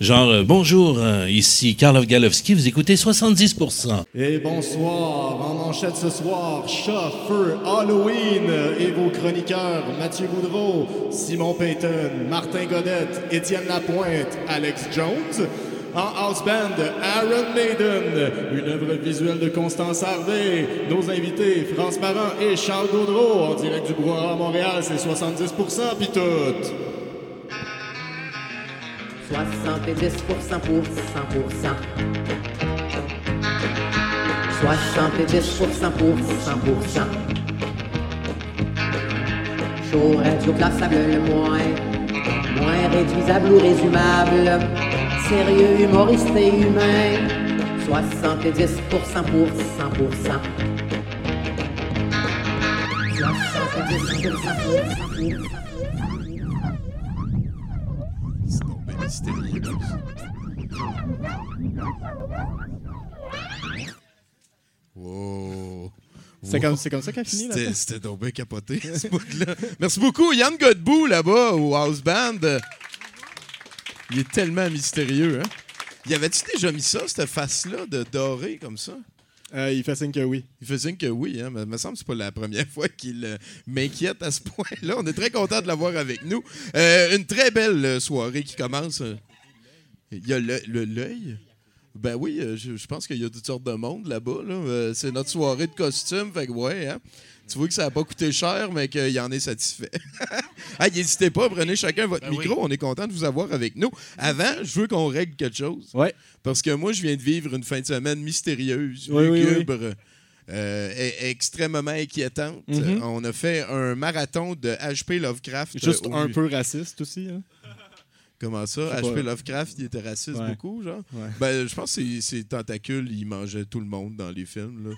Genre, euh, bonjour, euh, ici Karlov Galowski, vous écoutez 70%. Et bonsoir, en manchette ce soir, chat, Halloween et vos chroniqueurs Mathieu Boudreau, Simon Payton, Martin Godette, Étienne Lapointe, Alex Jones. En house band, Aaron Maiden, une œuvre visuelle de Constance Harvey. Nos invités, France Parent et Charles Gaudreau, en direct du Brouhaha à Montréal, c'est 70% pis tout. 70% pour 100%. 70% pour 100%. Chaud, radio, classable le moins. Moins réduisable ou résumable. Sérieux, humoriste et humain. 70% pour 100%. 70% pour 100%. Wow. C'est comme, c'est comme ça qu'elle finit, là? C'était c'était donc bien capoté, ce bout-là. Merci beaucoup, Yann Godbout, là-bas, au House Band. Il est tellement mystérieux, hein? Y avait-tu déjà mis ça, cette face-là, de doré comme ça? Euh, il fait signe que oui. Il fait signe que oui, hein? mais me semble que c'est pas la première fois qu'il euh, m'inquiète à ce point-là. On est très content de l'avoir avec nous. Euh, une très belle soirée qui commence. Il y a l'œil? Ben oui, je, pense qu'il y a toutes sortes de monde là-bas. là. C'est notre soirée de costume, fait que ouais, hein? Tu vois que ça n'a pas coûté cher, mais qu'il y en est satisfait. hey, n'hésitez pas, prenez chacun votre micro. On est content de vous avoir avec nous. Avant, je veux qu'on règle quelque chose. Ouais. Parce que moi, je viens de vivre une fin de semaine mystérieuse, Oui, oui, oui. lugubre, euh, et- extrêmement inquiétante. Mhm. On a fait un marathon de HP Lovecraft. Juste au- un peu raciste aussi. Hein? Comment ça? HP. Lovecraft, il était raciste Ouais. beaucoup, genre? Ouais. Ben, je pense que c'est- c'est Tentacule, il mangeait tout le monde dans les films, là.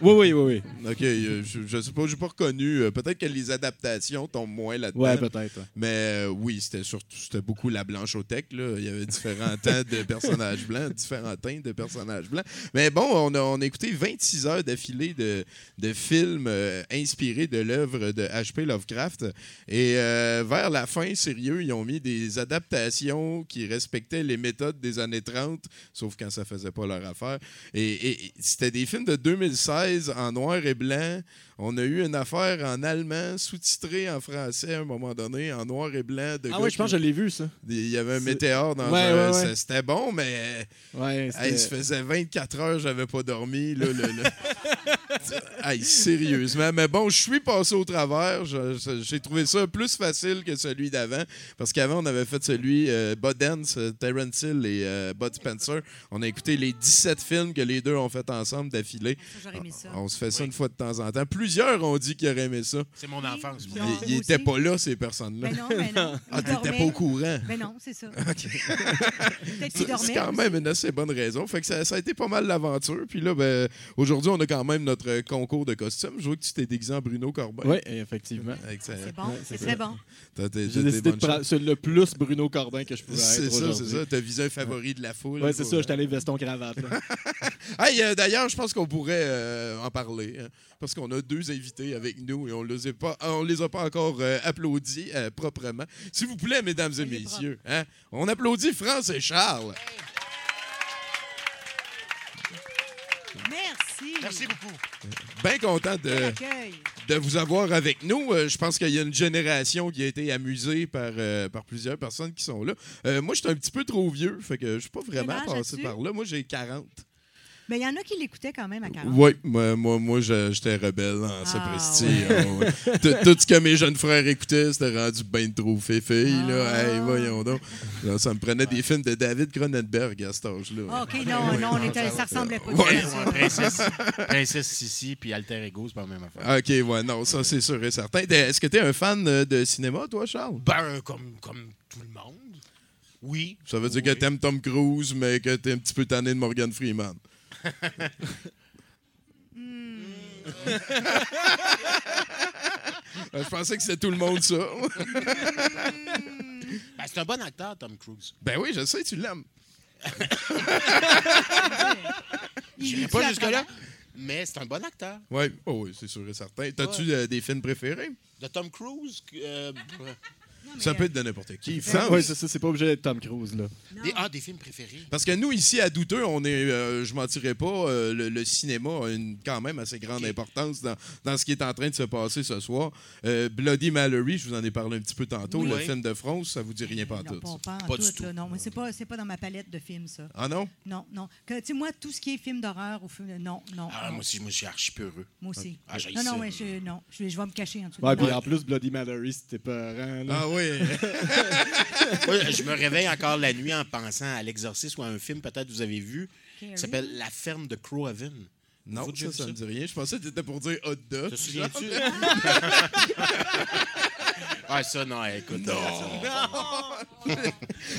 Oui, oui, oui, oui. OK, euh, je, je sais pas, j'ai pas reconnu. Euh, Peut-être que les adaptations tombent moins là-dedans. Ouais, peut-être. Mais euh, oui, c'était surtout c'était beaucoup la blanchothèque. Là. Il y avait différents temps de personnages blancs, différents teintes de personnages blancs. Mais bon, on a, on a écouté 26 heures d'affilée de, de films euh, inspirés de l'œuvre de H.P. Lovecraft. Et euh, vers la fin, sérieux, ils ont mis des adaptations qui respectaient les méthodes des années 30, sauf quand ça faisait pas leur affaire. Et, et- et c'était des films de 2016 en noir et blanc. On a eu une affaire en allemand, sous-titré en français à un moment donné, en noir et blanc. De Ah ouais, je pense que je l'ai vu, ça. Il y avait un météore dans Ouais, un- ouais, C'était bon, mais Ouais, hey, ça c'était- faisait 24 heures j'avais pas dormi. Là, le- le- Hey, sérieusement. Mais bon, je suis passé au travers. J'ai trouvé ça plus facile que celui d'avant. Parce qu'avant, on avait fait celui euh, Bud Dance, euh, Terrence Hill et euh, Bud Spencer. On a écouté les 17 films que les deux ont fait ensemble d'affilée. Ça. On se fait ça une fois de temps en temps. Plusieurs ont dit qu'ils auraient aimé ça. C'est mon enfance. Moi. on- Ils- n'étaient pas là, ces personnes-là. Ben non, ben non. Ah, Ils t'étais pas au courant. Ben non, c'est ça. OK. Peut-être qu'ils C'est dormaient. c'est quand même une assez bonne raison. Fait que ça, ça a été pas mal l'aventure. Puis là, ben, aujourd'hui, on a quand même notre concours de costumes. Je vois que tu t'es déguisé en Bruno Corbin. Oui, effectivement. C'est bon, Ouais, c'est c'est très bon. J'ai décidé de prendre c'est le plus Bruno Corbin que je pouvais C'est être ça, c'est ça. T'as visé un favori de la foule. Ouais, c'est ça, j'étais allé veston-cravate. là. Hey, euh, D'ailleurs, je pense qu'on pourrait euh, en parler. hein, parce qu'on a deux invités avec nous et on les a pas, on les a pas encore euh, applaudis euh, proprement. S'il vous plaît, mesdames et messieurs, hein, on applaudit France et Charles. Merci. Merci beaucoup. Bien content de, de vous avoir avec nous. Euh, je pense qu'il y a une génération qui a été amusée par, euh, par plusieurs personnes qui sont là. Euh, moi, je suis un petit peu trop vieux, fait que je suis pas vraiment passé par là. Moi, j'ai 40. Mais il y en a qui l'écoutaient quand même à 40. Oui, moi, moi, j'étais rebelle en Ah, sapristi. hein, ouais. tout, tout ce que mes jeunes frères écoutaient, c'était rendu bien trop féfille. Là. Ah. Hey, voyons donc. Là, ça me prenait des films de David Cronenberg à cet âge-là. Ah, OK, non, non, on était, ça ressemblait pas. Ouais. du tout à ça. Princesse, Princesse Sissi puis Alter Ego, c'est pas la même affaire. OK, ouais, non, ça, c'est sûr et certain. Est-ce que tu es un fan euh, de cinéma, toi, Charles? Ben, comme, comme tout le monde. Oui. Ça veut dire Oui. que t'aimes Tom Cruise, mais que t'es un petit peu tanné de Morgan Freeman. Euh, Je pensais que c'était tout le monde, ça. Ben, c'est un bon acteur, Tom Cruise. ben oui, je sais, tu l'aimes. Je n'irai pas jusque-là, mais c'est un bon acteur. Oui, oh, oui, c'est sûr et certain. T'as-tu euh, des films préférés? De Tom Cruise, euh, Ça peut euh, être de n'importe qui. Ça, France. ouais, c'est ça, c'est pas obligé d'être Tom Cruise, là. des, ah, des films préférés. Parce que nous, ici, à Douteux, on est, euh, je mentirais pas, euh, le, le cinéma a une quand même assez grande importance dans, dans ce qui est en train de se passer ce soir. Euh, Bloody Mallory, je vous en ai parlé un petit peu tantôt, Oui. le Oui. film de France, ça vous dit rien pas Non, tout. pas, pas, en Pas du tout, là, non, mais c'est pas, c'est pas dans ma palette de films, ça. Ah non? Non, non. Tu sais, moi, tout ce qui est film d'horreur ou film... Non, non. Ah, non. moi aussi, moi, je suis archi peureux. Moi aussi. Ah, j'haïs non, non, mais je, non, je, vais- je vais me cacher en dessous. Ouais, puis en plus, Bloody Mallory, c'était peurant, là. Ah oui. Moi, je me réveille encore la nuit en pensant à l'exorcisme ou à un film, peut-être vous avez vu, qui s'appelle La ferme de Crowhaven. non, Vous, ça, ça? me dit rien. Je pensais que t'étais pour dire hot dog. Te souviens-tu? ah, ça, non, écoute. euh,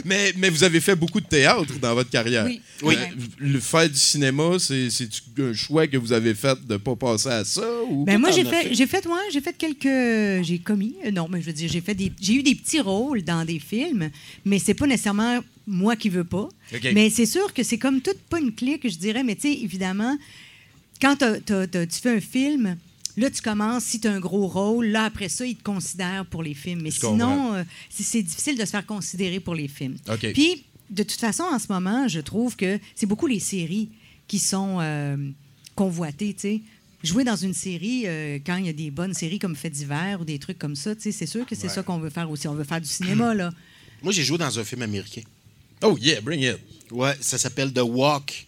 Mais, mais vous avez fait beaucoup de théâtre dans votre carrière. Oui. Oui. Euh, le faire du cinéma, c'est c'est un choix que vous avez fait de ne pas passer à ça? Ou... Ben moi j'ai fait, fait? j'ai fait ouais, j'ai fait quelques j'ai commis euh, non mais je veux dire j'ai fait des j'ai eu des petits rôles dans des films mais c'est pas nécessairement moi qui veux pas. Mais c'est sûr que c'est comme toute pas une clique je dirais mais tu sais évidemment quand tu fais un film Là, tu commences, si tu as un gros rôle, là, après ça, ils te considèrent pour les films. Mais Je sinon, euh, c'est difficile de se faire considérer pour les films. OK. Puis, de toute façon, en ce moment, je trouve que c'est beaucoup les séries qui sont euh, convoitées, tu sais. Jouer dans une série, euh, quand il y a des bonnes séries comme Fait d'hiver ou des trucs comme ça, tu sais, c'est sûr que c'est ça qu'on veut faire aussi. On veut faire du cinéma, là. Moi, j'ai joué dans un film américain. Oh yeah, bring it. Ouais, ça s'appelle The Walk.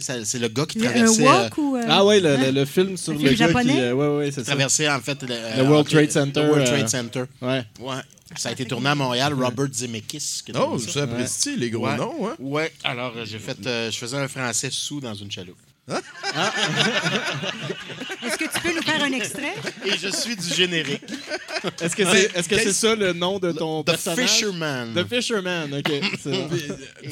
C'est le gars qui traversait, walk ou... euh, Ah ouais, le, hein? le- le film sur le film gars japonais? qui... euh, ouais, ouais, c'est euh, ça. traversait, en fait le, Le World Trade Center, Le World euh, Trade Center. Ouais. Ouais. Ça a été tourné à Montréal. Robert Zemeckis. qui a Oh, ça apprécie les gros Ouais. noms, hein? Ouais. Alors, euh, j'ai fait, euh, je faisais un français sous dans une chaloupe. Est-ce que tu peux nous faire un extrait? Et je suis du générique. Est-ce que c'est est -ce que c'est ça le nom de ton The personnage? Fisherman. The Fisherman, OK. Et,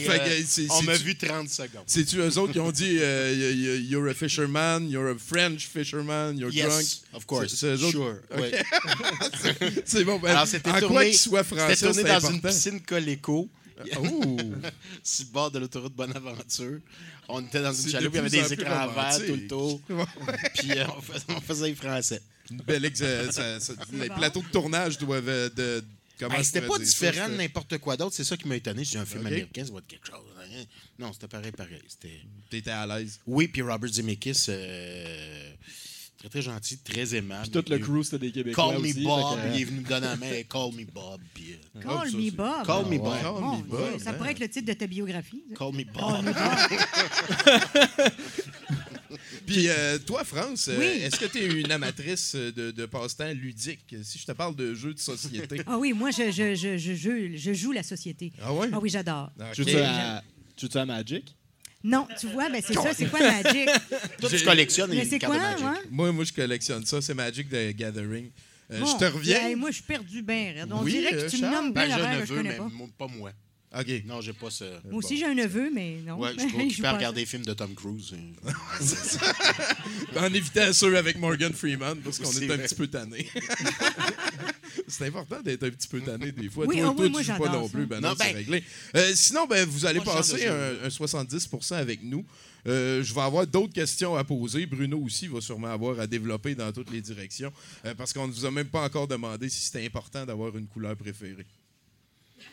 euh, on m'a vu 30 secondes. C'est-tu eux autres qui ont dit euh, You're a fisherman, you're a French fisherman, you're drunk? Yes, of course. C'est- autres? Sure. ouais. C'est bon. Ben, Alors, c'était tourné, quoi qu'il soit français, tourné c'est dans important. une piscine Coleco, Oh! sur le bord de l'autoroute Bonaventure. On était dans une chaloupe, de il y avait des écrans verts tout le tour. Puis euh, on, faisait, on faisait les français. Une belle ex- euh, ça- ça- les bon. plateaux de tournage doivent. euh, de, Ben, je c'était pas ça, différent de n'importe quoi d'autre. C'est ça qui m'a étonné. J'ai un film américain, ça va être quelque chose. hein. Non, c'était pareil, pareil. C'était... T'étais à l'aise. Oui, puis Robert Zemeckis, euh, très, très gentil, très aimable. Puis tout le crew, c'était des Québécois Call me aussi, Bob, il est venu me donner la main. Call me Bob. Puis, euh, Call ça, me Bob. Call me Bob. Call me Bob, ça hein. pourrait être le titre de ta biographie. Call me Call Bob. me Bob. Puis euh, toi, France, euh, Oui. est-ce que tu es une amatrice de, de passe-temps ludique? Si je te parle de jeux de société. Ah oui, moi, je, je, je, je, joue la société. Ah ouais? Ah oui, j'adore. Ok. Tu joues à, tu joues à Magic? Non, tu vois, ben c'est ça, c'est quoi Magic? Toi, tu collectionnes Mais les c'est cartes quoi, de Magic? moi? Moi, moi, je collectionne ça. C'est Magic the Gathering. Euh, Bon, je te reviens. hey, moi, je suis perdu bien. On Oui, dirait euh, que tu me Charles? nommes Ben, bien j'ai un l'affaire que je connais mais pas. pas moi. OK. Non, j'ai pas ce. Moi aussi, j'ai un neveu, mais non. Ouais, je suis occupé à regarder des films de Tom Cruise. En évitant ceux avec Morgan Freeman, parce qu'on C'est est un petit peu tanné. c'est important d'être un petit peu tanné des fois. Oui, toi, ah toi, oui, tu moi, joues pas non ça. plus. Ben Non, non, c'est ben- réglé. Euh, sinon, ben, vous allez Moi, passer un, un 70% avec nous. Euh, je vais avoir d'autres questions à poser. Bruno aussi va sûrement avoir à développer dans toutes les directions. euh, parce qu'on ne vous a même pas encore demandé si c'était important d'avoir une couleur préférée.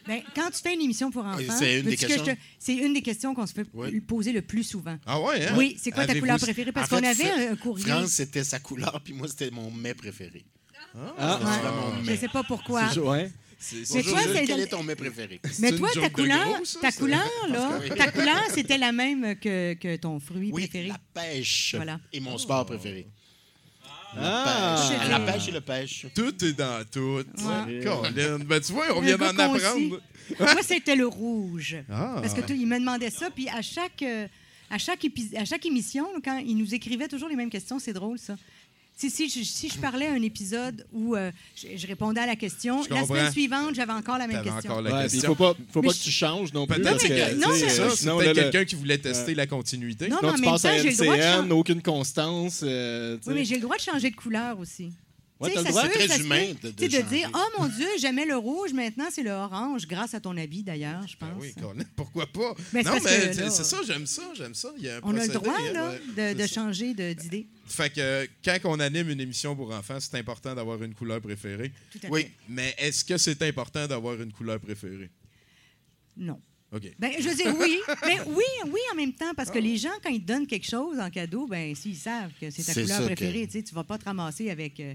Ben, quand tu fais une émission pour enfants, c'est une des veux-tu que je questions? te- c'est une des questions qu'on se fait Oui. poser le plus souvent. Ah ouais, hein? Oui, c'est quoi ta couleur préférée? Parce En qu'on fait, avait un courrier. France, c'était sa couleur, puis moi, c'était mon mets préféré. Ah, Ouais. vraiment Je mais- sais pas pourquoi. c'est- ouais. C'est- Mais c'est- toi, Jules, c'est- quel est ton mets préféré? Mais toi, ta couleur, gros, ça, ta couleur, là, que oui. ta couleur, c'était la même que, que ton fruit Oui, préféré. la pêche. Voilà. Et mon sport préféré. Ah! Pêche. La pêche et le pêche. Tout est dans tout. Ouais. Ben, tu vois, on vient d'en apprendre. Moi, c'était le rouge. Ah. Parce que tu- il me demandait ça, puis à chaque, euh, à chaque, épi- à chaque émission, quand il nous écrivait toujours les mêmes questions, c'est drôle, ça. Si, si, je- si je parlais à un épisode où euh, je, je répondais à la question, Je la comprends. semaine suivante, j'avais encore la même question. Ouais, il question. faut pas, faut que tu changes non plus. Peut-être que, que- non, mais- ça, c'est sinon, le- quelqu'un qui voulait tester la continuité. Non, mais en tu passes à temps, aucune constance. euh. Oui, mais j'ai le droit de changer de couleur aussi. Ouais, ça droit. se peut, ça très se humain peut. de- de de dire, oh mon Dieu, j'aimais le rouge, maintenant c'est le orange, grâce à ton habit d'ailleurs, je pense. Ah oui, pourquoi pas? Ben, non, mais c'est ça, j'aime ça, j'aime ça. Il y a un On a le procédé, droit hein, là, de, de changer de- d'idée. Fait que quand on anime une émission pour enfants, c'est important d'avoir une couleur préférée. Tout à Oui. fait. Mais est-ce que c'est important d'avoir une couleur préférée? Non. OK. Ben, je veux dire oui, mais oui, oui en même temps, parce que les gens, quand ils te donnent quelque chose en cadeau, ben s'ils savent que c'est ta couleur ça que- préférée, tu sais, tu vas pas te ramasser avec euh,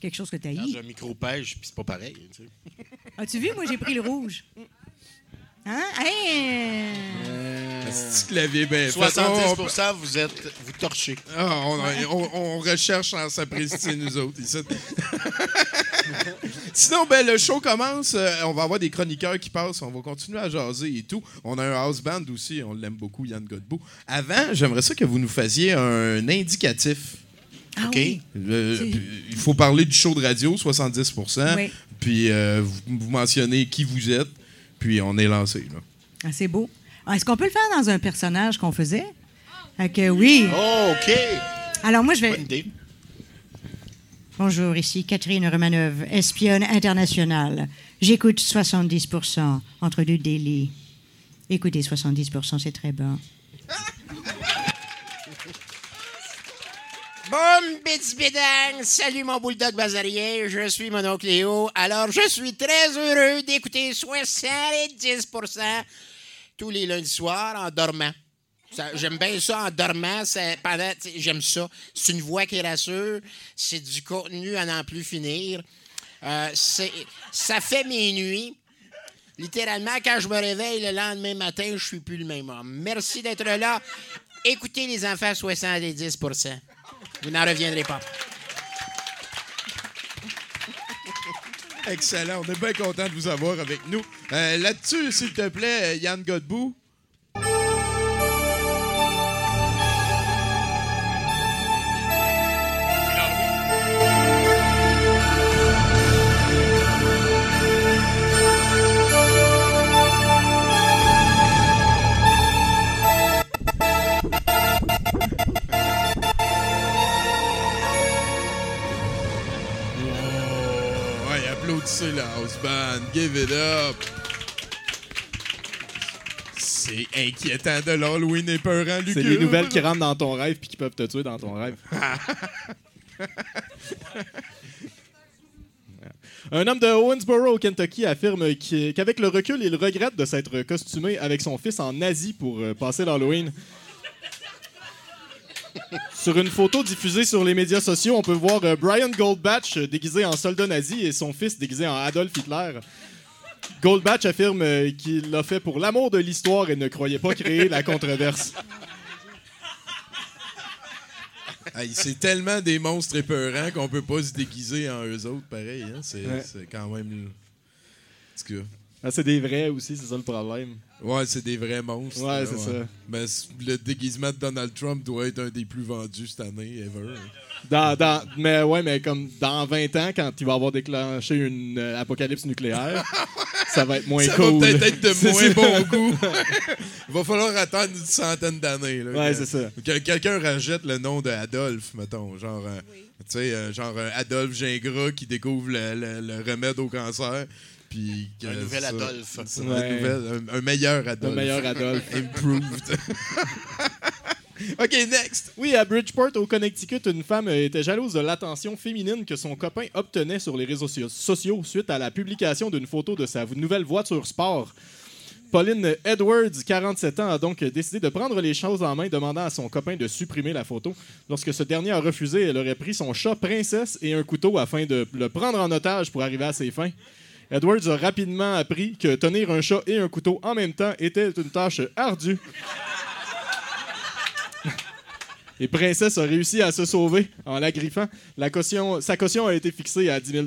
quelque chose que tu as Dans un micro-pêche, puis c'est pas pareil. tu sais. As-tu vu, moi j'ai pris le rouge. Hein? Hey! L'avez bien fait? 70 On- vous êtes vous torchez. Ah, on, on- on recherche en sapristi, nous autres, ici. Sinon, ben, le show commence. euh, on va avoir des chroniqueurs qui passent. On va continuer à jaser et tout. On a un house band aussi. On l'aime beaucoup, Yann Godbout. Avant, j'aimerais ça que vous nous fassiez un indicatif. Ah OK? oui. Euh, il faut parler du show de radio, 70 Oui. Puis euh, vous, vous mentionnez qui vous êtes. Puis on est lancé. Là. Ah, c'est beau. Ah, Est-ce qu'on peut le faire dans un personnage qu'on faisait? Que oui. Oh, OK. Alors moi, je vais. Bonne idée. Bonjour, ici Catherine Romanov, espionne internationale. J'écoute 70% entre deux délits. Écoutez, 70%, c'est très bon. Boum, bidang! Salut mon bulldog bazarien, je suis mon oncle Léo. Alors, je suis très heureux d'écouter 70% tous les lundis soirs en dormant. J'aime bien ça en dormant. J'aime ça. C'est une voix qui rassure. C'est du contenu à n'en plus finir. Euh, ça fait mes nuits. Littéralement, quand je me réveille le lendemain matin, je suis plus le même homme. Merci d'être là. Écoutez les enfants 70%. Vous n'en reviendrez pas. Excellent. On est bien content de vous avoir avec nous. Euh, Là-dessus, s'il te plaît, euh, Yann Godbout. Applaudissez la house band. Give it up. C'est inquiétant de l'Halloween épeurant, Lucas. C'est les nouvelles qui rentrent dans ton rêve puis qui peuvent te tuer dans ton rêve. Un homme de Owensboro, au Kentucky, affirme qu'avec le recul, il regrette de s'être costumé avec son fils en Asie pour euh, passer l'Halloween. Sur une photo diffusée sur les médias sociaux, on peut voir euh, Brian Goldbatch euh, déguisé en soldat nazi et son fils déguisé en Adolf Hitler. Goldbatch affirme euh, qu'il l'a fait pour l'amour de l'histoire et ne croyait pas créer la controverse. Hey, c'est tellement des monstres épeurants qu'on peut pas se déguiser en eux autres, pareil. Hein? C'est Ouais. quand même... Ah, c'est des vrais aussi, c'est ça le problème. Ouais, c'est des vrais monstres. Ouais, c'est ça. Mais le déguisement de Donald Trump doit être un des plus vendus cette année, ever. Dans, dans- mais ouais, mais comme dans 20 ans, quand il va avoir déclenché une euh, apocalypse nucléaire, ça va être moins Ça cool. va peut-être être de moins ça. bon goût. Il va falloir attendre une centaine d'années. là, Ouais, que- c'est ça. Que quelqu'un rachète le nom d'Adolphe, mettons. Genre, euh, tu sais, euh, genre euh, Adolphe Gingras qui découvre le, le- le remède au cancer. Puis Un nouvel ça- Adolphe. ça, un, Ouais. nouvel- un- un meilleur Adolphe. Le meilleur Adolphe. Improved. OK, next. Oui, à Bridgeport, au Connecticut, une femme était jalouse de l'attention féminine que son copain obtenait sur les réseaux sociaux suite à la publication d'une photo de sa nouvelle voiture sport. Pauline Edwards, 47 ans, a donc décidé de prendre les choses en main, demandant à son copain de supprimer la photo. Lorsque ce dernier a refusé, elle aurait pris son chat princesse et un couteau afin de le prendre en otage pour arriver à ses fins. Edwards a rapidement appris que tenir un chat et un couteau en même temps était une tâche ardue. Et Princesse a réussi à se sauver en la griffant. La caution, sa caution a été fixée à 10 000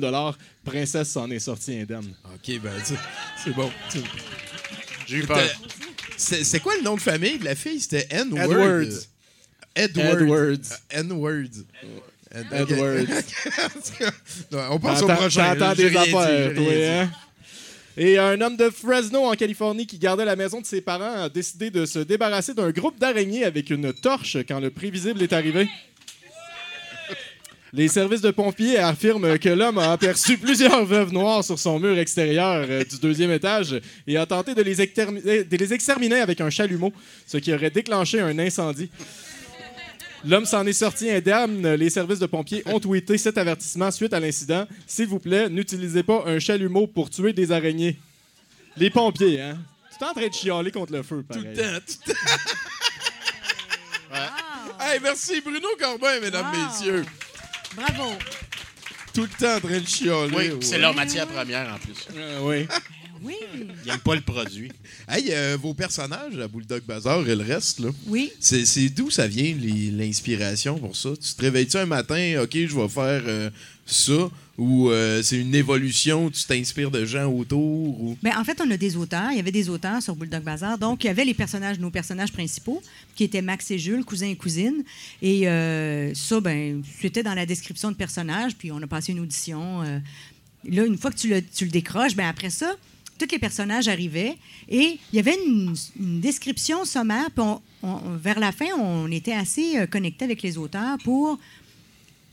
Princesse s'en est sortie indemne. OK, ben, tu- c'est bon. J'ai eu peur. C'est c'est quoi le nom de famille de la fille? C'était N. Edwards. Edwards. Edwards. N-words. Edwards. On passe au prochain. T'entends des affaires, toi, hein? Et un homme de Fresno, en Californie, qui gardait la maison de ses parents, a décidé de se débarrasser d'un groupe d'araignées avec une torche quand le prévisible est arrivé. Les services de pompiers affirment que l'homme a aperçu plusieurs veuves noires sur son mur extérieur euh, du deuxième étage et a tenté de les, exterminer- de les exterminer avec un chalumeau, ce qui aurait déclenché un incendie. L'homme s'en est sorti indemne. Les services de pompiers ont tweeté cet avertissement suite à l'incident. S'il vous plaît, n'utilisez pas un chalumeau pour tuer des araignées. Les pompiers, hein? Tu es en train de chialer contre le feu, Tout pareil. le temps, tout le temps. Hey, merci Bruno Corbin, mesdames, Wow. messieurs. Bravo. Tout le temps en train de chialer. Oui, ouais. c'est leur matière première en plus. Euh, oui. Oui. Ils n'aiment pas le produit. Hey, euh, vos personnages à Bulldog Bazar et le reste, là. Oui. C'est, d'où ça vient l'inspiration pour ça? Tu te réveilles-tu un matin, OK, je vais faire euh, ça, ou euh, c'est une évolution, tu t'inspires de gens autour? Ou... Ben, en fait, on a des auteurs. Il y avait des auteurs sur Bulldog Bazar. Donc, il y avait les personnages, nos personnages principaux, qui étaient Max et Jules, cousins et cousines. Et euh, ça, ben, c'était dans la description de personnages. Puis, on a passé une audition. euh. là, une fois que tu le, tu le décroches, ben, après ça, tous les personnages arrivaient. Et il y avait une, une description sommaire. Puis, on- on- vers la fin, on était assez euh, connectés avec les auteurs pour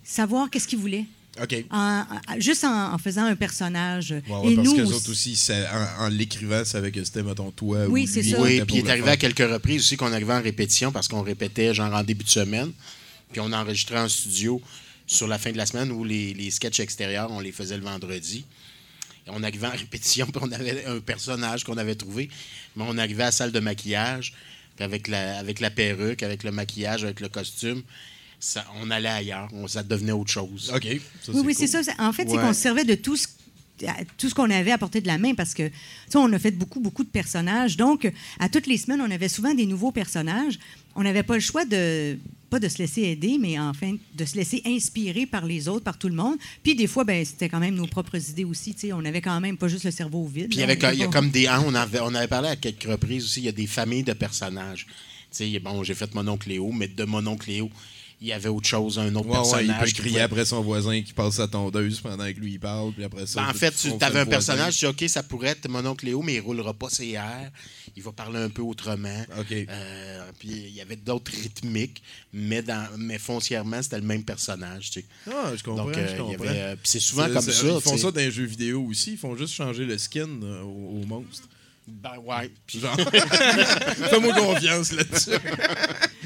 savoir qu'est-ce qu'ils voulaient. OK. En- en- juste en, en faisant un personnage. Ouais, ouais, et parce nous que les aussi. autres aussi, c'est- en, en l'écrivant, ça savait que c'était, mettons, toi Oui, ou c'est lui ça. Oui, puis il est arrivé à quelques reprises aussi qu'on arrivait en répétition parce qu'on répétait genre en début de semaine. Puis on enregistrait en studio sur la fin de la semaine où les, les sketchs extérieurs, on les faisait le vendredi. On arrivait en répétition, puis on avait un personnage qu'on avait trouvé. Mais on arrivait à la salle de maquillage, puis avec la, avec la perruque, avec le maquillage, avec le costume, ça, on allait ailleurs. On, ça devenait autre chose. OK. Ça, Oui, oui, cool. c'est ça. En fait, c'est qu'on se servait de tout ce tout ce qu'on avait à portée de la main parce que tu sais, on a fait beaucoup beaucoup de personnages donc à toutes les semaines on avait souvent des nouveaux personnages on n'avait pas le choix de pas de se laisser aider mais enfin de se laisser inspirer par les autres par tout le monde puis des fois ben c'était quand même nos propres idées aussi on avait quand même pas juste le cerveau vide Puis il y il a comme des. on, avait, on avait parlé à quelques reprises aussi, il y a des familles de personnages. Bon, j'ai fait mon oncle Léo, mais de mon oncle Léo, il y avait autre chose, un autre Ouais, ouais, il personnage. peut crier pouvait- après son voisin qui passe sa tondeuse pendant que lui il parle, puis après ça. Ben, en fait, tu avais un personnage, tu dis, OK, ça pourrait être mon oncle Léo, mais il roulera pas ses airs. Il va parler un peu autrement. OK. Euh, puis il y avait d'autres rythmiques, mais, dans, mais foncièrement, c'était le même personnage. Tu sais. Ah, je comprends, Donc, euh, comprends. euh, puis c'est souvent comme ça. Ils font ça dans les jeux vidéo aussi. Ils font juste changer le skin au, au monstre. Ben, ouais. Puis- Genre. Fais-moi confiance là-dessus.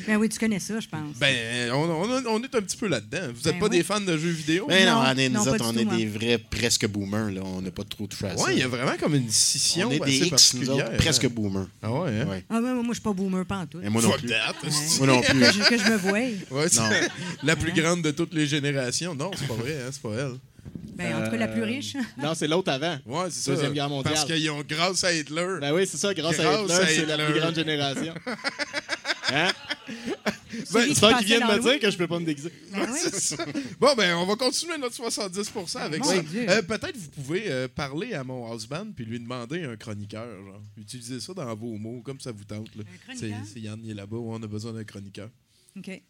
ben oui tu connais ça je pense Ben, on, on- on est un petit peu là-dedans. Vous n'êtes Ben pas oui. des fans de jeux vidéo? Mais non, Non, on est, nous non, autres, on tout, est moi. des vrais presque boomers. Là. On n'a pas trop à ça. Ouais, il y a vraiment comme une scission on est des X, nous autres, presque hein. boomers. Ah ouais, hein? Ouais. ah, mais moi je suis pas boomer pas en tout Et moi non Fuck plus. that, hostie. Moi non plus. que, je, que je me voie Ouais, c'est Non. la plus grande de toutes les générations. Non, c'est pas vrai, hein, c'est pas elle. Ben en tout cas la plus Euh, riche Non, c'est l'autre avant. Ouais, c'est ça. Deuxième Guerre mondiale. Parce qu'ils ont, grâce à Hitler. Ben oui, c'est ça, grâce, Grâce à à Hitler, c'est la plus grande génération. Hein? Celui qui C'est toi passait qui viens de me dire que je peux pas me déguiser. Ben oui. Ça. Bon, ben, on va continuer notre 70% avec ça. Euh, Peut-être vous pouvez euh, parler à mon husband puis lui demander un chroniqueur. Genre. Utilisez ça dans vos mots, comme ça vous tente. là. C'est Yann, il est là-bas, on a besoin d'un chroniqueur. ok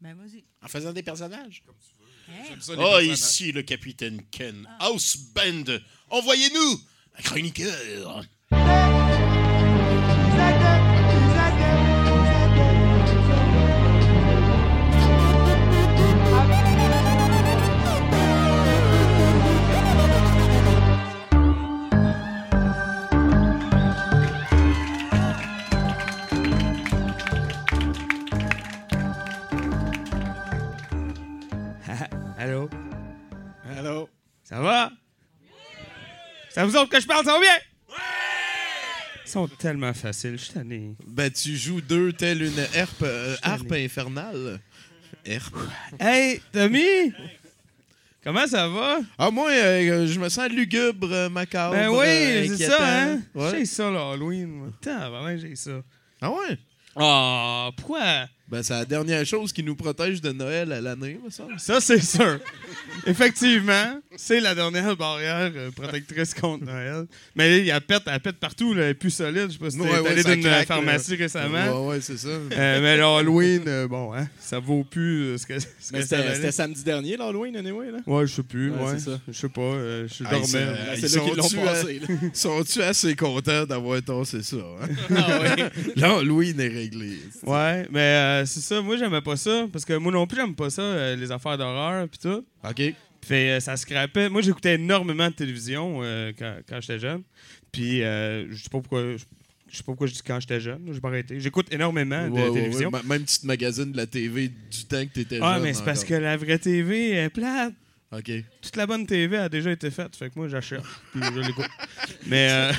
ben vas-y En faisant des personnages. Hey. J'aime ça, les Oh, personnages. ici le capitaine Ken. House Band. Envoyez-nous un chroniqueur. Allô? Allô? Ça va? À vous autres que je parle, ça va bien? Ils sont tellement faciles, je suis tanné. Ben, tu joues deux telle une herpe, euh, harpe infernale. Herpe. Hey, Tommy! Comment ça va? Ah, moi, euh, je me sens lugubre, euh, macabre. Ben oui, euh, c'est inquiétant. ça, hein? Ouais. J'ai ça, l'Halloween. moi. Putain, vraiment, j'ai ça. Ah ouais? Ah, pourquoi? Ben, c'est la dernière chose qui nous protège de Noël à l'année, me semble. Ça, c'est sûr. Effectivement, c'est la dernière barrière euh, protectrice contre Noël. Mais il y a pète, elle pète partout, là, elle est plus solide. Je sais pas si t'es Ouais, allé ça d'une pharmacie là. récemment. Ouais, ouais, c'est ça. Euh, mais l'Halloween, euh, bon, hein, ça vaut plus euh, ce que, ce Mais que ça c'était samedi dernier, l'Halloween, anyway, là. Ouais, je sais plus. Ouais, ça. Je sais pas. euh, je dormais. ça- Ils c'est là qu'ils l'ont passé, là. Sont-tu assez contents d'avoir tossé ça? Hein? Ah ouais. L'Halloween est réglé. Ouais, mais euh, c'est ça. Moi, j'aimais pas ça. Parce que moi non plus, j'aime pas ça, euh, les affaires d'horreur pis tout. OK. Fait, euh, ça scrapait. Moi, j'écoutais énormément de télévision euh, quand, quand j'étais jeune. Puis, je sais pas pourquoi. Je je sais pas pourquoi je dis quand j'étais jeune. J'ai pas arrêté. J'écoute énormément de Ouais, ouais, télévision. ouais. Même petite magazine de la TV du temps que t'étais jeune. ah, mais c'est parce que la vraie TV est plate. OK. Toute la bonne TV a déjà été faite. Fait que moi, j'achète. Puis je l'écoute. Mais. euh,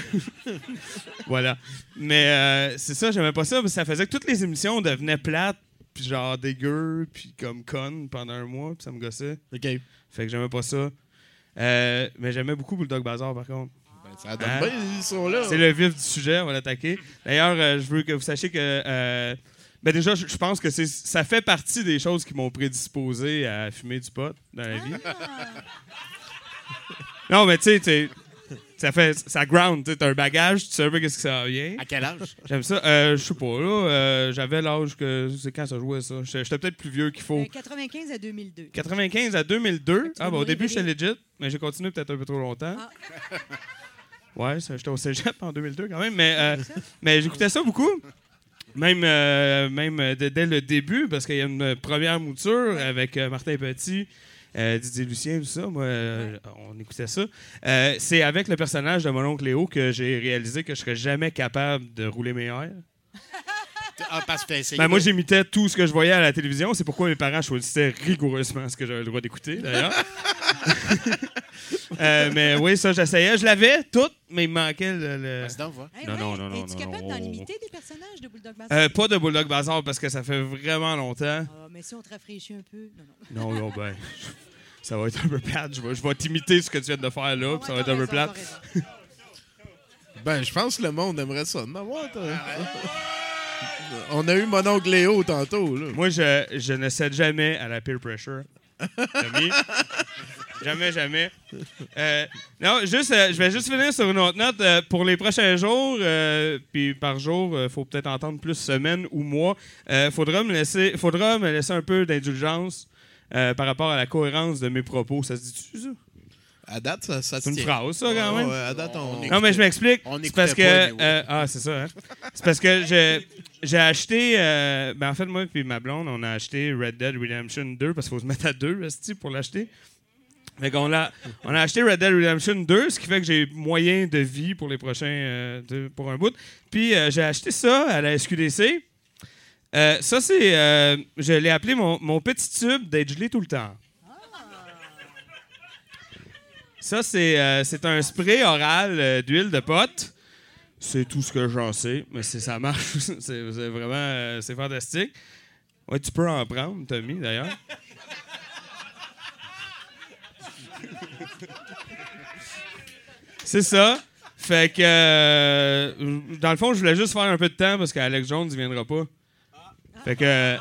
voilà. Mais euh, c'est ça, j'aimais pas ça. Parce que ça faisait que toutes les émissions devenaient plates. Puis genre dégueu. Puis comme connes pendant un mois. Puis ça me gossait. OK. Fait que j'aimais pas ça. Euh, mais j'aimais beaucoup Bulldog Bazaar, par contre. Ben, ça donne Hein? bien, ils sont là. C'est le vif du sujet, on va l'attaquer. D'ailleurs, euh, je veux que vous sachiez que. Euh, ben déjà, je pense que c'est ça fait partie des choses qui m'ont prédisposé à fumer du pot dans la vie. non, mais tu sais, ça fait ça ground, tu t'as un bagage, tu sais un peu qu'est-ce que ça vient. À quel âge? J'aime ça. Euh, je sais pas, là, euh, j'avais l'âge que. C'est quand ça jouait, ça? J'étais peut-être plus vieux qu'il faut. Euh, 95 à 2002. 95 à 2002. Ah, bah, au début, j'étais legit, mais j'ai continué peut-être un peu trop longtemps. Ah. Ouais, ça, j'étais au cégep en 2002 quand même, mais, euh, mais j'écoutais ça beaucoup. Même, euh, même euh, dès, le début, parce qu'il y a une première mouture avec euh, Martin Petit, euh, Didier Lucien, tout ça. Moi, euh, on écoutait ça. Euh, c'est avec le personnage de mon oncle Léo que j'ai réalisé que je serais jamais capable de rouler mes airs. Ah, parce que t'as essayé. Ben, moi, j'imitais tout ce que je voyais à la télévision. C'est pourquoi mes parents choisissaient rigoureusement ce que j'avais le droit d'écouter, d'ailleurs. Euh, mais oui, ça, j'essayais. Je l'avais, tout, mais il me manquait le. le- Vas-y donc, va. Hey, Non, ouais, non, non, non, Es-tu non, capable non. d'en imiter des personnages de Bulldog Bazaar? Euh, pas de Bulldog Bazaar parce que ça fait vraiment longtemps. Ah, mais si on te rafraîchit un peu. Non, non. Non, non, ben. Ça va être un peu plate. Je vais, je vais t'imiter ce que tu viens de faire là, puis ça va être un peu plate. Ben, je pense que le monde aimerait ça. de m'avoir, toi. On a eu mon oncle Léo tantôt, là. Moi, je, je ne cède jamais à la peer pressure. Jamais, jamais. Euh, non, juste, euh, je vais juste finir sur une autre note. Euh, pour les prochains jours, puis par jour, il faut peut-être entendre plus semaine ou mois, faudra, me laisser, faudra me laisser un peu d'indulgence par rapport à la cohérence de mes propos. Ça se dit-tu, ça? À date, ça, ça C'est une tient. phrase, ça, quand même? à date, on... Non, mais je m'explique. On C'est parce que. pas, anyway. euh, ah, c'est ça, hein? C'est parce que j'ai, acheté. euh, ben, en fait, moi et ma blonde, on a acheté Red Dead Redemption 2 parce qu'il faut se mettre à deux, esti, pour l'acheter. Fait qu'on l'a, on a acheté Red Dead Redemption 2, ce qui fait que j'ai moyen de vie pour les prochains. euh, de- pour un bout. Puis euh, j'ai acheté ça à la SQDC. Euh, ça, c'est. euh, je l'ai appelé mon, mon petit tube d'être gelé tout le temps. Ça, c'est euh, c'est un spray oral euh, d'huile de pote. C'est tout ce que j'en sais, mais ça marche. c'est vraiment euh, c'est fantastique. Ouais, tu peux en prendre, Tommy, d'ailleurs. c'est ça. Fait que, euh, dans le fond, je voulais juste faire un peu de temps parce qu'Alex Jones ne viendra pas. Fait que,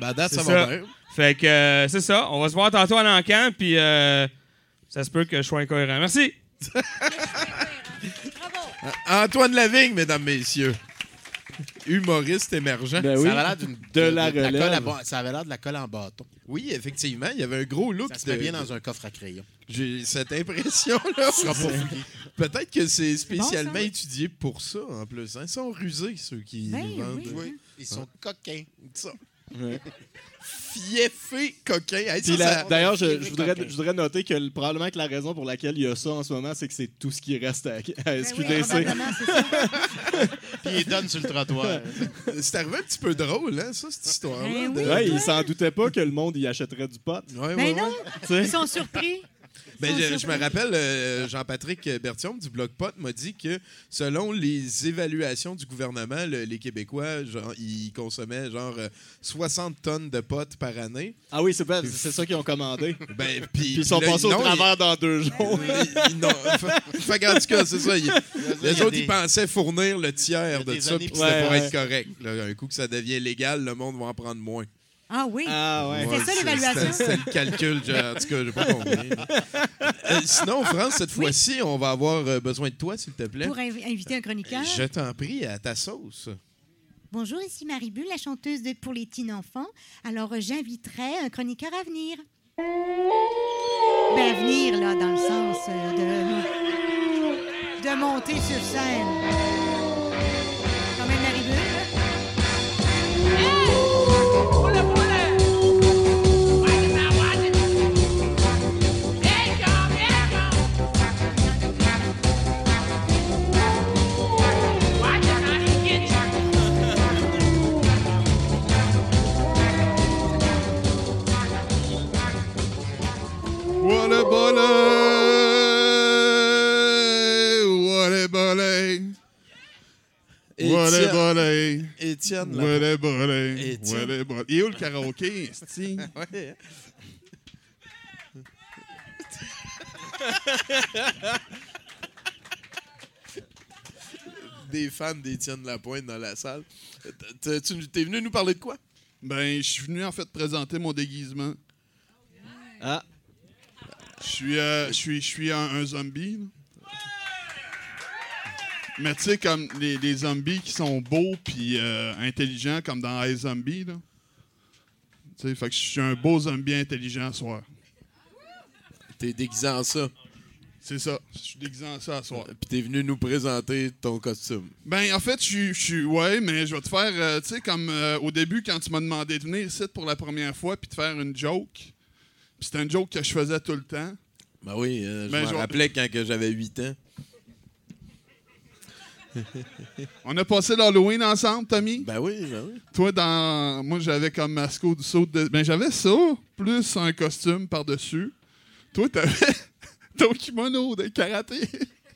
Ben, ça va bien. fait que c'est ça. On va se voir tantôt à l'encan, puis euh, ça se peut que je sois incohérent. Merci. Antoine Lavigne, mesdames, messieurs. Humoriste émergent. Ben oui. Ça avait l'air d'une- De la colle à relève. ba- Ça avait l'air de la colle en bâton. Oui, effectivement, il y avait un gros look. Ça se met de- bien dans un coffre à crayon. J'ai cette impression-là. Peut-être que c'est spécialement Bon, ça. étudié pour ça, en plus. hein. Ils sont rusés, ceux qui Ben nous vendent. oui. Oui. Ils sont coquins. Ça. Ouais. Fieffé coquin. Hey, D'ailleurs, je, voudrais, je voudrais noter que le- probablement que la raison pour laquelle il y a ça en ce moment, c'est que c'est tout ce qui reste à, à Ben oui, SQDC. probablement, c'est ça. Puis ils donnent sur le trottoir. C'est arrivé un petit peu drôle, hein, ça, cette histoire-là. Ben oui. ouais, il s'en doutait pas que le monde y achèterait du pot. Ouais, ouais, Ben non, ils sont surpris. Ben, je, je me rappelle, euh, Jean-Patrick Bertium du Bloc Pot m'a dit que selon les évaluations du gouvernement, le- les Québécois, genre, ils consommaient genre euh, 60 tonnes de potes par année. Ah oui, c'est c'est ça qu'ils ont commandé. Ben, puis Puis ils sont là, passés au non, travers dans deux jours. fait- fait qu'en tout cas, c'est ça. il les autres, des- ils pensaient fournir le tiers de ça, puis puis c'était ouais, pour ouais. être correct. Là, un coup que ça devient légal, le monde va en prendre moins. Ah oui. Ah ouais. C'était ça, c'est- l'évaluation? C'était le calcul, en tout cas, j'ai pas compris. Euh, sinon, France, cette Oui. fois-ci, on va avoir euh, besoin de toi, s'il te plaît. Pour inv- inviter un chroniqueur. Je t'en prie, à ta sauce. Bonjour, ici Marie Bulle, la chanteuse de Pour les teen enfants. Alors, euh, j'inviterai un chroniqueur à venir. Ben, venir, là, dans le sens de, de monter sur scène. Quand même, Marie Bulle. What Étienne. What a bullet! Il est où le karaoké, esti? Ouais. Des fans d'Étienne Lapointe dans la salle. Tu t'es venu nous parler de quoi? Ben, je suis venu en fait présenter mon déguisement. Ah. Je suis, euh, je suis, je suis un, un zombie. là. Mais tu sais, comme les, les zombies qui sont beaux puis euh, intelligents, comme dans iZombie, là. Tu sais, fait que je suis un beau zombie intelligent ce soir. T'es déguisé en ça. C'est ça. Je suis déguisé en ça ce soir. Puis t'es venu nous présenter ton costume. Ben, en fait, je suis- je suis. Ouais, mais je vais te faire. euh, tu sais, comme euh, au début, quand tu m'as demandé de venir ici pour la première fois puis de faire une joke. C'était une joke que je faisais tout le temps. Ben oui, euh, je Ben, me rappelais quand j'avais 8 ans. On a passé l'Halloween ensemble, Tommy? Ben oui, ben oui. Toi, dans. Moi, j'avais comme mascot du saut de. Ben, j'avais ça, plus un costume par-dessus. Toi, t'avais ton kimono de karaté.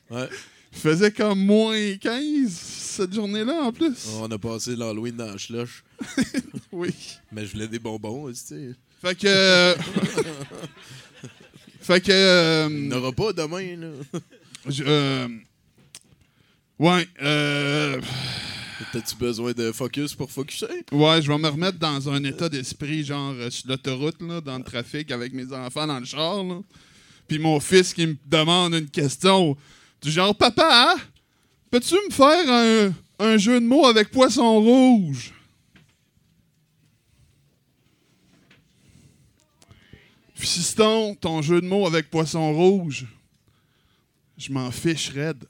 Ouais. Faisait comme moins 15 cette journée-là, en plus. On a passé l'Halloween dans la slush. Oui. Mais je voulais des bonbons aussi. Fait que. euh, fait que. euh, Il n'aura pas demain, là. je- euh, ouais, euh, T'as-tu besoin de focus pour focuser? ouais, je vais me remettre dans un état d'esprit, genre euh, sur l'autoroute, là, dans le trafic, avec mes enfants dans le char. Là. Puis mon fils qui me demande une question du genre Papa, hein, peux-tu me faire un, un jeu de mots avec poisson rouge? Fiston, ton jeu de mots avec poisson rouge, je m'en fiche raide.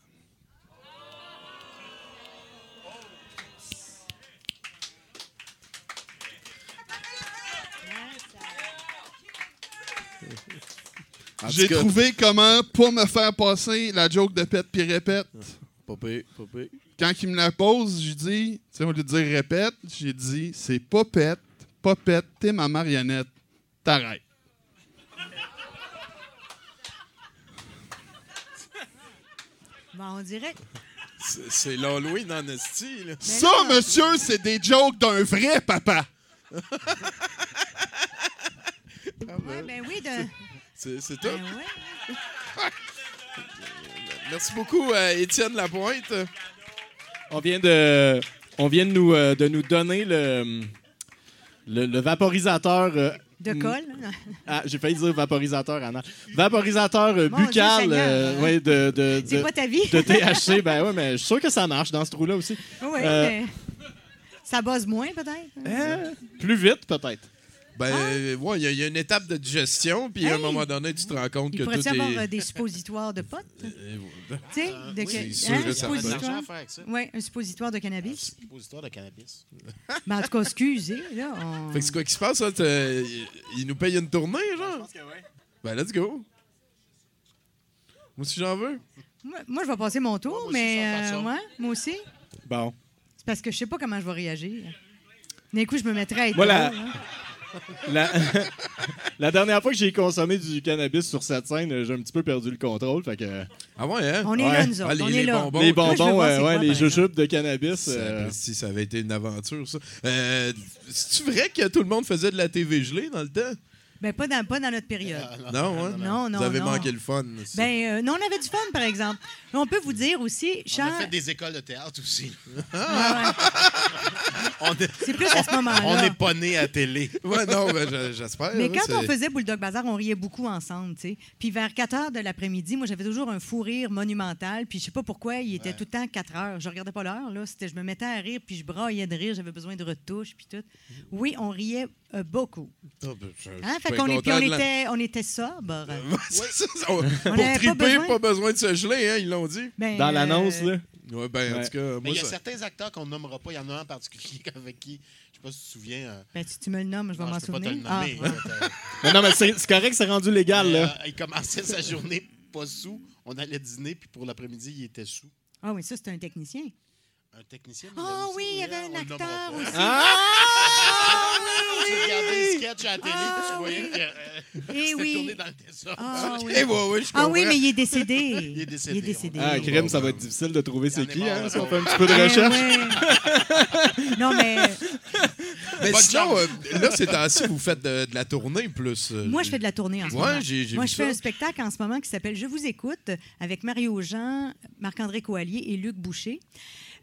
J'ai trouvé comment pas me faire passer la joke de pète puis répète. Pas pire, pas pire. Quand il me la pose, j'ai dit, tu sais, au lieu de dire répète, j'ai dit, c'est pas pète, pas pète, t'es ma marionnette. T'arrêtes. Bon, on dirait. C'est- l'Halloween en esti, là. Ça, monsieur, c'est des jokes d'un vrai papa. Ouais, ben oui, de. C'est c'est tout. Ben ouais. Merci beaucoup, euh, Étienne Lapointe. On vient de, on vient de nous, euh, de nous donner le, le, le vaporisateur. De mm, colle? Ah, j'ai failli dire vaporisateur, Anna. Vaporisateur euh, buccal euh, hein? ouais, de, de, C'est de, pas ta vie? de THC. Ben ouais, mais je suis sûr que ça marche dans ce trou-là aussi. Oui, Euh, mais. Ça bosse moins, peut-être. Euh, plus vite, peut-être. Ben, euh, ouais, il y, a- il y a une étape de digestion, puis à un moment donné, tu te rends compte Il que tout avoir est... euh, des suppositoires de potes? Euh. Tu sais, de c'est que- sûr hein, que un Il y de suppositoire. ça. Oui, un suppositoire de cannabis. Suppositoire de cannabis. Mais en tout cas, excusez, là. on- Fait que c'est quoi qui se passe, là? T'as- Il nous paye une tournée, genre? Ben, let's go. Moi aussi, j'en veux. Moi, moi, je vais passer mon tour, Ouais, moi mais euh, ouais, moi aussi. Bon. C'est parce que je sais pas comment je vais réagir. D'un coup, je me mettrais à être Voilà. hein. La, La dernière fois que j'ai consommé du cannabis sur cette scène, j'ai un petit peu perdu le contrôle. Fait que, Ah ouais, hein? On est Ouais. là, nous autres. Ah, les- on les est là. bonbons. les Moi, bonbons, voir euh, c'est ouais, quoi, les jujubes de cannabis. Euh, Si ça avait été une aventure, ça. Euh, C'est-tu vrai que tout le monde faisait de la TV gelée dans le temps? Ben, pas dans, pas dans notre période. Non, hein? Non, non, Vous avez non. manqué le fun. aussi. Ben, euh, non, on avait du fun, par exemple. On peut vous dire aussi, On a Charles. fait des écoles de théâtre aussi. Ah, C'est plus à ce moment-là. on n'est pas né à télé. Ouais, non, ben, je- j'espère. Mais quand on faisait Bulldog Bazar, on riait beaucoup ensemble, tu sais. Puis vers 4 heures de l'après-midi, moi, j'avais toujours un fou rire monumental. Puis je sais pas pourquoi, il était tout le temps 4 heures. Je regardais pas l'heure, là. C'était, je me mettais à rire, puis je braillais de rire. J'avais besoin de retouches, puis tout. Oui, on riait euh, beaucoup. Ah, ben, je- Hein? Fait qu'on on la- était, on était ça, on- Pour pas triper, besoin. pas besoin de se geler, hein, ils l'ont dit. Ben, Dans euh, l'annonce, là? Ouais, ben, en tout cas, moi, il y a ça- certains acteurs qu'on nommera pas. Il y en a un en particulier avec qui, je sais pas si tu te souviens. euh, Ben, si tu me le nommes, je vais non, m'en je peux pas te le souvenir. Ah, nommer. euh, Mais non, mais c'est c'est correct, c'est rendu légal, mais, là. euh, il commençait sa journée pas sous. On allait dîner, puis pour l'après-midi, il était sous. Ah oui, ça, c'est un technicien. Un technicien. Ah mais oui, il y hein, avait un nommera acteur aussi. Ah! Tu regardais le sketch à la télé, Ah, tu voyais oui. que euh, Eh c'était oui. tourné dans le désordre. Ah oui. Eh, ouais, je Ah oui, mais il est décédé. Il est décédé, Ah, crème, ça va être difficile de trouver c'est qui, hein, si on fait un petit peu de recherche. ouais. non, mais Mais Bonne sinon, euh, là, ces temps-ci, vous faites de, de la tournée plus. euh, moi, je fais de la tournée en ce Ouais, moment. Moi, je fais un spectacle en ce moment qui s'appelle Je vous écoute avec Mario Jean, Marc-André Coallier et Luc Boucher.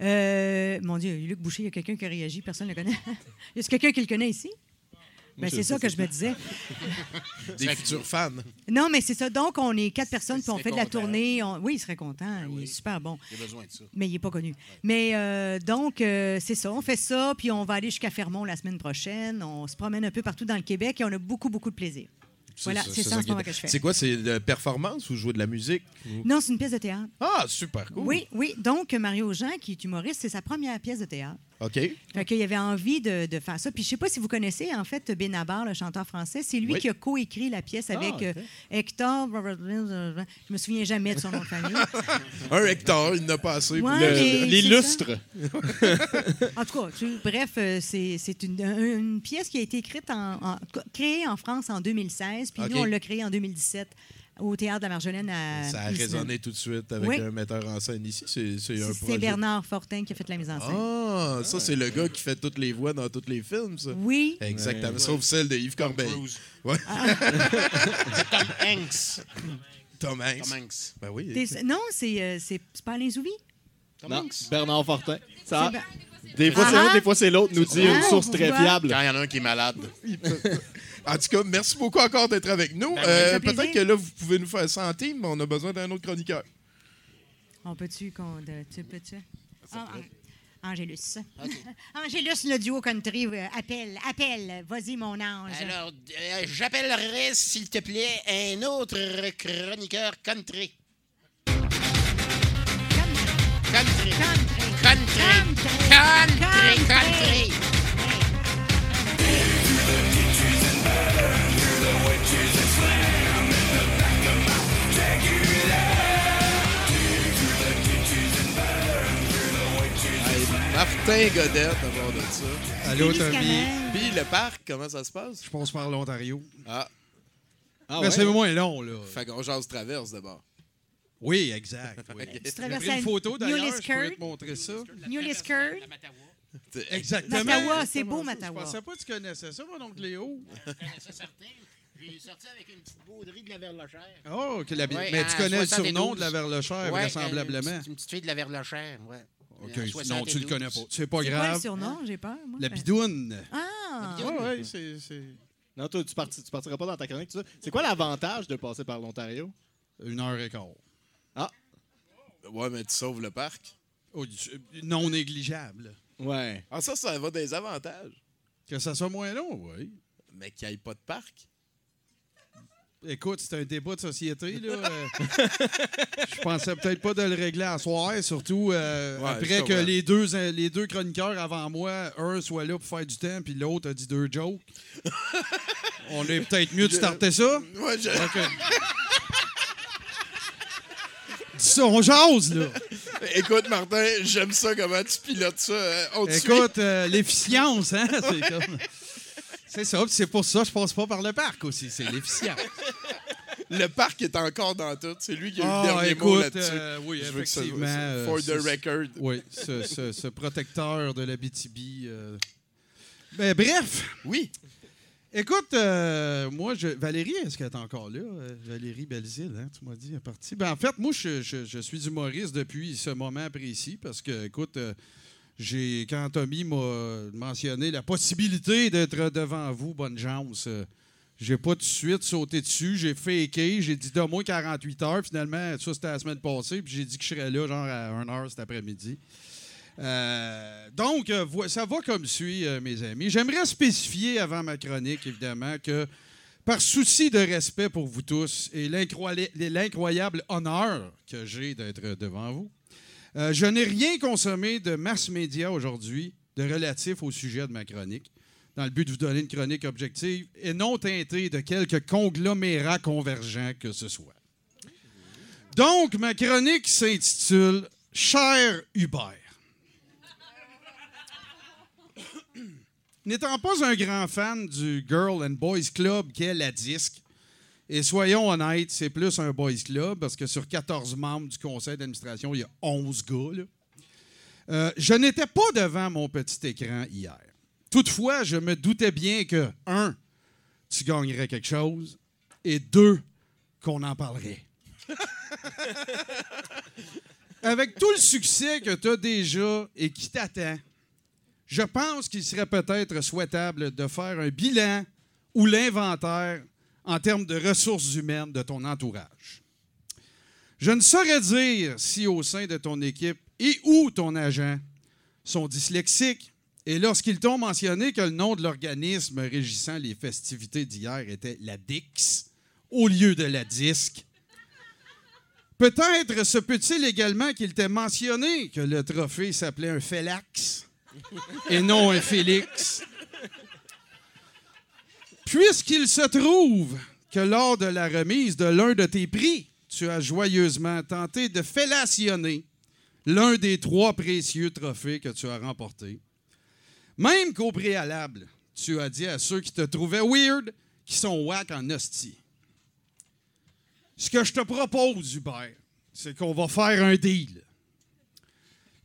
Euh, mon Dieu, Luc Boucher, il y a quelqu'un qui a réagi, personne ne le connaît. y a quelqu'un qui le connaît ici? Ben, c'est ça que je me disais. Des futurs fans. Non, mais c'est ça. Donc, on est quatre personnes, puis on fait de la content. tournée. On- Oui, il serait content. Il est super bon. J'ai besoin de ça. Mais il n'est pas connu. Mais euh, donc, euh, c'est ça. On fait ça, puis on va aller jusqu'à Fermont la semaine prochaine. On se promène un peu partout dans le Québec et on a beaucoup, beaucoup de plaisir. Voilà, c'est ça en ce moment que je fais. C'est quoi, c'est de performance ou jouer de la musique? ou- Non, c'est une pièce de théâtre. Ah, super cool. Oui, oui. Donc, Mario Jean, qui est humoriste, c'est sa première pièce de théâtre. OK. Fait qu'il avait envie de, de faire ça. Puis je sais pas si vous connaissez, en fait, Benabar, le chanteur français. C'est lui Oui. qui a coécrit la pièce avec ok. euh, Hector... Je me souviens jamais de son nom de famille. Un hectare, il n'a pas assez. Ouais, lustres. En tout cas, tu- bref, euh, c'est une, un- une pièce qui a été écrite en, en- créée en France en 2016, puis nous, on l'a créée en 2017 au Théâtre de la Marjolaine à Ça a résonné tout de suite avec Oui. un metteur en scène ici. C'est. Bernard Fortin qui a fait la mise en scène. Ah, ça, c'est le gars qui fait toutes les voix dans tous les films, ça. Oui, Exactement. Sauf celle de Yves Corbeil. Ouais. Tom Hanks. Tom Hanks. Tom Hanks. Ben oui. Non, c'est euh, c'est pas Alain Zouvi? Tom Non, Hanks? Bernard Fortin. Ça, des fois, c'est Ah. un, des fois, c'est l'autre, nous dit Ah, une source très fiable. Quand il y en a un qui est malade. En tout cas, merci beaucoup encore d'être avec nous. Ben ça Euh, Peut-être que là, vous pouvez nous faire team, mais on a besoin d'un autre chroniqueur. On peut-tu qu'on. Tu peux-tu? Ah, An- Angélus. Angélus, le duo country, euh, appelle, appelle. Vas-y, mon ange. Alors, euh, j'appellerai, s'il te plaît, un autre chroniqueur country. Country. Country. Country. Country. Country. Martin Godette, à bord de ça. Allô, Tommy. Puis le parc, comment ça se passe? Je passe par l'Ontario. Ah, Ah, Mais ouais? c'est moins long, là. fait qu'on jase traverse d'abord. Oui, exact. Oui. Tu J'ai traverses pris une photo d'ailleurs, je pourrais te montrer ça. New Liskeard. Exactement. Mattawa, c'est beau, ça. Mattawa. Je pensais pas que tu connaissais ça, mon oncle Léo. C'est certain. J'ai sorti avec une petite bauderie de la Verlochère. Oh, que la... Ouais, mais tu connais le 72. surnom de la Verlochère, Ouais, vraisemblablement. Une, petite- une petite fille de la Verlochère, ouais. OK, En non, tu 72. le connais pas. C'est pas C'est quoi le grave. surnom? J'ai peur, moi. La bidoune. Ah! Oui, oui, c'est... c'est Non, toi, tu, parti- tu partiras pas dans ta chronique, tout ça. C'est quoi l'avantage de passer par l'Ontario? Une heure et quart. Ouais, mais tu sauves le parc. Oh, non négligeable. Ouais. Ah, ça, ça va des avantages. Que ça soit moins long, oui. Mais qu'il n'y ait pas de parc. Écoute, c'est un débat de société. Là. Euh, je pensais peut-être pas de le régler à soir, surtout euh, Ouais, après que les deux, euh, les deux chroniqueurs avant moi, un soit là pour faire du temps, puis l'autre a dit deux jokes. On est peut-être mieux de starter ça? Ouais, je-. Dis ça, on jase, là. Écoute, Martin, j'aime ça comment tu pilotes ça. hein. On? Écoute, euh, l'efficience, hein? C'est comme... C'est ça, c'est pour ça que je passe pas par le parc aussi. C'est l'efficient. Le parc est encore dans tout. C'est lui qui a eu Ah, le dernier écoute, mot là-dessus. euh, oui, Je effectivement. ça- euh, For the record. Oui, ce, ce- ce protecteur de la BTB. Ben, bref. Oui. Écoute, euh, moi, je, Valérie, est-ce qu'elle est encore là? Euh, Valérie Belzile, hein, tu m'as dit, elle est partie. Ben, en fait, moi, je, je- je suis humoriste depuis ce moment précis parce que, écoute, euh, j'ai, quand Tommy m'a mentionné la possibilité d'être devant vous, bonne chance, euh, j'ai pas tout de suite sauté dessus. J'ai faké, j'ai dit donne-moi 48 heures. Finalement, ça, c'était la semaine passée, puis j'ai dit que je serais là, genre à 1 heure cet après-midi. Euh, donc, euh, ça va comme suit, mes amis. J'aimerais spécifier avant ma chronique, évidemment, que par souci de respect pour vous tous et l'incroyable honneur que j'ai d'être devant vous, euh, je n'ai rien consommé de mass média aujourd'hui de relatif au sujet de ma chronique, dans le but de vous donner une chronique objective et non teintée de quelque conglomérat convergent que ce soit. Donc, ma chronique s'intitule Cher Hubert. N'étant pas un grand fan du Girl and Boys Club qu'est la disque, et soyons honnêtes, c'est plus un boys club parce que sur 14 membres du conseil d'administration, il y a 11 gars. Euh, je n'étais pas devant mon petit écran hier. Toutefois, je me doutais bien que, un, tu gagnerais quelque chose, et deux, qu'on en parlerait. Avec tout le succès que tu as déjà et qui t'attend, je pense qu'il serait peut-être souhaitable de faire un bilan ou l'inventaire en termes de ressources humaines de ton entourage. Je ne saurais dire si au sein de ton équipe et ou ton agent sont dyslexiques et lorsqu'ils t'ont mentionné que le nom de l'organisme régissant les festivités d'hier était la DIX au lieu de la DISC, peut-être se peut-il également qu'il t'ait mentionné que le trophée s'appelait un Félax et non un Félix. Puisqu'il se trouve que lors de la remise de l'un de tes prix, tu as joyeusement tenté de fellationner l'un des trois précieux trophées que tu as remportés, même qu'au préalable, tu as dit à ceux qui te trouvaient weird qu'ils sont whack en hostie. Ce que je te propose, Hubert, c'est qu'on va faire un deal.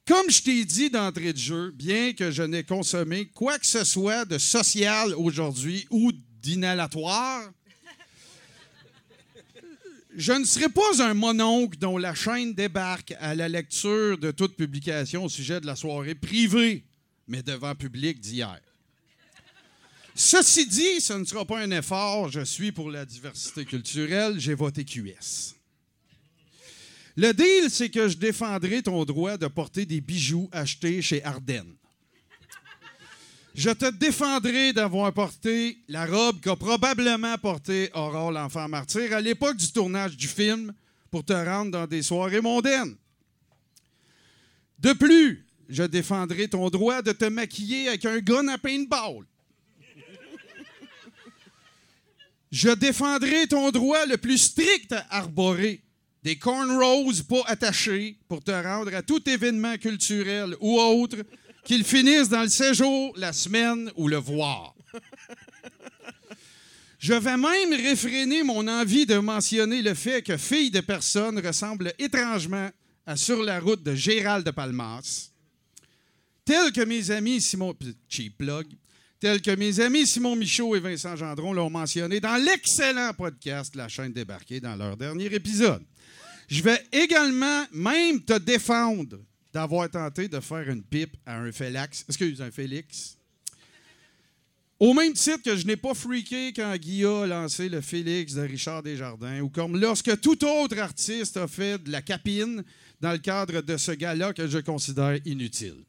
Comme je t'ai dit d'entrée de jeu, bien que je n'ai consommé quoi que ce soit de social aujourd'hui ou d'inhalatoire, je ne serai pas un mononcle dont la chaîne débarque à la lecture de toute publication au sujet de la soirée privée, mais devant public d'hier. Ceci dit, ce ne sera pas un effort. Je suis pour la diversité culturelle. J'ai voté QS. Le deal, c'est que je défendrai ton droit de porter des bijoux achetés chez Ardennes. Je te défendrai d'avoir porté la robe qu'a probablement portée Aurore l'enfant martyr à l'époque du tournage du film pour te rendre dans des soirées mondaines. De plus, je défendrai ton droit de te maquiller avec un gun à paintball. Je défendrai ton droit le plus strict à arborer des cornrows pas attachés pour te rendre à tout événement culturel ou autre, qu'il finisse dans le séjour, la semaine ou le voir. Je vais même réfréner mon envie de mentionner le fait que Fille de personne ressemble étrangement à Sur la route de Gérald de Palmas. Tel que mes amis Simon... Tel que mes amis Simon Michaud et Vincent Gendron l'ont mentionné dans l'excellent podcast La chaîne débarquée dans leur dernier épisode. Je vais également même te défendre d'avoir tenté de faire une pipe à un Félix. Excuse, un Félix. Au même titre que je n'ai pas freaké quand Guy a lancé le Félix de Richard Desjardins, ou comme lorsque tout autre artiste a fait de la capine dans le cadre de ce gala que je considère inutile.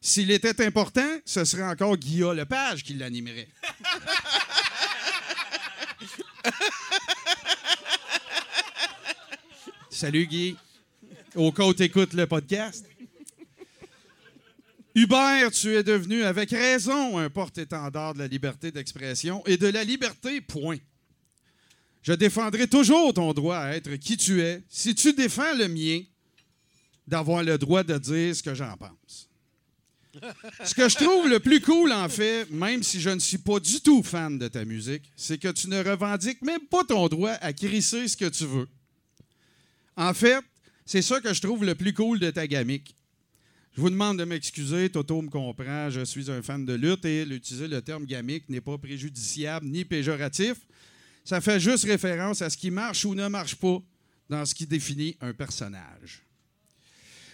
S'il était important, ce serait encore Guillaume Lepage qui l'animerait. Salut Guy. Au cas où t'écoutes le podcast. Hubert, tu es devenu avec raison un porte-étendard de la liberté d'expression et de la liberté, point. Je défendrai toujours ton droit à être qui tu es si tu défends le mien d'avoir le droit de dire ce que j'en pense. Ce que je trouve le plus cool, en fait, même si je ne suis pas du tout fan de ta musique, c'est que tu ne revendiques même pas ton droit à crisser ce que tu veux. En fait, c'est ça que je trouve le plus cool de ta gamique. Je vous demande de m'excuser, Toto me comprend, je suis un fan de lutte et l'utiliser le terme gamique n'est pas préjudiciable ni péjoratif. Ça fait juste référence à ce qui marche ou ne marche pas dans ce qui définit un personnage.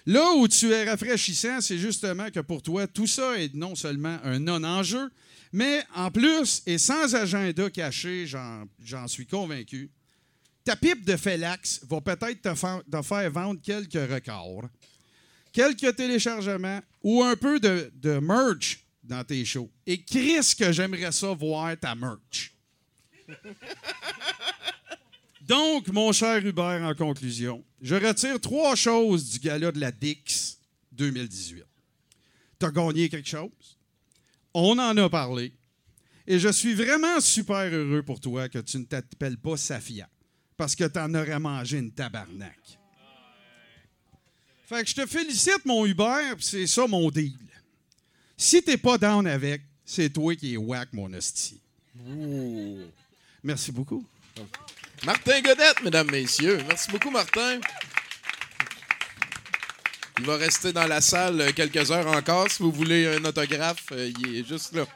Là où tu es rafraîchissant, c'est justement que pour toi, tout ça est non seulement un non-enjeu, mais en plus, et sans agenda caché, j'en suis convaincu, ta pipe de Felax va peut-être te, fa- te faire vendre quelques records, quelques téléchargements ou un peu de, de merch dans tes shows. Et Chris, que j'aimerais ça voir ta merch. Donc, mon cher Hubert, en conclusion, je retire trois choses du gala de la Dix 2018. Tu as gagné quelque chose? On en a parlé. Et je suis vraiment super heureux pour toi que tu ne t'appelles pas Safia. Parce que tu en aurais mangé une tabarnak. Fait que je te félicite, mon Hubert, c'est ça mon deal. Si t'es pas down avec, c'est toi qui es whack, mon hostie. Merci beaucoup. Martin Godette, mesdames, messieurs. Merci beaucoup, Martin. Il va rester dans la salle quelques heures encore. Si vous voulez un autographe, euh, il est juste là.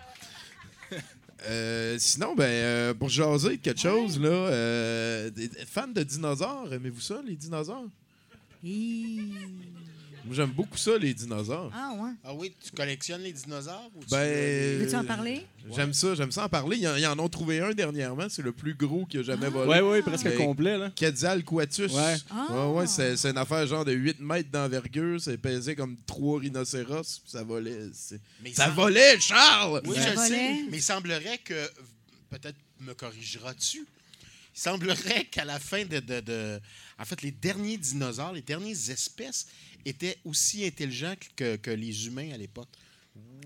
Euh, sinon, ben, euh, pour jaser de quelque chose, là, euh, fans de dinosaures, aimez-vous ça, les dinosaures? Hi. Moi, j'aime beaucoup ça, les dinosaures. Ah, ouais. Ah oui, tu collectionnes les dinosaures? Ou tu- Ben, Veux-tu en parler? J'aime ça, j'aime ça en parler. Ils en, ils en ont trouvé un dernièrement, c'est le plus gros qu'il a jamais Ah. volé. Ouais, ouais, presque Mais- complet, là. Quetzalcoatus. Ouais. Ah. Ouais, ouais, c'est, c'est une affaire genre de 8 mètres d'envergure. C'est pesé comme trois rhinocéros. ça volait. c'est- Mais Ça volait, Charles! Oui, Ça je sais, mais il semblerait que, peut-être me corrigeras-tu, il semblerait qu'à la fin de, de- de- En fait, les derniers dinosaures, les dernières espèces étaient aussi intelligents que, que les humains à l'époque.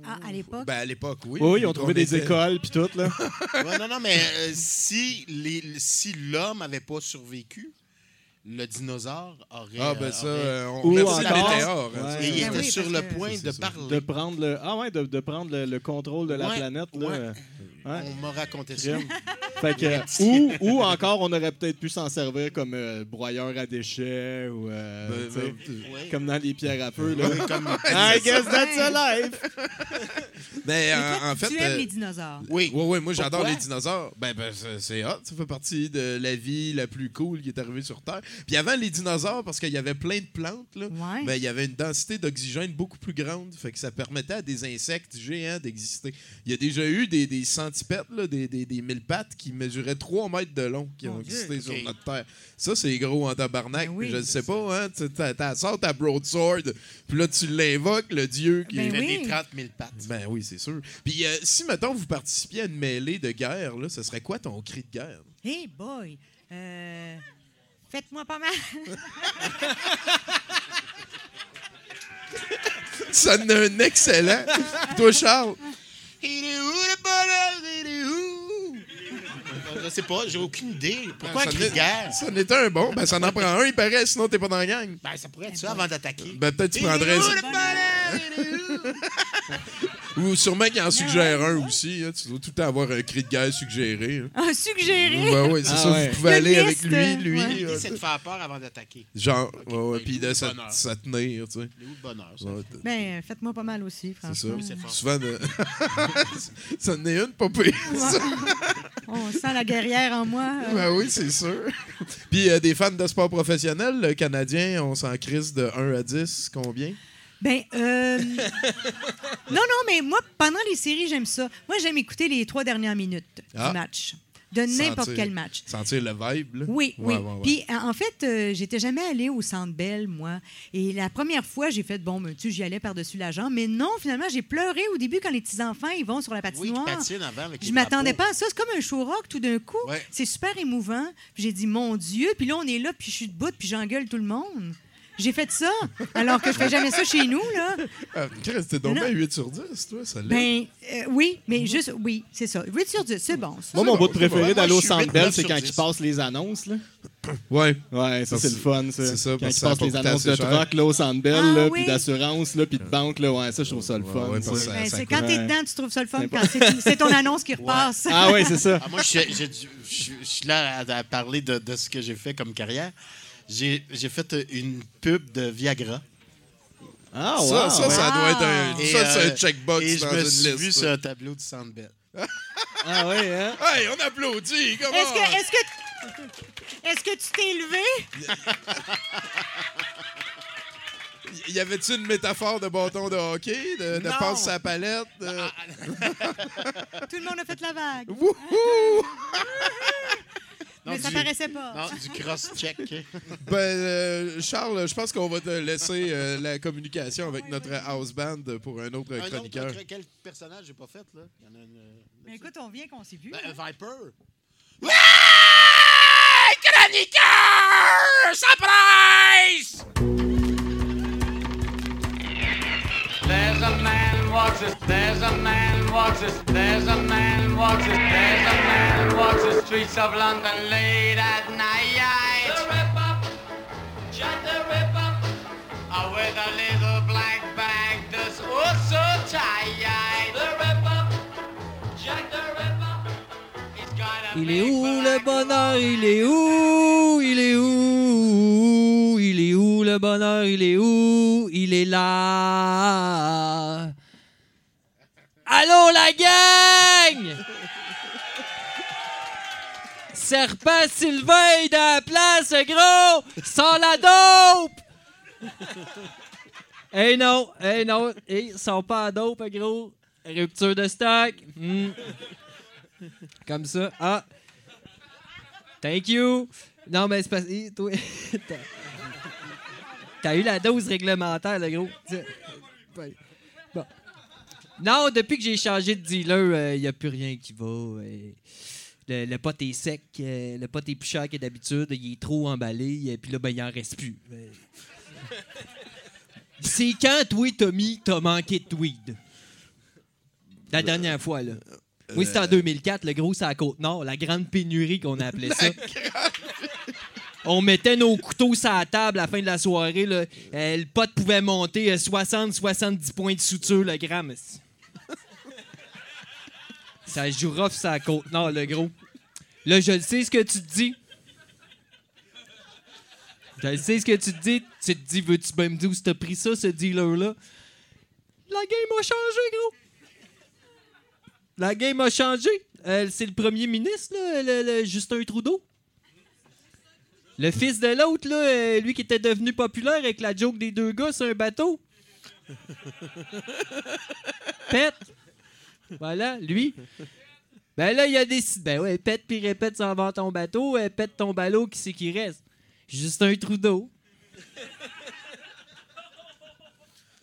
Ah, à l'époque? Ben, à l'époque, oui. Oui, ils ont On trouvé des était- écoles puis tout, là. Ouais, non, non, mais euh, si les- si l'homme n'avait pas survécu, le dinosaure aurait. Ah, ben ça, aurait- euh, on Ou la encore- météore. hein, Ouais. Et il Ben était oui, sur le point de ça. parler. De prendre le, ah ouais, de, de prendre le, le contrôle de la Ouais, planète. Là. On m'a raconté ça. Crème. Fait que, ou, ou encore, on aurait peut-être pu s'en servir comme euh, broyeur à déchets ou euh, Ben, ben, Ouais. comme dans les pierres à feu. Là. Oui, comme- I guess that's a life. Euh, toi, en fait. tu aimes euh, les dinosaures. Oui. Ouais, ouais, moi j'adore les dinosaures. Ben, ben c'est- hot, ça fait partie de la vie la plus cool qui est arrivée sur Terre. Puis avant les dinosaures, parce qu'il y avait plein de plantes, là, Ouais. ben, il y avait une densité d'oxygène beaucoup plus grande, fait que ça permettait à des insectes géants d'exister. Il y a déjà eu des, des là, des, des, des mille pattes qui mesuraient 3 mètres de long qui Mon ont Dieu. existé sur notre Terre. Ça, c'est gros en tabarnak. Ben oui. Je ne sais pas, hein, tu sors ta broadsword, puis là, tu l'invoques, le dieu qui Ben est oui. des 30 000 pattes. ben oui, c'est sûr. Puis euh, si, mettons, vous participiez à une mêlée de guerre, là, ce serait quoi ton cri de guerre? Hey boy! Euh, Faites-moi pas mal. Ça en a un excellent. Toi, Charles? Il est où le bonheur? Il est où? Je sais pas, j'ai aucune idée. Pourquoi un ça cri de en est- guerre? Ça en est un bon. Ben, ça en prend un, il paraît, sinon t'es pas dans la gang. Ben, ça pourrait être ça avant d'attaquer. Ben, peut-être tu Il est prendrais... où le bonheur? Il est où? Ou sûrement qu'il en suggère un aussi. hein. Tu dois tout le temps avoir un cri de guerre suggéré. hein. Ah, suggéré! Ben oui, c'est Ah ça. ouais. Vous pouvez Le aller avec lui, lui. ouais. Euh, c'est de faire peur avant d'attaquer. Genre, ouais, ouais, puis de le se bonheur? se tenir, tu sais. Il est où le bonheur? ça? Ben, faites-moi pas mal aussi, C'est ça. franchement. c'est fort. Souvent, de... ça en est une, pas pire, ça. On sent la guerrière en moi. euh. Ben oui, c'est sûr. Puis euh, des fans de sport professionnel, le Canadien, on s'en crise de 1 à 10, combien? Ben, euh... non, non, mais moi, pendant les séries, j'aime ça. Moi, j'aime écouter les trois dernières minutes Ah. du match. De n'importe Sentir- quel match. Sentir le vibe, là? Oui, Ouais, oui. ouais, ouais. Puis, en fait, euh, j'étais jamais allée au Centre Bell, moi. Et la première fois, j'ai fait, bon, ben, tu sais, j'y allais par-dessus la jambe. Mais non, finalement, j'ai pleuré au début quand les petits-enfants, ils vont sur la Oui, patinoire. patine avant avec Je m'attendais pas à ça. C'est comme un show rock tout d'un coup. Ouais. C'est super émouvant. Puis j'ai dit, mon Dieu. Puis là, on est là, puis je suis debout, puis j'engueule tout le monde. J'ai fait ça, alors que je fais jamais ça chez nous, là. Ah, Chris, t'es donc bien 8 sur 10, toi, ça l'est. Ben, euh, oui, mais juste, oui, c'est ça. 8 sur 10, c'est bon. ça. Moi, mon bout bon. préféré d'aller au Centre Bell, c'est quand ils passent les annonces. Là. Ouais. Ouais, ça, c'est le fun, ça. C'est ça, Quand ils passent a les annonces de troc là, au Centre Bell, Ah là, oui. puis d'assurance, là, puis de banque, là, ouais, ça, je trouve ça le fun. ouais, Ben, c'est quand t'es Ouais. dedans, tu trouves ça le fun C'est quand c'est ton annonce qui repasse. Ah oui, c'est ça. Ah, moi, je suis, là à, parler de ce que j'ai fait comme carrière. J'ai j'ai fait une pub de Viagra. Ah, Ça, wow, ça, ouais. ça doit être un, Et, ça, c'est euh, un checkbox Et je dans me une suis liste. vu sur un tableau du Centre Bell. Ah ouais, hein? Hey, on applaudit, comment? Est-ce que, est-ce que, est-ce que tu t'es levé? Y avait-tu une métaphore de bâton de hockey, de, de passe à la palette? de- Tout le monde a fait la vague. Wouhou! Mais Non, ça du- paraissait pas. Non, du cross-check. Ben, euh, Charles, je pense qu'on va te laisser euh, la communication avec notre house band pour un autre Un chroniqueur. autre, quel personnage j'ai pas fait, là? Il y en a une... euh, Mais écoute, on vient qu'on s'est vu. Ben, hein. un Viper. Ouais! Chroniqueur! Surprise! There's a man the there's a man walks the there's a man walks the there's a man walks the streets of London late at night. The Ripper, Jack the Ripper, uh, with a little black bag that's oh so tight. The Ripper, Jack the Ripper, he's got a Il est où le bonheur? Il est où? Il est où? Il est où le bonheur? Il est où? Il est là. Allô la gang! Serpent Sylvain est dans la place, gros! Sans la dope! Eh non, eh non, ils sont pas à dope, gros. Rupture de stock. Hmm. Comme ça. Ah. Thank you. Non, mais c'est parce que. T'as eu la dose réglementaire, le gros. Non, depuis que j'ai changé de dealer, il n'y a plus rien qui va. euh. Le, le pot est sec, euh, le pot est plus cher que d'habitude, il est trop emballé, et puis là, ben, il en reste plus. Euh. C'est quand, toi, Tommy, t'as manqué de tweed? La dernière fois, là. Oui, c'était en 2004, le gros, c'est à la Côte-Nord, la grande pénurie qu'on a appelé ça. On mettait nos couteaux sur la table à la fin de la soirée. Là. Euh, le pot pouvait monter 60-70 points de suture le gramme. Ça joue rough sur la Côte-Nord, le gros. Là, je le sais ce que tu te dis. Je le sais ce que tu te dis. Tu te dis, veux-tu bien me dire où t'as pris ça, ce dealer-là? La game a changé, gros. La game a changé. Euh, c'est le premier ministre, là, le Justin Trudeau. Le fils de l'autre, là, euh, lui qui était devenu populaire avec la joke des deux gars sur un bateau. Pète. Voilà, lui. Ben là, il a décidé. Ben ouais, pète puis répète s'en va ton bateau. euh, pète ton ballot, qui c'est qui reste? Justin Trudeau.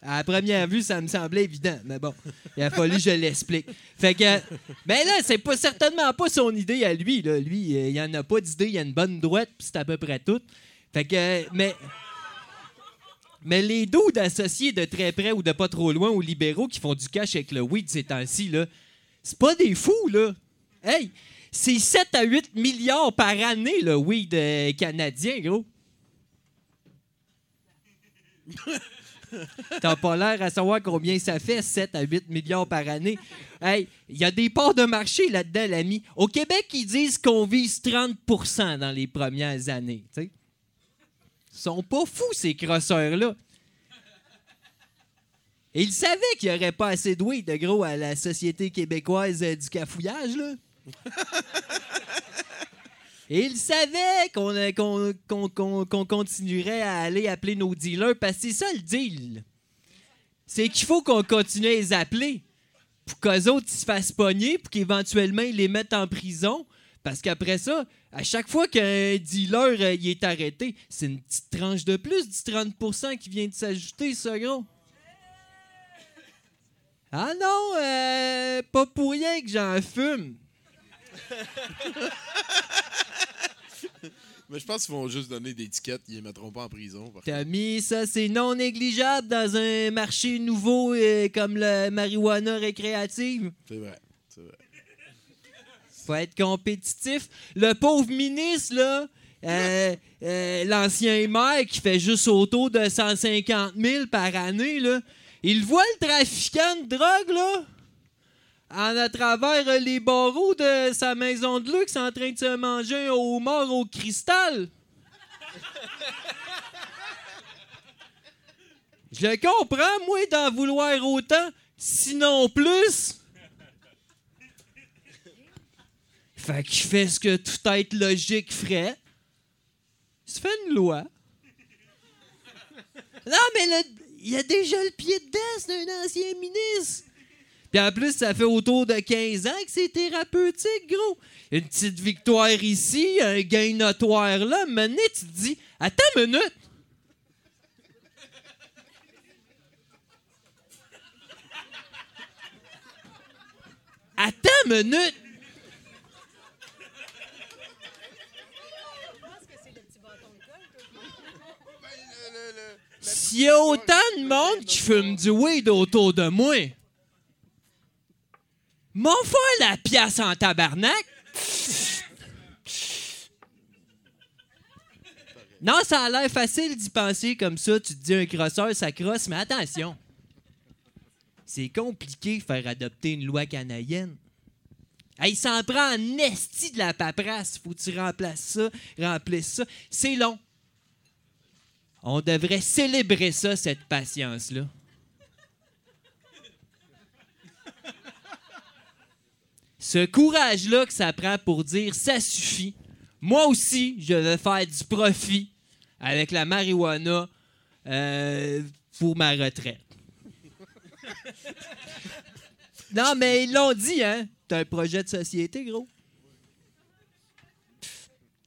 À la première vue, ça me semblait évident, mais bon, il a fallu que je l'explique. Fait que, ben là, c'est pas certainement pas son idée à lui. Là. Lui, euh, il en a pas d'idée, il a une bonne droite, puis c'est à peu près tout. Fait que, mais, mais les dos d'associés de très près ou de pas trop loin aux libéraux qui font du cash avec le weed ces temps-ci, là, c'est pas des fous, là. Hey, c'est 7 à 8 milliards par année, le weed euh, canadien, gros. T'as pas l'air à savoir combien ça fait, 7 à 8 milliards par année. Hey, il y a des parts de marché là-dedans, l'ami. Au Québec, ils disent qu'on vise 30% dans les premières années. Sont pas fous, ces crosseurs-là. Et ils savaient qu'il n'y aurait pas assez de weed, de gros, à la Société québécoise euh, du cafouillage, là. Et ils savaient qu'on euh, qu'on- continuerait à aller appeler nos dealers parce que c'est ça le deal. C'est qu'il faut qu'on continue à les appeler pour qu'eux autres ils se fassent pogner, pour qu'éventuellement ils les mettent en prison. Parce qu'après ça, à chaque fois qu'un dealer euh, il est arrêté, c'est une petite tranche de plus du 30% qui vient de s'ajouter, ça, gros. Ah non, euh, pas pour rien que j'en fume. Mais je pense qu'ils vont juste donner des tickets, ils les mettront pas en prison. T'as mis ça, c'est non négligeable dans un marché nouveau euh, comme le marijuana récréative. C'est vrai, c'est vrai. Faut être compétitif. Le pauvre ministre, là, euh, euh, l'ancien maire qui fait juste autour de 150 000 par année, il voit le trafiquant de drogue, là, à travers euh, les barreaux de sa maison de luxe en train de se manger un homard au cristal. Je comprends, moi, d'en vouloir autant, sinon plus. Fait qu'il fait ce que tout être logique ferait. Il se fait une loi. Non, mais il a déjà le pied dedans, c'est un ancien ministre. Puis en plus, ça fait autour de 15 ans que c'est thérapeutique, gros. Une petite victoire ici, un gain notoire là. Maintenant, tu te dis, attends une minute. Attends une minute. S'il y a autant de monde qui fume du weed autour de moi, m'en la pièce en tabarnak. Non, ça a l'air facile d'y penser comme ça. Tu te dis un crosseur, ça crosse, mais attention. C'est compliqué de faire adopter une loi canadienne. Il s'en prend en esti de la paperasse. Faut que tu remplaces ça, remplisses ça. C'est long. On devrait célébrer ça, cette patience-là. Ce courage-là que ça prend pour dire ça suffit. Moi aussi, je vais faire du profit avec la marijuana euh, pour ma retraite. non, mais ils l'ont dit, hein? T'as un projet de société, gros.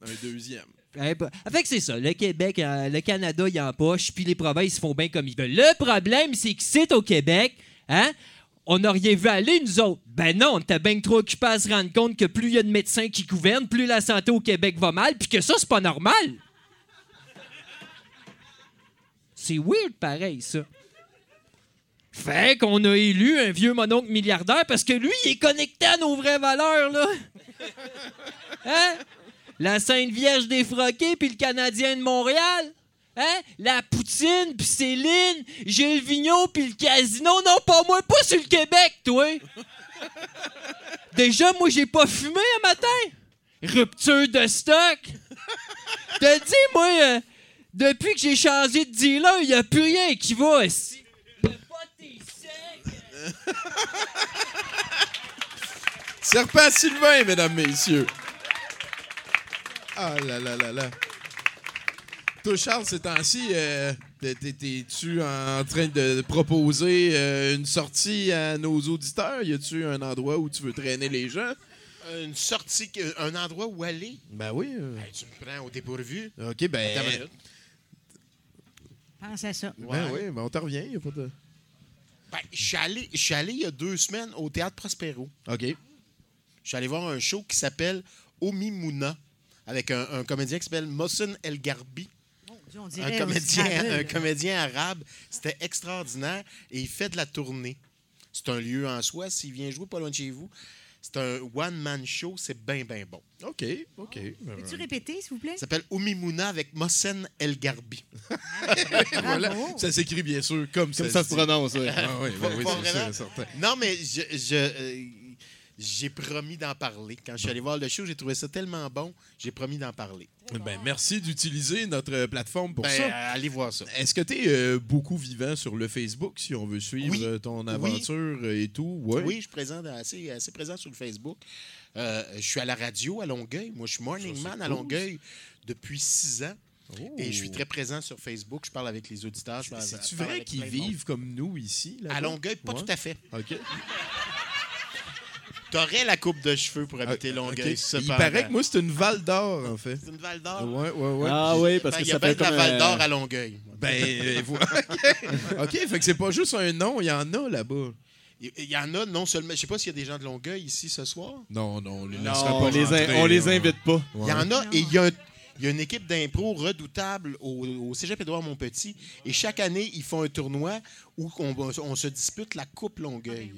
Un deuxième. Eh ben, Fait que c'est ça. Le Québec, euh, le Canada, il en poche, puis les provinces font bien comme ils veulent. Le problème, c'est que c'est au Québec, hein? On rien vu aller, nous autres. Ben non, on était bien trop occupés à se rendre compte que plus il y a de médecins qui gouvernent, plus la santé au Québec va mal, puis que ça, c'est pas normal. C'est weird, pareil, ça. Fait qu'on a élu un vieux mononcle milliardaire parce que lui, il est connecté à nos vraies valeurs, là. Hein? La Sainte Vierge défroquée puis le Canadien de Montréal. Hein? La Poutine puis Céline, Gilles Vigneault puis le Casino. Non, pas moi, pas sur le Québec, toi. Déjà, moi, j'ai pas fumé un matin. Rupture de stock. Te dis, moi, euh, depuis que j'ai changé de dealer, il a plus rien qui va. esti. Serpent Sylvain, mesdames, messieurs. Ah là là là là. Toi, Charles, ces temps-ci, euh, t'es- t'es- t'es-tu en train de proposer euh, une sortie à nos auditeurs? Y a-tu un endroit où tu veux traîner les gens? Une sortie, un endroit où aller? Ben oui. euh. Hey, tu me prends au dépourvu. OK, ben. Pense à ça. Ben oui, ben on te revient. Y a pas de... Ben, je suis allé, il y a deux semaines au Théâtre Prospero. OK. Je suis allé voir un show qui s'appelle Omi Mouna avec un, un comédien qui s'appelle Mohsen El Garbi. On Un comédien, Scrabble. un comédien arabe. C'était extraordinaire et il fait de la tournée. C'est un lieu en soi. S'il vient jouer pas loin de chez vous, c'est un one-man show. C'est bien, bien bon. OK, OK. Peux-tu répéter, s'il vous plaît? Ça s'appelle Oumi Mouna avec Mohsen El Garbi. voilà. Bravo. Ça s'écrit bien sûr comme, Comme ça se prononce, ouais. Ah oui, ben oui, c'est certain. Non, mais je, je, euh, j'ai promis d'en parler. Quand je suis allé voir le show, j'ai trouvé ça tellement bon, j'ai promis d'en parler. Ben, merci d'utiliser notre plateforme pour Ben, ça. euh, allez voir ça. Est-ce que tu es beaucoup vivant sur le Facebook si on veut suivre Oui. euh, ton aventure euh, et tout? Ouais. Oui, je suis présent, assez, assez présent sur le Facebook. Euh, je suis à la radio à Longueuil. Moi, je suis Morning Man à. Longueuil depuis six ans. Oh. Et je suis très présent sur Facebook. Je parle avec les auditeurs. C'est-tu vrai qu'ils vivent comme nous ici? À Longueuil, pas Ouais. tout à fait. OK. T'aurais la coupe de cheveux pour habiter Ah, Longueuil. Il paraît que moi, c'est une Val d'Or, en fait. C'est une Val d'Or? Ouais, ouais, ouais. Ah oui, parce Ben, que il y a ça fait de la. Val d'Or euh, à Longueuil. Ben, euh, voilà. OK, fait que c'est pas juste un nom, il y en a là-bas. Il il y en a non seulement. Je sais pas s'il y a des gens de Longueuil ici ce soir. Non, non, on les non, on les, in- on les invite pas. Ouais. Il y en a et il y a, un- il y a une équipe d'impro redoutable au, au Cégep Édouard Montpetit. Et chaque année, ils font un tournoi où on, on se dispute la Coupe Longueuil.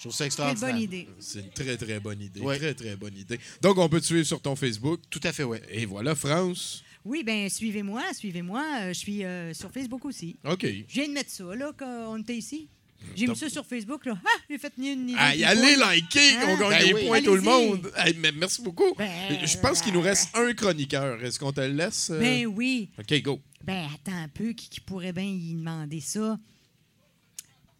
Je trouve ça extraordinaire. bonne idée. C'est une très, très bonne idée. Ouais. Très, très bonne idée. Donc, on peut te suivre sur ton Facebook. Tout à fait, ouais. Et voilà, France. Oui, ben suivez-moi, suivez-moi. Euh, je suis euh, sur Facebook aussi. OK. Je viens de mettre ça, là, quand on était ici. J'ai mis ça sur Facebook, là. Ah, j'ai fait ni une ni deux. Allez, allez liker, Hein? on gagne Ben des oui. points tout le monde. Hey, mais merci beaucoup. Ben, Je pense qu'il nous reste un chroniqueur. Est-ce qu'on te le laisse? euh? Ben oui. OK, go. Ben, attends un peu, qui, qui pourrait bien y demander ça?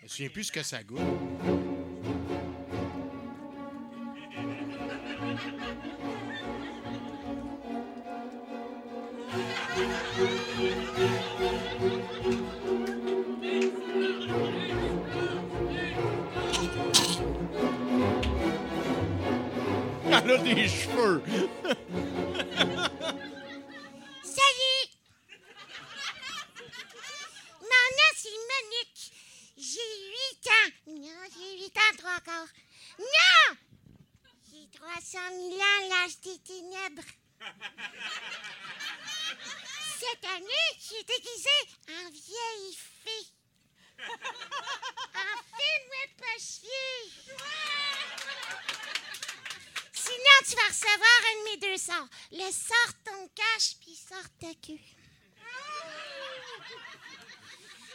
Je me souviens plus ce que ça goûte. Elle a des cheveux. Salut! Mon nom, c'est Monique. J'ai 8 ans. Non, j'ai 8 ans, trois quarts. Non! J'ai 300 000 ans, l'âge des ténèbres. Cette année, je suis déguisée en vieille fée. En fais-moi pas chier. Sinon, tu vas recevoir un de mes deux sorts. Le sort ton cache, puis sort ta queue.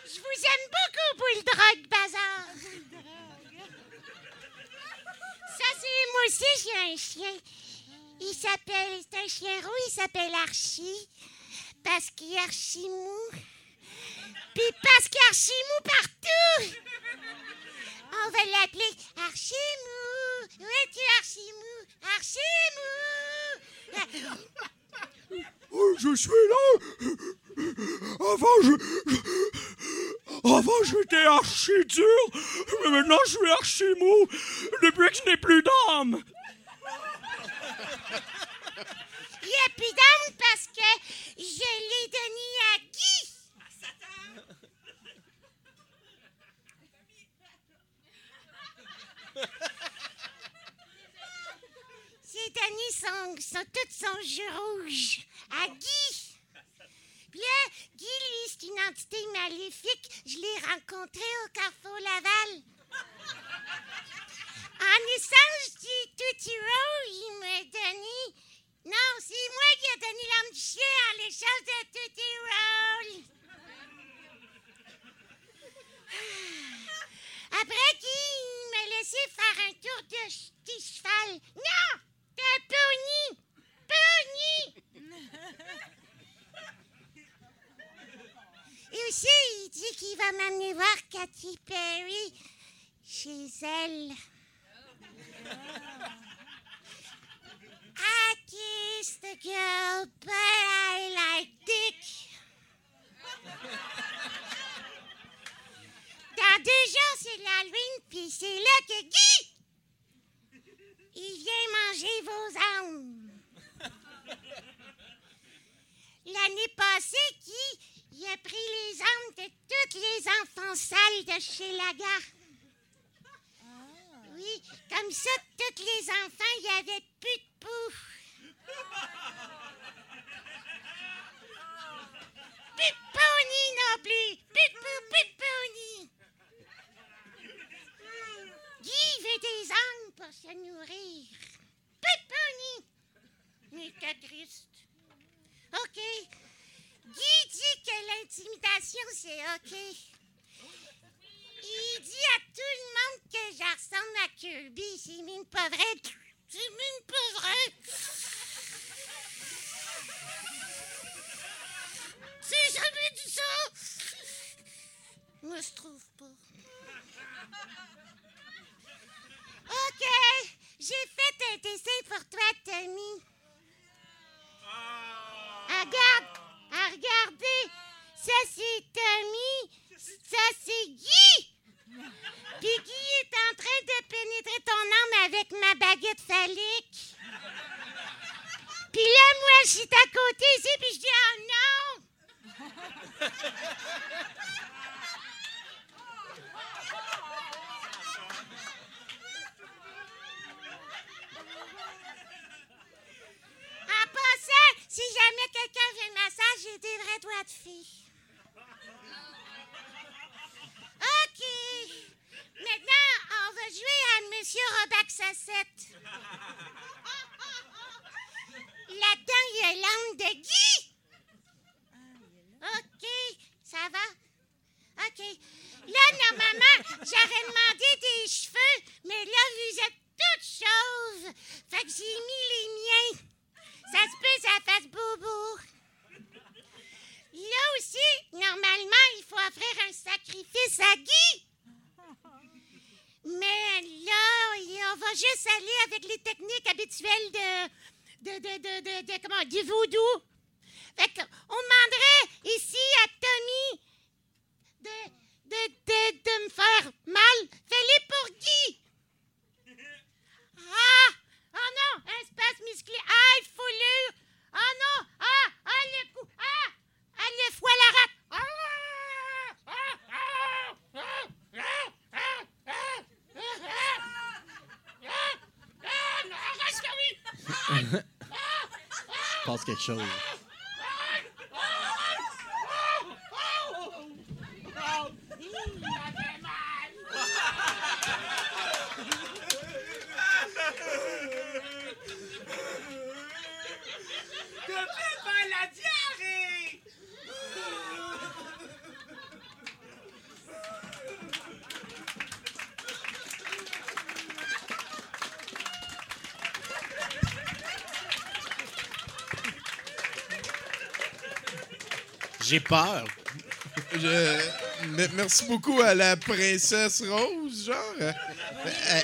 Je vous aime beaucoup, boule drogue bazar. Ça, c'est moi aussi, j'ai un chien. Il s'appelle, c'est un chien roux, il s'appelle Archie. Parce qu'il est archi. Puis parce qu'il est archi partout. On va l'appeler Archimou. Où es-tu, Archimou? Archimou! Oh, je suis là. Avant, je. je- Avant, j'étais archi dur, mais maintenant, je suis archi mou. Depuis que je n'ai plus d'âme. Il n'y a plus d'âme parce que je l'ai donné à Guy. J'ai donné son, son- tout son jus rouge à Guy. Puis Guy, lui, c'est une entité maléfique. Je l'ai rencontré au Carrefour Laval. En échange du Tutti Roll, il m'a donné... Non, c'est moi qui ai donné l'âme du chien en l'échange de Tutti Roll. Après, Guy, il m'a laissé faire un tour de cheval. Non! De pony! Pony! Et aussi, il dit qu'il va m'amener voir Katy Perry chez elle. I kissed the girl, but I like dick. Dans deux jours, c'est l'Halloween, puis c'est là que Guy, il vient manger vos âmes. L'année passée, Guy, il a pris les âmes de tous les enfants sales de chez Laga. Oui, comme ça, tous les enfants, il n'y avait plus de poux. Plus de pony non plus. Plus de poux, plus de pony. Guy veut des âmes pour se nourrir. Pony. Mais t'es triste. OK. Guy dit que l'intimidation, c'est OK. Il dit à tout le monde que je ressemble à Kirby. C'est même pas vrai. C'est même pas vrai. C'est jamais dit ça. Moi, je trouve pas. OK, j'ai fait un dessin pour toi, Tommy. Regarde, à regarder. Ça, c'est Tommy. Ça, c'est Guy. Puis Guy est en train de pénétrer ton âme avec ma baguette phallique. Puis là, moi, je suis à côté ici, puis je dis « Oh non! » En passant, si jamais quelqu'un veut un massage, j'ai des vrais doigts de fille. OK. Maintenant, on va jouer à Monsieur Robac Sassette. Là-dedans, il y a de Guy. OK, ça va? OK. Là, normalement, j'aurais demandé des cheveux, mais là, vous êtes toutes chauves. Fait que j'ai mis les miens. Ça se peut, ça fasse bobo. Là aussi, normalement, il faut offrir un sacrifice à Guy. Mais là, on va juste aller avec les techniques habituelles de, de, de, de, de, comment, du voodoo. Fait qu'on demanderait ici à Tommy de, de, de, me faire mal. Fais-le pour Guy. Ah! Oh non! Espace musclé. Ah, faut le. Oh non! Ah! Ah, le cou. Ah! Ah, le foie la rate. Ah! Ah! Ah! Ah! Ah! Ah! Ah! Ah! Ah! Ah! non, arrête ça, oui! Passe quelque chose. la diarrhée! J'ai peur. Je- merci beaucoup à la princesse Rose, genre.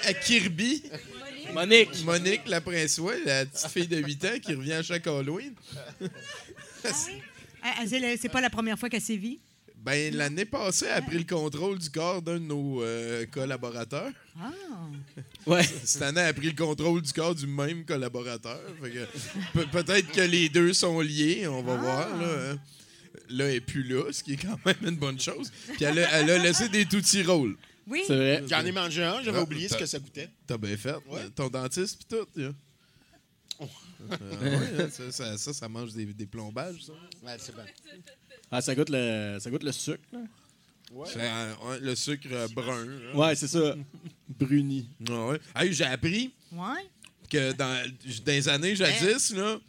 À, Kirby. Monique. Monique, la princesse, ouais, la petite fille de 8 ans qui revient à chaque Halloween. Ah, ah, c'est le- C'est pas la première fois qu'elle sévit? Ben, l'année passée, elle a pris le contrôle du corps d'un de nos euh, collaborateurs. Ah! Ouais. Cette année, elle a pris le contrôle du corps du même collaborateur. Fait que pe- peut-être que les deux sont liés, on va voir. Là, hein. Là, elle n'est plus là, ce qui est quand même une bonne chose. Puis elle a, elle a laissé des tootsie rolls. Oui. C'est vrai. J'en ai mangé un, j'avais Ah, oublié ce t'as- que ça coûtait. T'as bien fait. Ouais. Ton dentiste, puis tout. là. Euh, ouais, hein, ça, ça, ça, ça mange des, des plombages, ça. Ouais, c'est bon. Ah, ça goûte le, ça goûte le sucre. là? C'est, euh, ouais, le sucre euh, brun. là. Ouais, c'est ça. Bruni. Ah ouais. Hey, j'ai appris Ouais. que dans, dans les années jadis, là,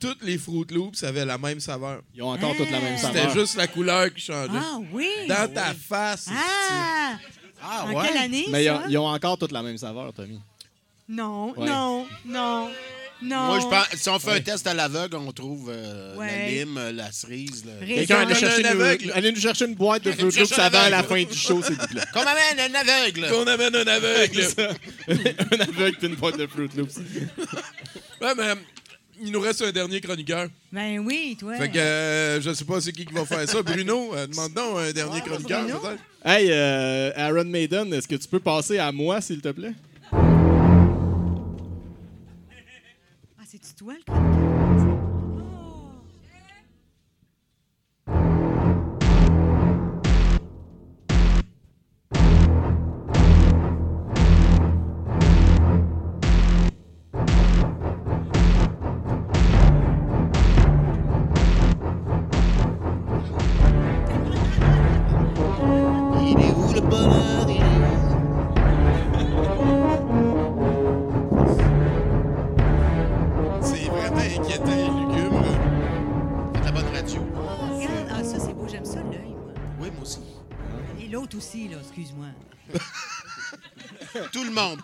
toutes les Fruit Loops avaient la même saveur. Ils ont encore toute la même C'était saveur. juste la couleur qui changeait. Ah oui! Dans ta face. Ah! Ah, En quelle année, Mais ils ça? ont, ils ont encore toute la même saveur, Tommy. Non, Ouais. non, non, non. Moi, je pense, si on fait Ouais. un test à l'aveugle, on trouve euh, la Ouais. lime, euh, la cerise. Quelqu'un allait Un chercher, aveugle. nous, allez nous chercher une boîte de Allez Fruit nous Loops chercher un avant la aveugle. fin du show, s'il vous plaît. Qu'on amène un aveugle. Qu'on amène un aveugle. C'est ça. un aveugle puis une boîte de Fruit Loops. ouais, mais il nous reste un dernier chroniqueur. Ben oui, toi. Fait que euh, je sais pas c'est qui qui va faire ça. Bruno, euh, demande donc un dernier chroniqueur, Bruno. peut-être. Hey, euh, Aaron Maiden, est-ce que tu peux passer à moi, s'il te plaît? Ah, c'est-tu toi, le chroniqueur?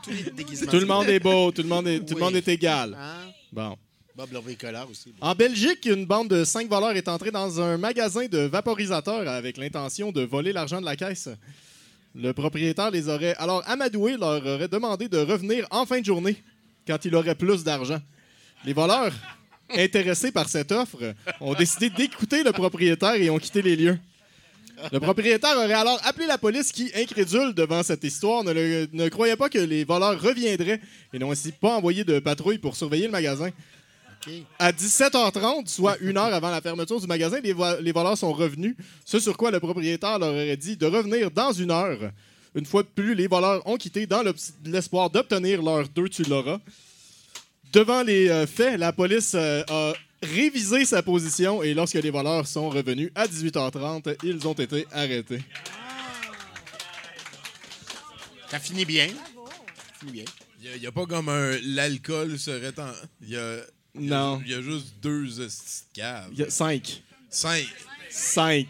Tout le monde, tous les déguisements. Tout le monde est beau, tout le monde est, tout le Oui. monde est égal. Hein? Bon. Bob Lorvé-Collard aussi. En Belgique, une bande de cinq voleurs est entrée dans un magasin de vaporisateurs avec l'intention de voler l'argent de la caisse. Le propriétaire les aurait alors amadoués, leur aurait demandé de revenir en fin de journée quand il aurait plus d'argent. Les voleurs, intéressés par cette offre, ont décidé d'écouter le propriétaire et ont quitté les lieux. Le propriétaire aurait alors appelé la police qui, incrédule devant cette histoire, ne, le- ne croyait pas que les voleurs reviendraient et n'ont ainsi pas envoyé de patrouille pour surveiller le magasin. À 17h30, soit une heure avant la fermeture du magasin, les, vo- les voleurs sont revenus. Ce sur quoi le propriétaire leur aurait dit de revenir dans une heure. Une fois de plus, les voleurs ont quitté dans l'espoir d'obtenir leur deux tu l'auras. Devant les euh, faits, la police euh, a révisé sa position et lorsque les voleurs sont revenus à 18h30, ils ont été arrêtés. Ça finit bien. Ça finit bien. Il n'y a, pas comme un. L'alcool serait en. Il y a. il y a- Non. Il y a juste deux caves. Il y a cinq. Cinq. Cinq.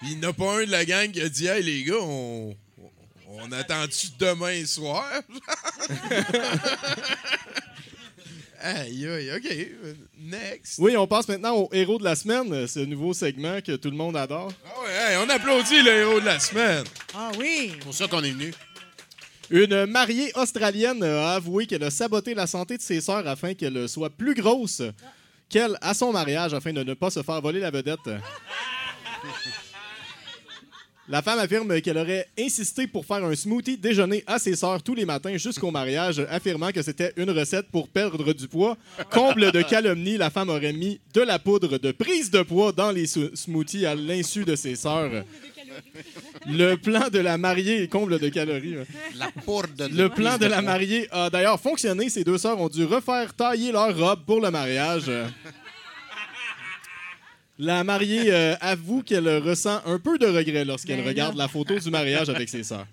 Puis il n'y en a pas un de la gang qui a dit Hey les gars, on. On attend-tu demain soir? aïe, aïe, OK. euh, Next. Oui, on passe maintenant au héros de la semaine, ce nouveau segment que tout le monde adore. Ah ouais, hey, on applaudit le héros de la semaine. Ah oui! C'est pour ça qu'on est venu. Une mariée australienne a avoué qu'elle a saboté la santé de ses sœurs afin qu'elles soient plus grosses qu'elle à son mariage afin de ne pas se faire voler la vedette. La femme affirme qu'elle aurait insisté pour faire un smoothie déjeuner à ses sœurs tous les matins jusqu'au mariage, affirmant que c'était une recette pour perdre du poids. Comble de calomnie, la femme aurait mis de la poudre de prise de poids dans les smoothies à l'insu de ses sœurs. Le plan de la mariée comble de calories. hein. La poudre de Le plan de la mariée a d'ailleurs fonctionné. Ces deux sœurs ont dû refaire tailler leur robe pour le mariage. La mariée euh, avoue qu'elle ressent un peu de regret lorsqu'elle Ben regarde là. la photo du mariage avec ses sœurs.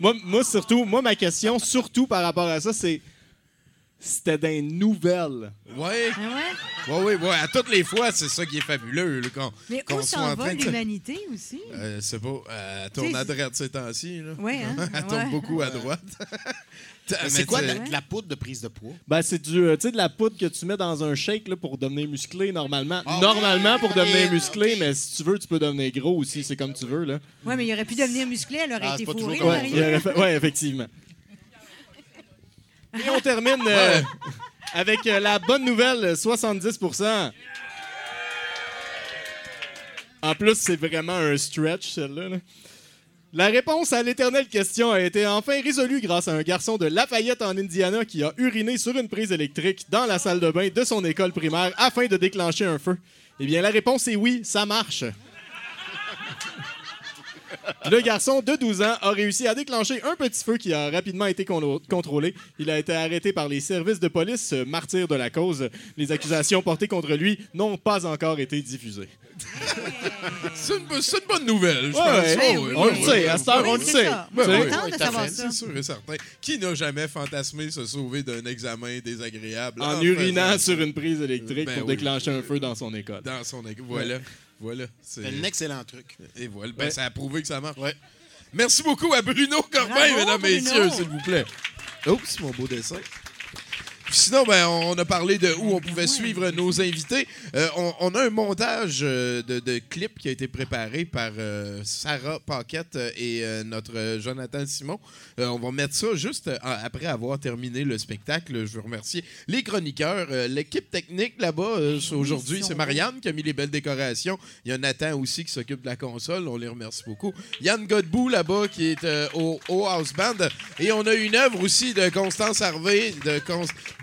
Moi, moi, surtout, moi, ma question, surtout par rapport à ça, c'est c'était des nouvelles. Ouais. Ah ouais? Ouais, ouais, ouais. À toutes les fois, c'est ça qui est fabuleux. là, qu'on- Mais qu'on où s'en en va de- l'humanité aussi? Euh, c'est pas. euh, elle tourne à droite ces temps-ci. là. Ouais, hein? elle tourne Ouais. beaucoup à droite. C'est quoi de la, de la poudre de prise de poids? Ben, c'est du, euh, tu sais, de la poudre que tu mets dans un shake là, pour devenir musclé normalement. Ah, normalement pour devenir ok. musclé, mais si tu veux, tu peux devenir gros aussi. C'est comme tu veux. Là. Oui, mais il aurait pu devenir musclé, elle aurait Ah, été fourrée, la Ouais, effectivement. Et on termine euh, avec euh, la bonne nouvelle 70% En plus, c'est vraiment un stretch, celle-là. là. La réponse à l'éternelle question a été enfin résolue grâce à un garçon de Lafayette en Indiana qui a uriné sur une prise électrique dans la salle de bain de son école primaire afin de déclencher un feu. Eh bien, la réponse est oui, ça marche. Le garçon de 12 ans a réussi à déclencher un petit feu qui a rapidement été con- contrôlé. Il a été arrêté par les services de police, euh, martyr de la cause. Les accusations portées contre lui n'ont pas encore été diffusées. C'est une, bonne nouvelle, je Ouais, pense. ouais. Oui, On oui, le oui, sait, à cette heure, on le sait. Ben oui. de savoir ça. C'est sûr et certain. Qui n'a jamais fantasmé se sauver d'un examen désagréable En urinant sur une prise électrique Ben pour oui. déclencher un feu dans son école. dans son école? Voilà. Voilà. C'est un excellent truc. Et voilà. Ben, Ouais. Ça a prouvé que ça marche. Merci beaucoup à Bruno Corbin, Bravo, mesdames, Bruno. messieurs, s'il vous plaît. Oups, mon beau dessin. Sinon, ben, on a parlé de où on pouvait suivre nos invités. Euh, on, on a un montage euh, de, de clips qui a été préparé par euh, Sarah Paquette et euh, notre Jonathan Simon. On va mettre ça juste après avoir terminé le spectacle. Je veux remercier les chroniqueurs, l'équipe technique là-bas. Aujourd'hui, c'est Marianne qui a mis les belles décorations. Il y a Nathan aussi qui s'occupe de la console. On les remercie beaucoup. Yann Godbout là-bas qui est au, au House Band. Et on a une œuvre aussi de Constance Harvey, de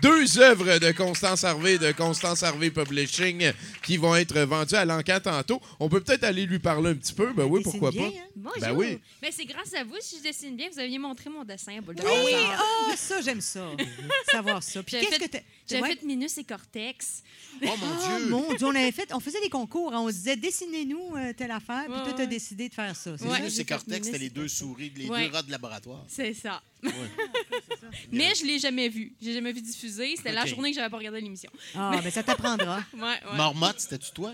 deux œuvres de Constance Harvey, de Constance Harvey Publishing qui vont être vendues à l'encan tantôt. On peut peut-être aller lui parler un petit peu. Ben oui, pourquoi bien, pas. hein? Bonjour. Ben oui. Mais c'est grâce à vous si je dessine bien. Vous aviez montré mon dessin à boule de Oui, ah, ça, j'aime ça. Savoir ça. Puis qu'est-ce fait- que t'as- J'avais Ouais. fait Minus et Cortex. Oh mon Ah, Dieu! mon Dieu, on avait fait, on faisait des concours, hein, on se disait dessinez-nous euh, telle affaire, puis Ouais, toi t'as ouais. décidé de faire ça. c'est Ouais. ça? Minus et Cortex, c'était les deux souris, les Ouais. deux rats de laboratoire. C'est ça. Mais je l'ai jamais vu. J'ai jamais vu diffuser. C'était la journée que j'avais pas regardé l'émission. Ah, ben ça t'apprendra. Ouais, ouais. Marmotte, c'était-tu toi?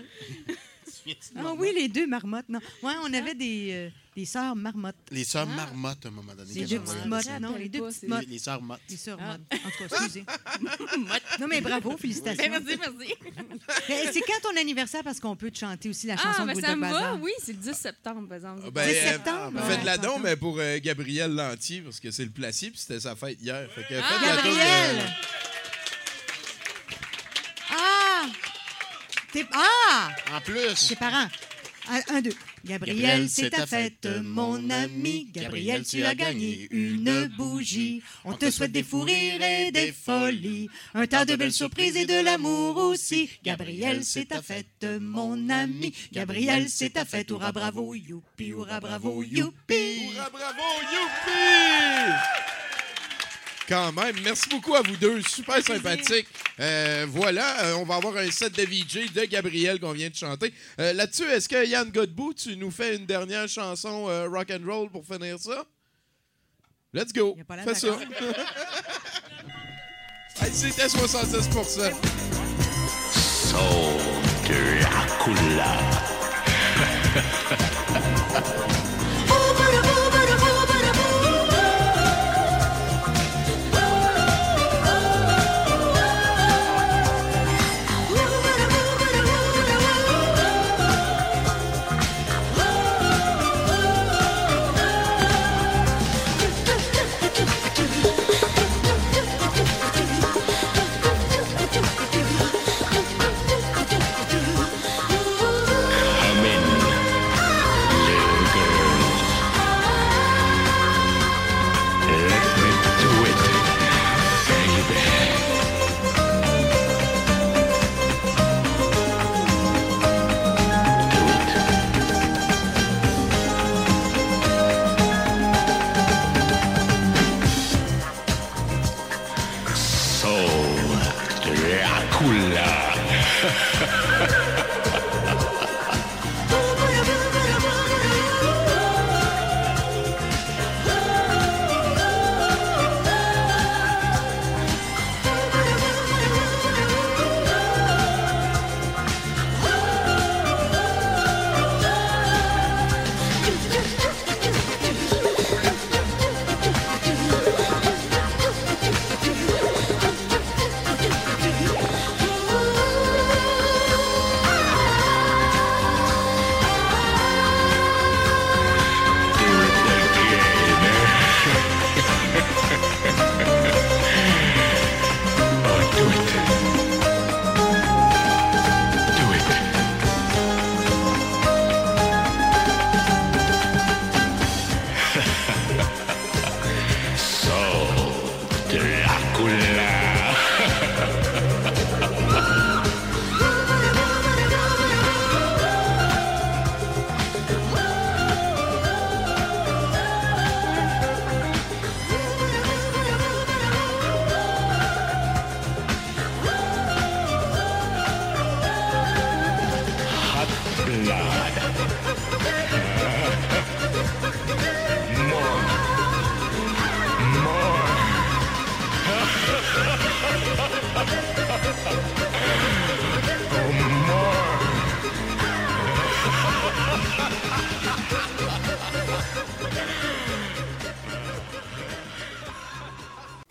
Ah oui, les deux marmottes. Non. Ouais, on avait des, euh, Les sœurs marmottes. Les sœurs marmottes, à un moment donné. Les deux petites mottes, non? Les deux petites mottes. Les, sœurs mottes. Les sœurs Ah. mottes. En tout cas, excusez. non, mais bravo, félicitations. Ben, merci, merci. Mais C'est quand ton anniversaire? Parce qu'on peut te chanter aussi la Ah, chanson de ça me va, Bazar? oui, c'est le 10 septembre, par exemple. Ah, ben, 10 euh, septembre? Faites la Ouais, don, mais pour euh, Gabriel Lantier, parce que c'est le placier, puis c'était sa fête hier. Fait que Ah, de- Gabriel! Ah! T'es... Ah! En plus. Tes parents. Un, un, deux. Gabriel, c'est ta fête, mon ami. Gabriel, tu as gagné une bougie. On te souhaite des fous rires et des folies. Un tas de belles surprises et de l'amour aussi. Gabriel, c'est ta fête, mon ami. Gabriel, c'est ta fête. Hurrah, bravo, youpi, hurrah, bravo, youpi. Hurrah, bravo, youpi! Quand même, merci beaucoup à vous deux, super sympathique. Euh, voilà, euh, on va avoir un set de VJ de Gabriel qu'on vient de chanter. Euh, Là-dessus, est-ce que Yann Godbout, tu nous fais une dernière chanson euh, rock and roll pour finir ça? Let's go, Il a pas l'air fais ça. d'accord. Hey, C'était 70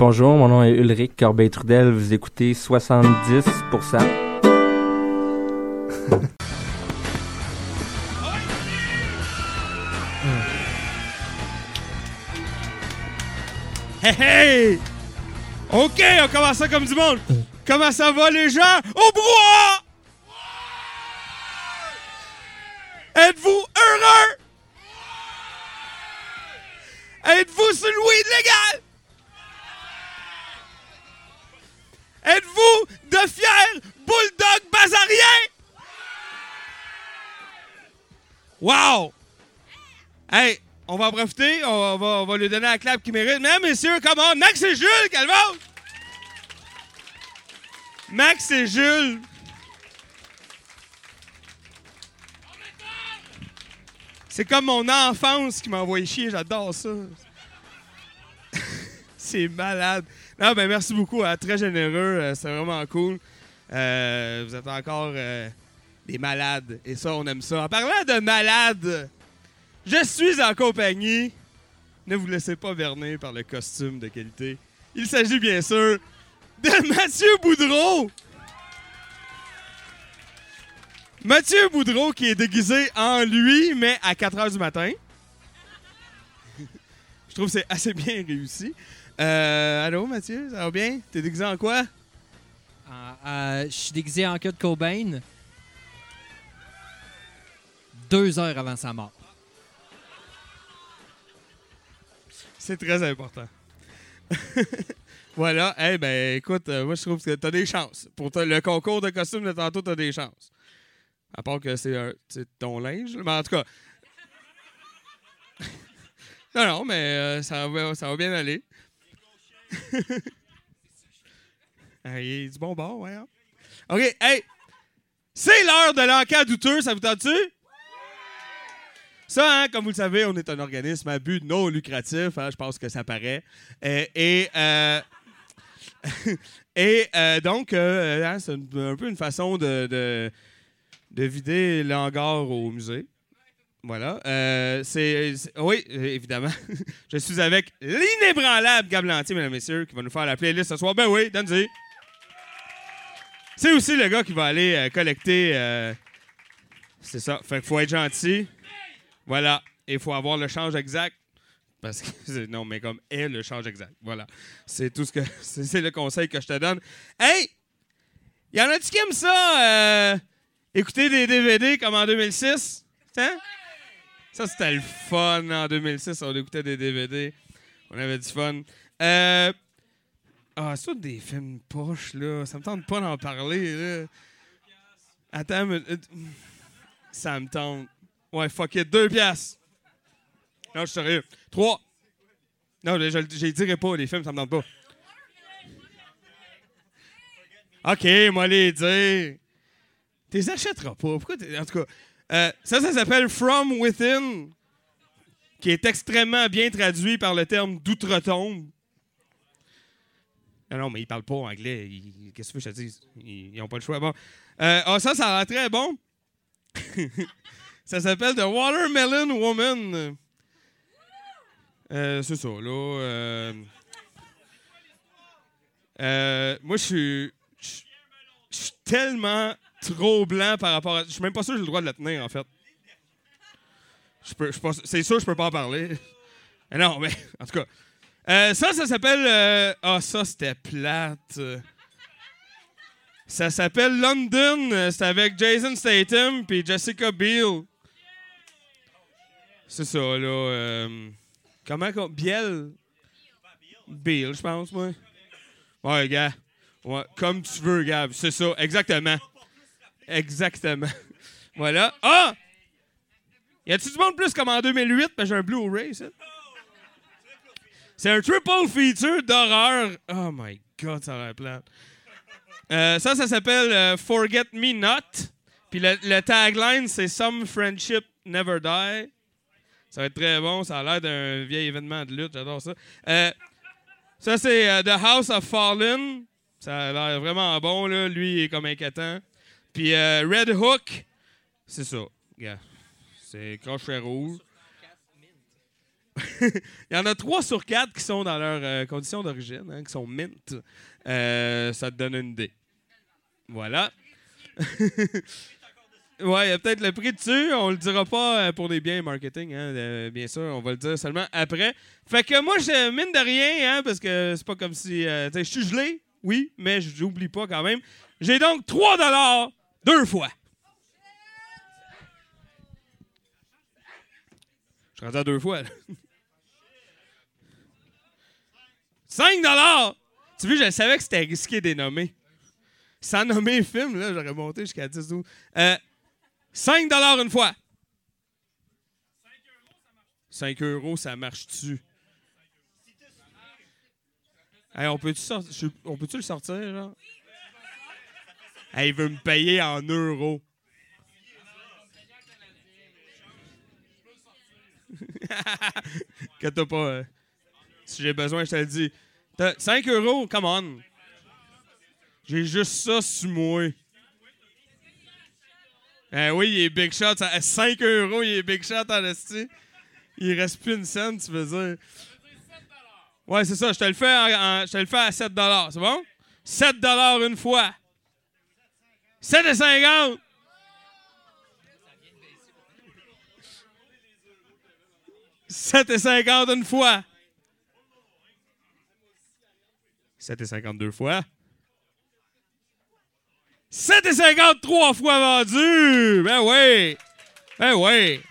Bonjour, mon nom est Ulrich Corbeil-Trudel. Vous écoutez 70%. Hey, hey! OK, on commence ça comme du monde. Comment ça va, les gens? Au bois! Donner la clap qu'il mérite. Mesdames, messieurs, comment? Max et Jules, calmos! Max et Jules. C'est comme mon enfance qui m'a envoyé chier, j'adore ça. C'est malade. Non, ben merci beaucoup, hein, très généreux, euh, c'est vraiment cool. Euh, vous êtes encore euh, des malades, et ça, on aime ça. En parlant de malades, Je suis en compagnie. Ne vous laissez pas berner par le costume de qualité. Il s'agit bien sûr de Mathieu Boudreau. Mathieu Boudreau qui est déguisé en lui, mais à 4 h du matin. Je trouve que c'est assez bien réussi. Euh, allô, Mathieu, ça va bien? T'es déguisé en quoi? Ah, euh, Je suis déguisé en Kurt Cobain. Deux heures avant sa mort. C'est très important. voilà. Eh ben, écoute, euh, moi, je trouve que t'as des chances. Pour le concours de costume de tantôt, t'as des chances. À part que c'est ton linge. Mais en tout cas. non, non, mais euh, ça, va, ça va bien aller. Il est du bon bord, ouais. hein? OK, hey! C'est l'heure de l'enquête douteux, ça vous tente-tu? Ça, hein, comme vous le savez, on est un organisme à but non lucratif. hein, je pense que ça paraît. Euh, et euh, euh, donc, euh, hein, c'est un peu une façon de, de, de vider l'hangar au musée. Voilà. C'est, oui, évidemment. Je suis avec l'inébranlable Gab Lantier, mesdames et messieurs, qui va nous faire la playlist ce soir. Ben oui, donne-y. C'est aussi le gars qui va aller collecter. c'est ça. Fait qu'il faut être gentil. Voilà. Il faut avoir le change exact. Parce que non, mais comme est le change exact. Voilà. C'est tout ce que. C'est le conseil que je te donne. Hey! Y en a-tu qui aiment ça? euh, écouter des DVD comme en 2006? Hein? Ça, c'était le fun en 2006. On écoutait des DVD. On avait du fun. Euh. Ah, c'est des films poches, là. Ça me tente pas d'en parler, là. Attends, mais, ça me tente. Ouais, fuck it. Deux piastres. Non, je suis sérieux. Trois. Non, je les dirai pas, les films, ça me tente pas. OK, moi les dire. Tu les achèteras pas. Pourquoi En tout cas, euh, ça, ça s'appelle From Within, qui est extrêmement bien traduit par le terme d'outre-tombe. Non, non, mais ils parlent pas anglais. Qu'est-ce que je te dise? Ils n'ont pas le choix. Bon. Euh, ah, ça, ça a l'air très bon. ça s'appelle The Watermelon Woman. Euh, c'est ça, là. euh, euh, moi, je suis. Je suis tellement trop blanc par rapport à. Je suis même pas sûr que j'ai le droit de la tenir, en fait. Je peux- C'est sûr que je peux pas en parler. Mais non, mais en tout cas. Ça, ça s'appelle. Ah, ça, c'était plate. Ça s'appelle London. C'est avec Jason Statham puis Jessica Biel. C'est ça, là. euh, comment qu'on. Biel? Biel, je pense, moi. Ouais, gars. Ouais, comme tu veux, Gab. C'est ça, exactement. Exactement. voilà. Ah! Y a-tu du monde plus comme en 2008? Parce que j'ai un Blu-ray, ça. C'est un triple feature d'horreur. Oh my god, ça a l'air plate. Euh, ça, ça s'appelle euh, Forget Me Not. Puis le tagline, c'est Some Friendship Never Die. Ça va être très bon. Ça a l'air d'un vieil événement de lutte. J'adore ça. Euh, ça, c'est euh, The House of Fallen. Ça a l'air vraiment bon. Là. Lui, il est comme inquiétant. Puis euh, Red Hook. C'est ça. Gars. C'est crochet rouge. Il y en a trois sur quatre qui sont dans leurs euh, conditions d'origine, hein, qui sont mint. Ça te donne une idée. Voilà. ouais, il y a peut-être le prix dessus. On le dira pas euh, pour des biens marketing, hein, euh, bien sûr. On va le dire seulement après. Fait que moi, je mine de rien, hein, parce que c'est pas comme si. euh, je suis gelé, oui, mais je n'oublie pas quand même. J'ai donc 3 dollars deux fois. Je suis rendu à deux fois. là. 5 dollars! Tu vois, je savais que c'était risqué des nommer. Sans nommer film, là, j'aurais monté jusqu'à 10 12. Euh, 5 dollars une fois. 5 euros, ça marche-tu? Hey, on peut-tu on peut-tu le sortir, là? Hey, il veut me payer en euros. que t'as pas. euh, si j'ai besoin, je te le dis. T'as 5 euros, come on. J'ai juste ça sur moi. Eh oui, il est big shot. à 5 euros, il est big shot en esti. Il reste plus une scène, tu veux dire. Ouais, c'est ça. Je te le fais, en- je te le fais à 7 C'est bon? 7 une fois. 7,50. Sept et cinquante une fois. 7 et 52 fois. 7 et 53 fois vendu! Ben oui! Ben oui!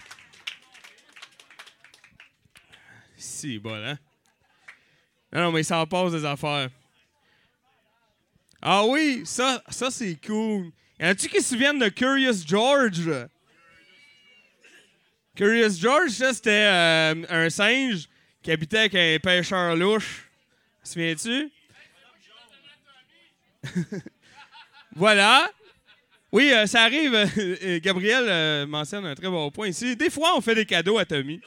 Si, bon, hein? Non, mais ça en passe des affaires. Ah oui, ça, ça c'est cool. Y en a-tu qui se souviennent de Curious George? Curious George, ça, c'était euh, un singe qui habitait avec un pêcheur louche. Souviens-tu? voilà. Oui, euh, ça arrive. euh, Gabriel euh, mentionne un très bon point ici. Des fois, on fait des cadeaux à Tommy.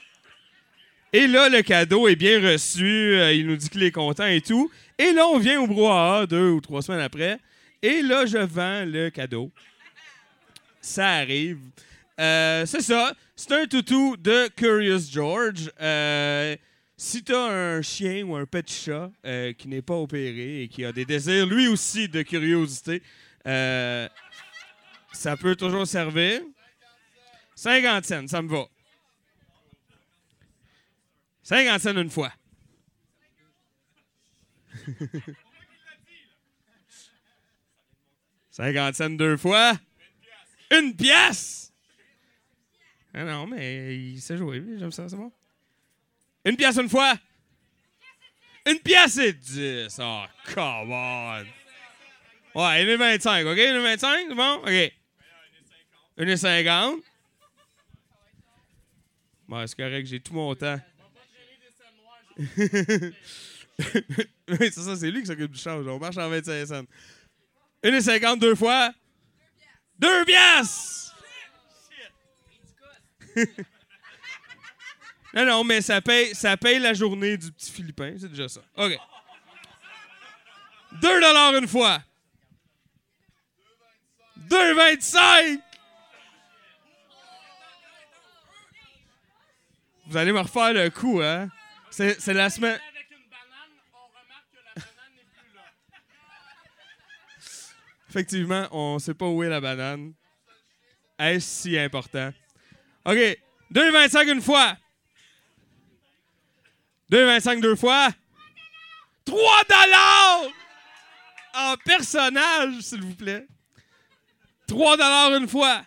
Et là, le cadeau est bien reçu. il nous dit qu'il est content et tout. Et là, on vient au brouhaha deux ou trois semaines après. Et là, je vends le cadeau. Ça arrive. C'est ça. C'est un toutou de Curious George. Si t'as un chien ou un petit chat qui n'est pas opéré et qui a des désirs lui aussi de curiosité, euh, ça peut toujours servir. 50 cents, ça me va. 50 cents une fois. Cinquante deux fois. Une pièce! Ah non, mais il sait jouer, j'aime ça, c'est bon. Une pièce une fois. Une pièce et 10. Oh, come on. Ouais, une et 25, OK? Une et 25, c'est bon? OK. Une et 50. Bon, c'est correct, j'ai tout mon temps. oui, c'est ça, c'est lui qui s'occupe du change. On marche en 25 cents. Une et 50 deux fois. Deux pièces! non, non, mais ça paye, ça paye la journée du petit Philippin. C'est déjà ça. OK. Deux dollars une fois. Deux vingt-cinq! Vous allez me refaire le coup, hein? C'est c'est la semaine... Effectivement, on sait pas où est la banane. Est-ce si important? OK. 2,25 une fois. 2,25 deux fois. 3 dollars en personnage, s'il vous plaît. 3 dollars une fois.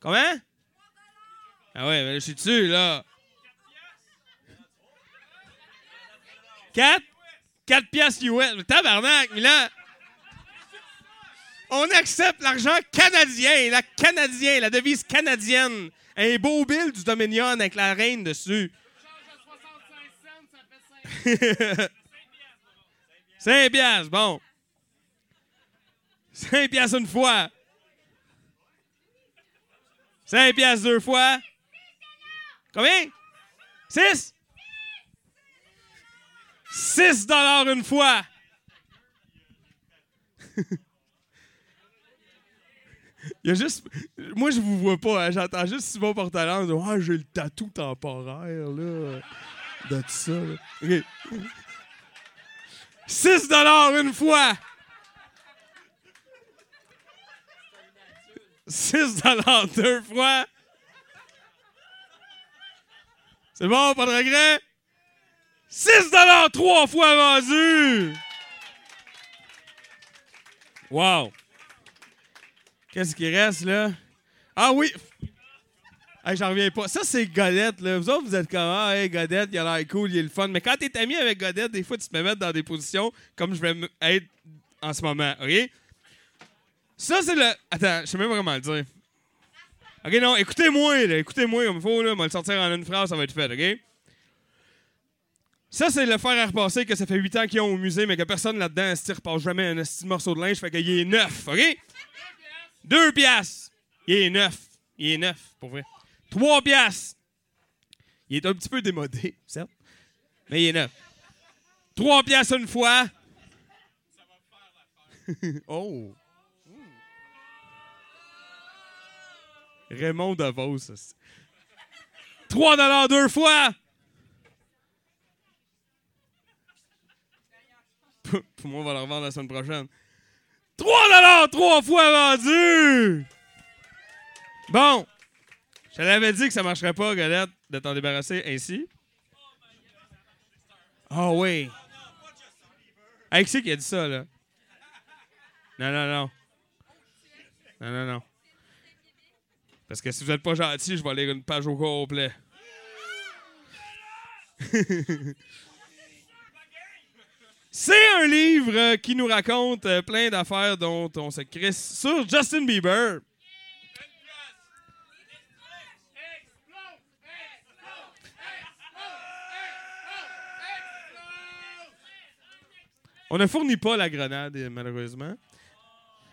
Comment? Ah ouais, mais je suis dessus, là. 4? 4 piastres US. Tabarnak, Milan. On accepte l'argent canadien, la canadien, la devise canadienne. Un beau bill du Dominion avec la reine dessus. 5 piastres, bon. 5 piastres une fois. 5 piastres deux fois. Combien? 6? 6 dollars une fois. Il y a juste. Moi, je vous vois pas. hein. J'entends juste Simon Portalance dire Ah, j'ai le tatou temporaire, là. De tout ça, là. OK. 6 une fois. 6 deux fois. C'est bon, pas de regret? 6 trois fois vendu. Wow. Qu'est-ce qui reste, là? Ah oui! Hey, J'en reviens pas. Ça, c'est Godette, là. Vous autres, vous êtes comme, ah, hey, Godette, il a l'air cool, il est le fun. Mais quand t'es ami avec Godette, des fois, tu te mets dans des positions comme je vais être en ce moment, OK? Ça, c'est le. Attends, je sais même pas comment le dire. OK, non, écoutez-moi. Écoutez-moi comme il faut, là. On va le sortir en une phrase, ça va être fait, OK? Ça, c'est le fer à repasser que ça fait 8 ans qu'ils ont au musée, mais que personne là-dedans ne repasse jamais un de morceau de linge, fait qu'il est neuf, OK? Deux piastres. Il est neuf. Il est neuf, pour vrai. Trois piastres. Il est un petit peu démodé, certes, mais il est neuf. Trois piastres une fois. oh. Raymond c'est- 3 deux fois. Pour moi, on va le revendre la semaine prochaine. 3 trois fois vendu. Bon. Je l'avais dit que ça marcherait pas, Galette, de t'en débarrasser ainsi. Ah oui. Hey, qui qui a dit ça, là? Non, non, non. Non, non, non. Parce que si vous êtes pas gentil, je vais lire une page au complet. C'est un livre qui nous raconte euh, plein d'affaires dont on se crisse sur Justin Bieber. On ne fournit pas la grenade, malheureusement.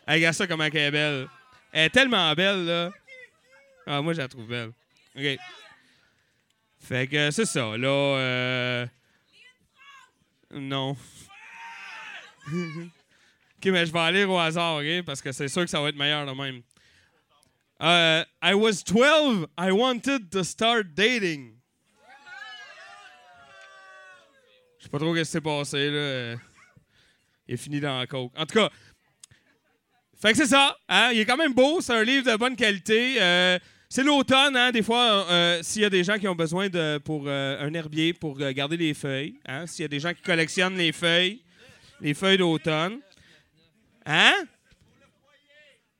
Regarde ça comment elle est belle. Elle est tellement belle, là. Ah, moi, je la trouve belle. OK. Fait que c'est ça, là. Euh... Non. OK, mais je vais aller au hasard, OK? Parce que c'est sûr que ça va être meilleur de même. Euh, I was 12. I wanted to start dating. Je sais pas trop ce qui s'est passé, là. Il est fini dans la coke. En tout cas, fait que c'est ça. Hein? Il est quand même beau. C'est un livre de bonne qualité. Euh, c'est l'automne, hein? Des fois, euh, s'il y a des gens qui ont besoin de pour euh, un herbier pour euh, garder les feuilles, hein? S'il y a des gens qui collectionnent les feuilles, les feuilles d'automne, hein?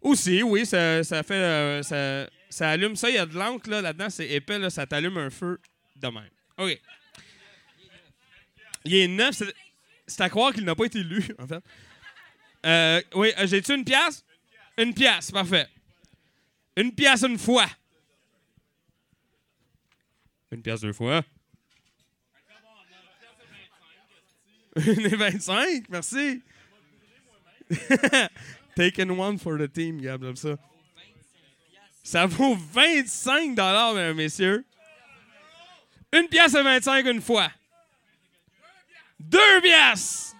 Aussi, oui, ça, ça fait, euh, ça, ça allume ça. Il y a de l'encre là là-dedans, c'est épais là, ça t'allume un feu de même. Ok. Il est neuf. C'est à croire qu'il n'a pas été lu, en fait. Euh, oui, euh, j'ai-tu une pièce? Une pièce, parfait. Une pièce une fois. Une pièce deux fois. Une et 25, merci. Taken one for the team, Gab, comme ça. Ça vaut 25 mesdames, messieurs. Une pièce et 25 une fois. Deux pièces.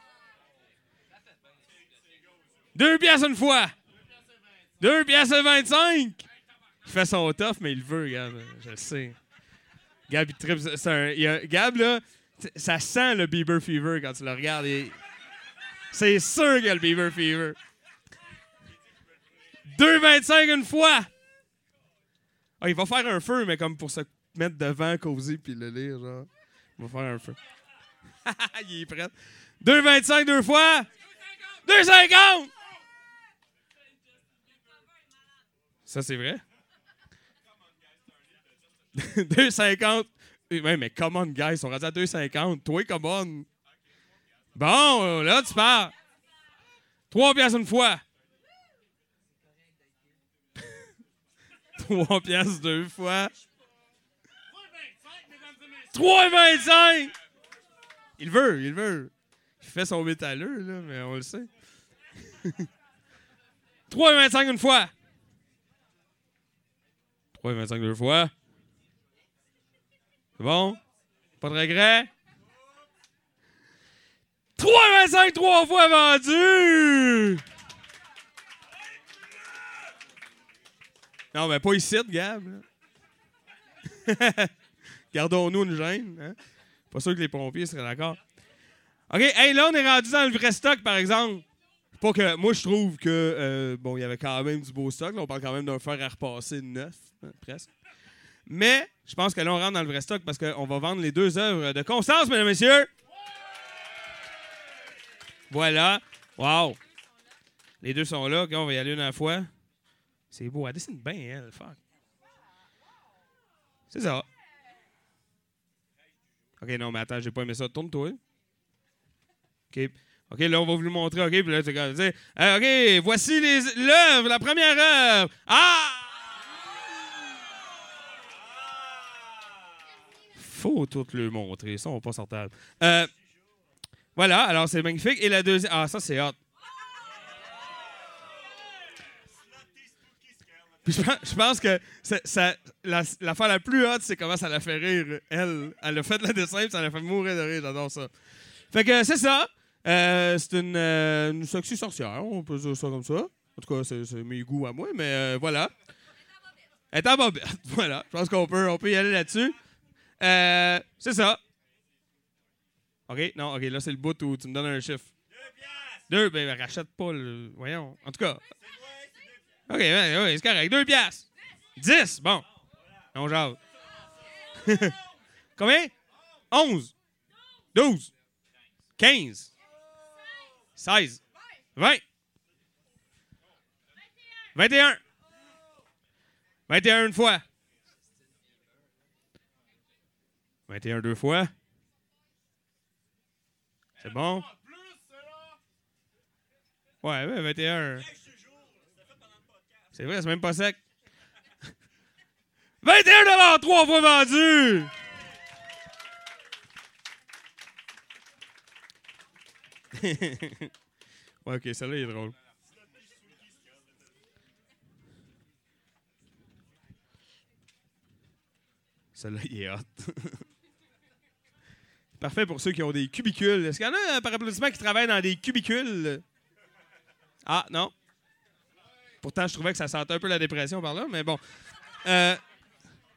Deux pièces une fois. Deux pièces et 25. Il fait son tough, mais il le veut, Gab. Je le sais. Gab, il tripe. un- Gab, là, ça sent le Bieber Fever quand tu le regardes. C'est sûr qu'il y a le Bieber Fever. 2,25 une fois. Ah, il va faire un feu, mais comme pour se mettre devant, causer puis le lire, genre. Il va faire un feu. il est prêt. 2,25 deux fois. 2,50. Ça, c'est vrai? 2,50. Ouais, mais come on, guys, ils sont rendus à 2,50. Toi, come on. Bon, là, tu pars. 3 piastres une fois. 3 piastres deux fois. 3,25! Il veut, il veut. Il fait son métalleux, là, mais on le sait. 3,25 une fois. 3,25 deux fois. C'est bon? Pas de regret? 3,25 trois fois vendu! Non, mais pas ici, Gab. Gardons-nous une gêne. Hein? Pas sûr que les pompiers seraient d'accord. OK, hey, là, on est rendu dans le vrai stock, par exemple. Pas que, moi, je trouve que, euh, bon, il y avait quand même du beau stock. là. on parle quand même d'un fer à repasser neuf, presque. Mais, je pense que là, on rentre dans le vrai stock parce qu'on va vendre les deux œuvres de Constance, mesdames et messieurs. Voilà. Wow. Les deux sont là. On va y aller une à la fois. C'est beau. Elle dessine bien, elle. Fuck. C'est ça. OK, non, mais attends, j'ai pas aimé ça. Tourne-toi. OK. OK, là, on va vous le montrer. OK, puis là, tu dire, euh, OK, voici l'œuvre, la première œuvre. Ah! Faut tout le montrer. Ça, on va pas sortir. Euh, voilà, alors c'est magnifique. Et la deuxième. Ah, ça, c'est hot. Je pense, que ça, la- l'affaire la plus hot, c'est comment ça l'a fait rire, elle. Elle a fait le dessin, puis ça l'a fait mourir de rire. J'adore ça. Fait que c'est ça. Euh, c'est une, euh, une sexy sorcière, on peut dire ça comme ça. En tout cas, c'est c'est mes goûts à moi, mais euh, voilà. Elle est en bobette. Voilà. Je pense qu'on peut, on peut y aller là-dessus. Euh, c'est ça. OK, non, OK, là, c'est le bout où tu me donnes un chiffre. Deux ben, rachète pas le. Voyons. En tout cas. OK, ouais, c'est correct. Deux piastres. Dix. Bon. On jase. Combien? Onze. Douze. Quinze. Seize. Vingt. Vingt et un. Vingt et un une fois. Vingt et un deux fois. C'est bon? Ouais, ouais, 21. C'est vrai, c'est même pas sec. 21 trois fois vendu! ouais, ok, celle-là est drôle. Celle-là, il est hot. Parfait pour ceux qui ont des cubicules. Est-ce qu'il y en a, par applaudissement, qui travaillent dans des cubicules? Ah, non? Pourtant, je trouvais que ça sentait un peu la dépression par là, mais bon. Euh,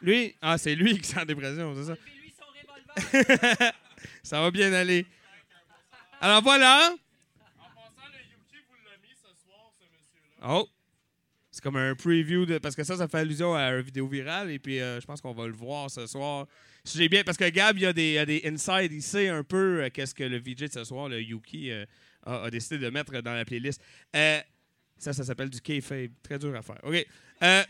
lui, ah, c'est lui qui sent la dépression, c'est ça? ça va bien aller. Alors voilà. Oh. C'est comme un preview de. Parce que ça, ça fait allusion à une vidéo virale. Et puis, euh, je pense qu'on va le voir ce soir. Si j'ai bien. Parce que Gab, il y a des, des insides. Sait un peu euh, qu'est-ce que le VJ de ce soir, le Yuki, euh, a, décidé de mettre dans la playlist. Euh, ça, ça s'appelle du kayfabe. Très dur à faire. OK. Euh,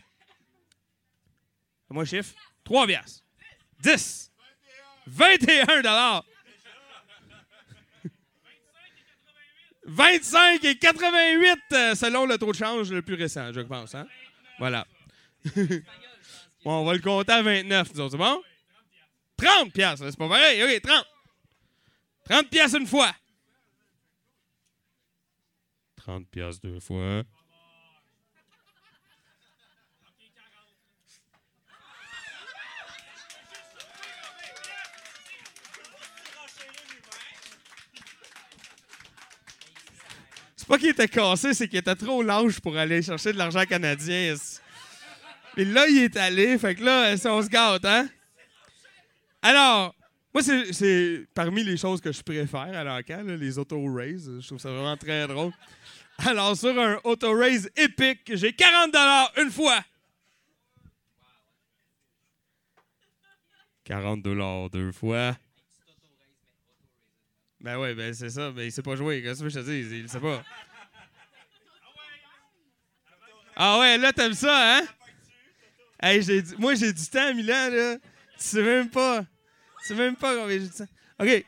moi, chiffre. 3 piastres. 10. 21 dollars. 25 et 88 euh, selon le taux de change le plus récent, je pense. Hein? Voilà. on va le compter à 29, nous autres, c'est bon? 30 piastres, c'est pas pareil. OK, 30. 30 piastres une fois. 30 piastres deux fois. C'est pas qu'il était cassé, c'est qu'il était trop lâche pour aller chercher de l'argent canadien. Et là, il est allé, fait que là, on se gâte, hein? Alors, moi, c'est- parmi les choses que je préfère à l'encan, les auto-raise. Je trouve ça vraiment très drôle. Alors, sur un auto-raise épique, j'ai 40 une fois. 40 deux fois. Ben ouais, ben c'est ça. Ben il sait pas jouer. Qu'est-ce que je te dis? Il sait pas. Ah ouais, là, t'aimes ça, hein? Hey, moi, j'ai du temps à Milan, là. Tu sais même pas. Sais même pas combien j'ai du temps. OK.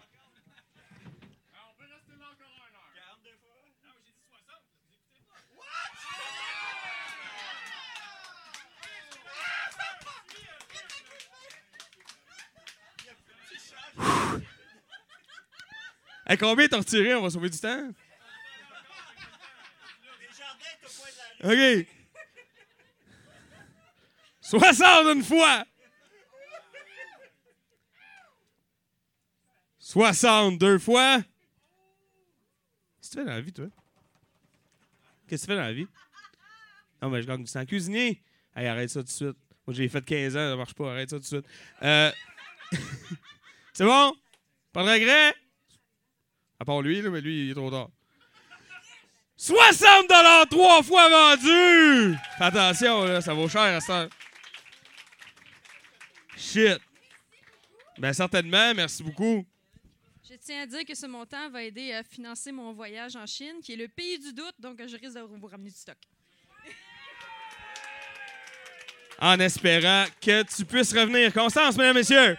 Hey, combien t'as retiré? On va sauver du temps. OK. 60 une fois. 62 fois. Qu'est-ce que tu fais dans la vie, toi? Qu'est-ce que tu fais dans la vie? Non, mais je gagne du temps. Cuisinier. Hey, arrête ça tout de suite. Moi, j'ai fait 15 ans, ça marche pas. Arrête ça tout de suite. Euh, C'est bon? Pas de regret? À part lui, là, mais lui, il est trop tard. 60 trois fois vendu! Fais attention, là, ça vaut cher à ça. Shit. Ben, certainement, merci beaucoup. Tiens à dire que ce montant va aider à financer mon voyage en Chine, qui est le pays du doute, donc je risque de vous ramener du stock. En espérant que tu puisses revenir. Constance, mesdames, messieurs.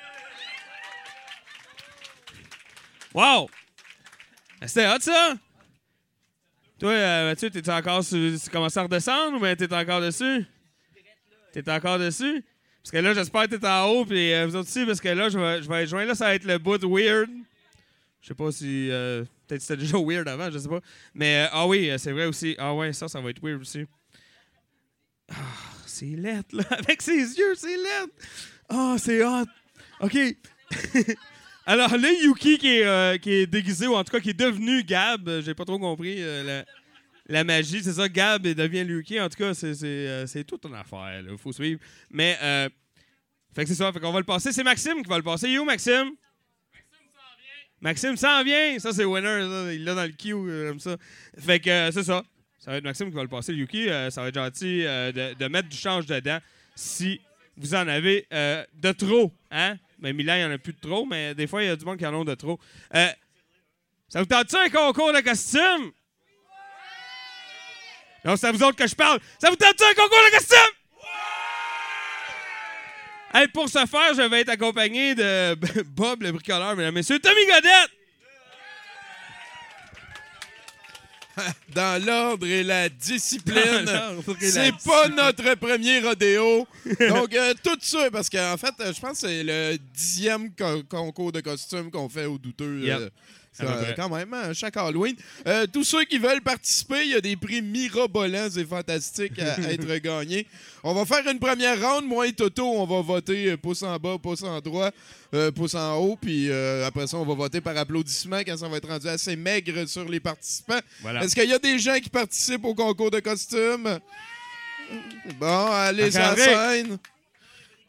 Wow! C'était hot, ça? Toi, euh, Mathieu, t'es encore sur, tu commences à redescendre ou bien t'es encore dessus? T'es encore dessus? Parce que là, j'espère que t'es en haut, puis euh, vous autres aussi, parce que là, je vais, je être joint. Là, ça va être le bout weird. Je sais pas si. euh, Peut-être c'était déjà weird avant, je sais pas. Mais, euh, ah oui, euh, c'est vrai aussi. Ah ouais, ça, ça va être weird aussi. Ah, c'est laid, là. Avec ses yeux, c'est laid. Ah, c'est hot. OK. Alors, le Yuki qui est, euh, qui est déguisé, ou en tout cas qui est devenu Gab, j'ai pas trop compris la, la magie, c'est ça, Gab devient Yuki. En tout cas, c'est, toute une affaire, il faut suivre. Mais, Fait que c'est ça. Fait qu'on va le passer. C'est Maxime qui va le passer. You, Maxime? Maxime s'en vient. Ça, c'est winner. Il l'a dans le queue, euh, comme ça. Fait que euh, c'est ça. Ça va être Maxime qui va le passer. Le Yuki, euh, ça va être gentil euh, de, mettre du change dedans si vous en avez euh, de trop. Hein? Mais Milan, il n'y en a plus de trop, mais des fois, il y a du monde qui en a de trop. Euh, ça vous tente-tu un concours de costumes? Non, c'est à vous autres que je parle. Ça vous tente-tu un concours de costumes? Hey, pour ce faire, je vais être accompagné de Bob le bricoleur, mesdames et messieurs. Tommy Godette! Dans l'ordre et la discipline. C'est pas notre premier rodéo. Donc, euh, tout ça, parce qu'en fait, euh, je pense que c'est le dixième co- concours de costumes qu'on fait au douteux. Yep. euh, ça, près. quand même, hein, chaque Halloween. Euh, tous ceux qui veulent participer, il y a des prix mirobolants et fantastiques à, à être gagnés. On va faire une première ronde. Moi et Toto, on va voter euh, pouce en bas, pouce en droit, euh, pouce en haut. Puis euh, après ça, on va voter par applaudissement quand ça va être rendu assez maigre sur les participants. Voilà. Est-ce qu'il y a des gens qui participent au concours de costumes? Bon, allez scène.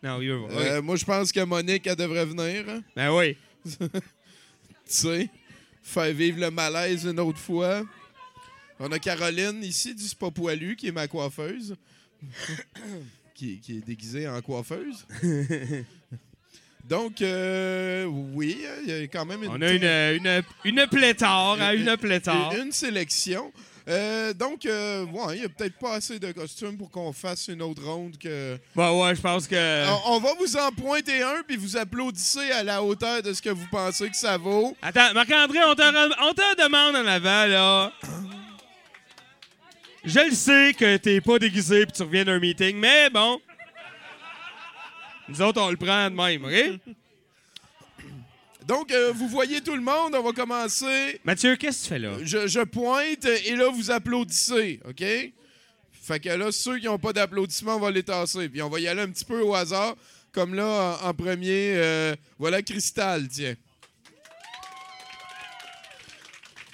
Non, oui, moi, je pense que Monique, elle devrait venir. hein. Ben oui. tu sais, faire vivre le malaise une autre fois. On a Caroline ici du Spa Poilu, qui est ma coiffeuse. qui, qui est déguisée en coiffeuse. Donc, euh, oui, il y a quand même une... On a une, une, une pléthore, hein, une pléthore. Une, une sélection. Euh, donc, euh, ouais, il n'y a peut-être pas assez de costumes pour qu'on fasse une autre ronde que... Bah ouais, je pense que... On, on va vous en pointer un, puis vous applaudissez à la hauteur de ce que vous pensez que ça vaut. Attends, Marc-André, on te, re- on te demande en avant, là. Je le sais que t'es pas déguisé puis tu reviens d'un meeting, mais bon. Nous autres, on le prend de même, OK? Donc, euh, vous voyez tout le monde, on va commencer. Mathieu, qu'est-ce que tu fais là? Je, je pointe et là, vous applaudissez, OK? Fait que là, ceux qui n'ont pas d'applaudissements, on va les tasser. Puis on va y aller un petit peu au hasard. Comme là, en, en premier, euh, voilà Cristal, tiens.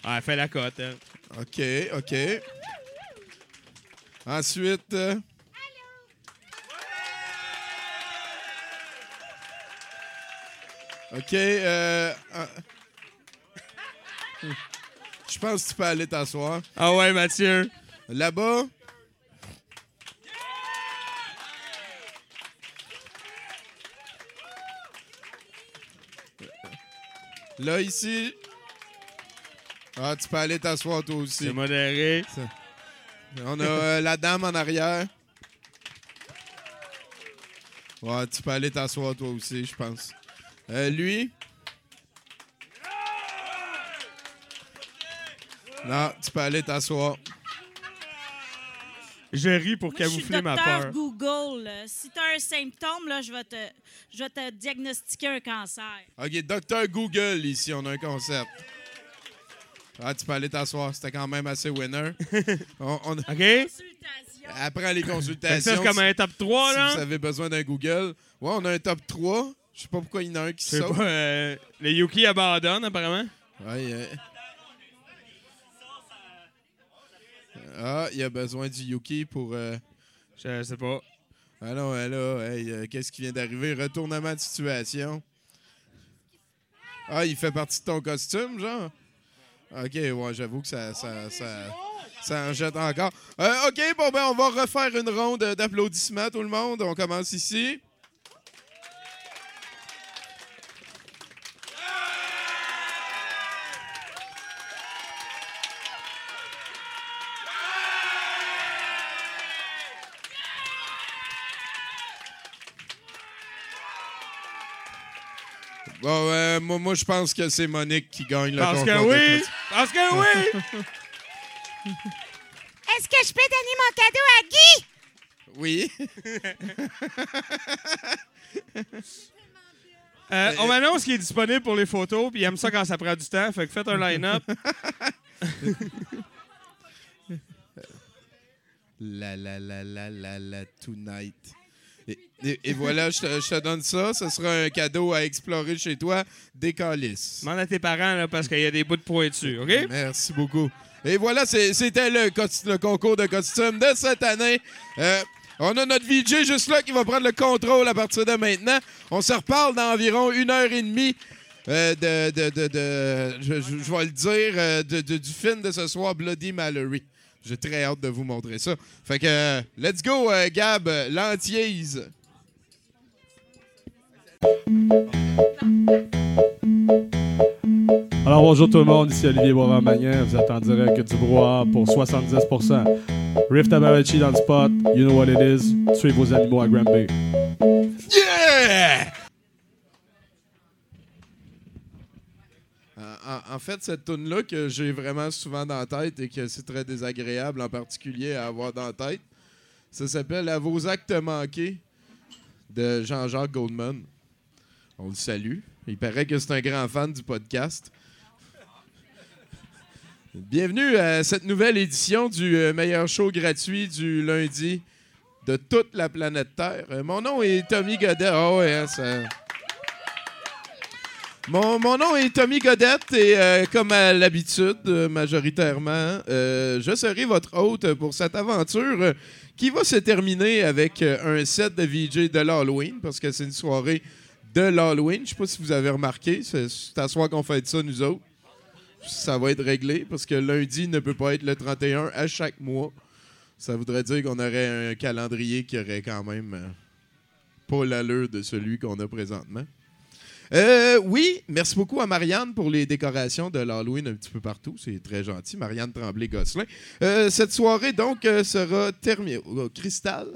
Ah, fais la cote. hein. OK, OK. Ensuite... euh, OK, euh... Je pense que tu peux aller t'asseoir. Ah ouais, Mathieu. Là-bas. Là, ici. Ah, tu peux aller t'asseoir toi aussi. C'est modéré. On a euh, la dame en arrière. Ouais, tu peux aller t'asseoir toi aussi, je pense. Euh, lui? Non, tu peux aller t'asseoir. Je ris pour Moi, je suis camoufler ma docteur peur. Google. Si tu as un symptôme, là, je, vais te, je vais te diagnostiquer un cancer. OK, docteur Google, ici, on a un concept. Ah, tu peux aller t'asseoir. C'était quand même assez winner. On- on- OK? Après les Fait que consultations. c'est comme un top 3, si là? vous avez besoin d'un Google. Ouais, on a un top 3. Je sais pas pourquoi il y en a un qui saute. pas, euh, le Yuki abandonne, apparemment. Ouais, euh. Ah, il a besoin du Yuki pour. euh, Je sais pas. Ah non, là, hey, euh, qu'est-ce qui vient d'arriver? Retournement de situation. Ah, il fait partie de ton costume, genre? Ok, ouais, j'avoue que ça, ça, ça, ça en jette encore. Euh, ok, bon, ben, on va refaire une ronde d'applaudissements, tout le monde. On commence ici. Bon, euh, moi, moi je pense que c'est Monique qui gagne le Parce que concours oui! Parce que oui! Est-ce que je peux donner mon cadeau à Guy? Oui. Euh, on m'annonce qu'il est disponible pour les photos, puis il aime ça quand ça prend du temps. Fait que faites un line-up. La la la la la la tonight. Et, et- et voilà, je te, je te donne ça. Ce sera un cadeau à explorer chez toi. Des calices. Demande à tes parents, là, parce qu'il y a des bouts de pointus, OK? Merci beaucoup. Et voilà, c'était le, concours de costumes de cette année. Euh, On a notre VJ juste là qui va prendre le contrôle à partir de maintenant. On se reparle dans environ une heure et demie euh, de, de, de, de- je, je- je vais le dire, euh, du film de ce soir, Bloody Mallory. J'ai très hâte de vous montrer ça. Fait que, euh, let's go, euh, Gab, euh, l'antiese. Alors bonjour tout le monde, ici Olivier Boivin-Magnin, vous êtes en direct du brouhaha pour 70%. Rift Abarachi dans le spot, you know what it is, tuez vos animaux à Granby. Yeah! En, fait, cette tune là que j'ai vraiment souvent dans tête et que c'est très désagréable en particulier à avoir dans la tête, ça s'appelle À vos actes manqués de Jean-Jacques Goldman. On le salue. Il paraît que c'est un grand fan du podcast. Bienvenue à cette nouvelle édition du euh, meilleur show gratuit du lundi de toute la planète Terre. Mon nom est Tommy Godet. Ah ouais, hein, ça... Mon, nom est Tommy Godette et euh, comme à l'habitude, euh, majoritairement, euh, je serai votre hôte pour cette aventure qui va se terminer avec un set de VJ de l'Halloween parce que c'est une soirée de l'Halloween. Je sais pas si vous avez remarqué, c'est à soir qu'on fait ça nous autres. Ça va être réglé parce que lundi ne peut pas être le 31 à chaque mois. Ça voudrait dire qu'on aurait un calendrier qui aurait quand même pas l'allure de celui qu'on a présentement. Euh, oui, merci beaucoup à Marianne pour les décorations de l'Halloween un petit peu partout. C'est très gentil. Marianne Tremblay-Gosselin. Euh, cette soirée, donc, euh, sera terminée. Oh, Cristal?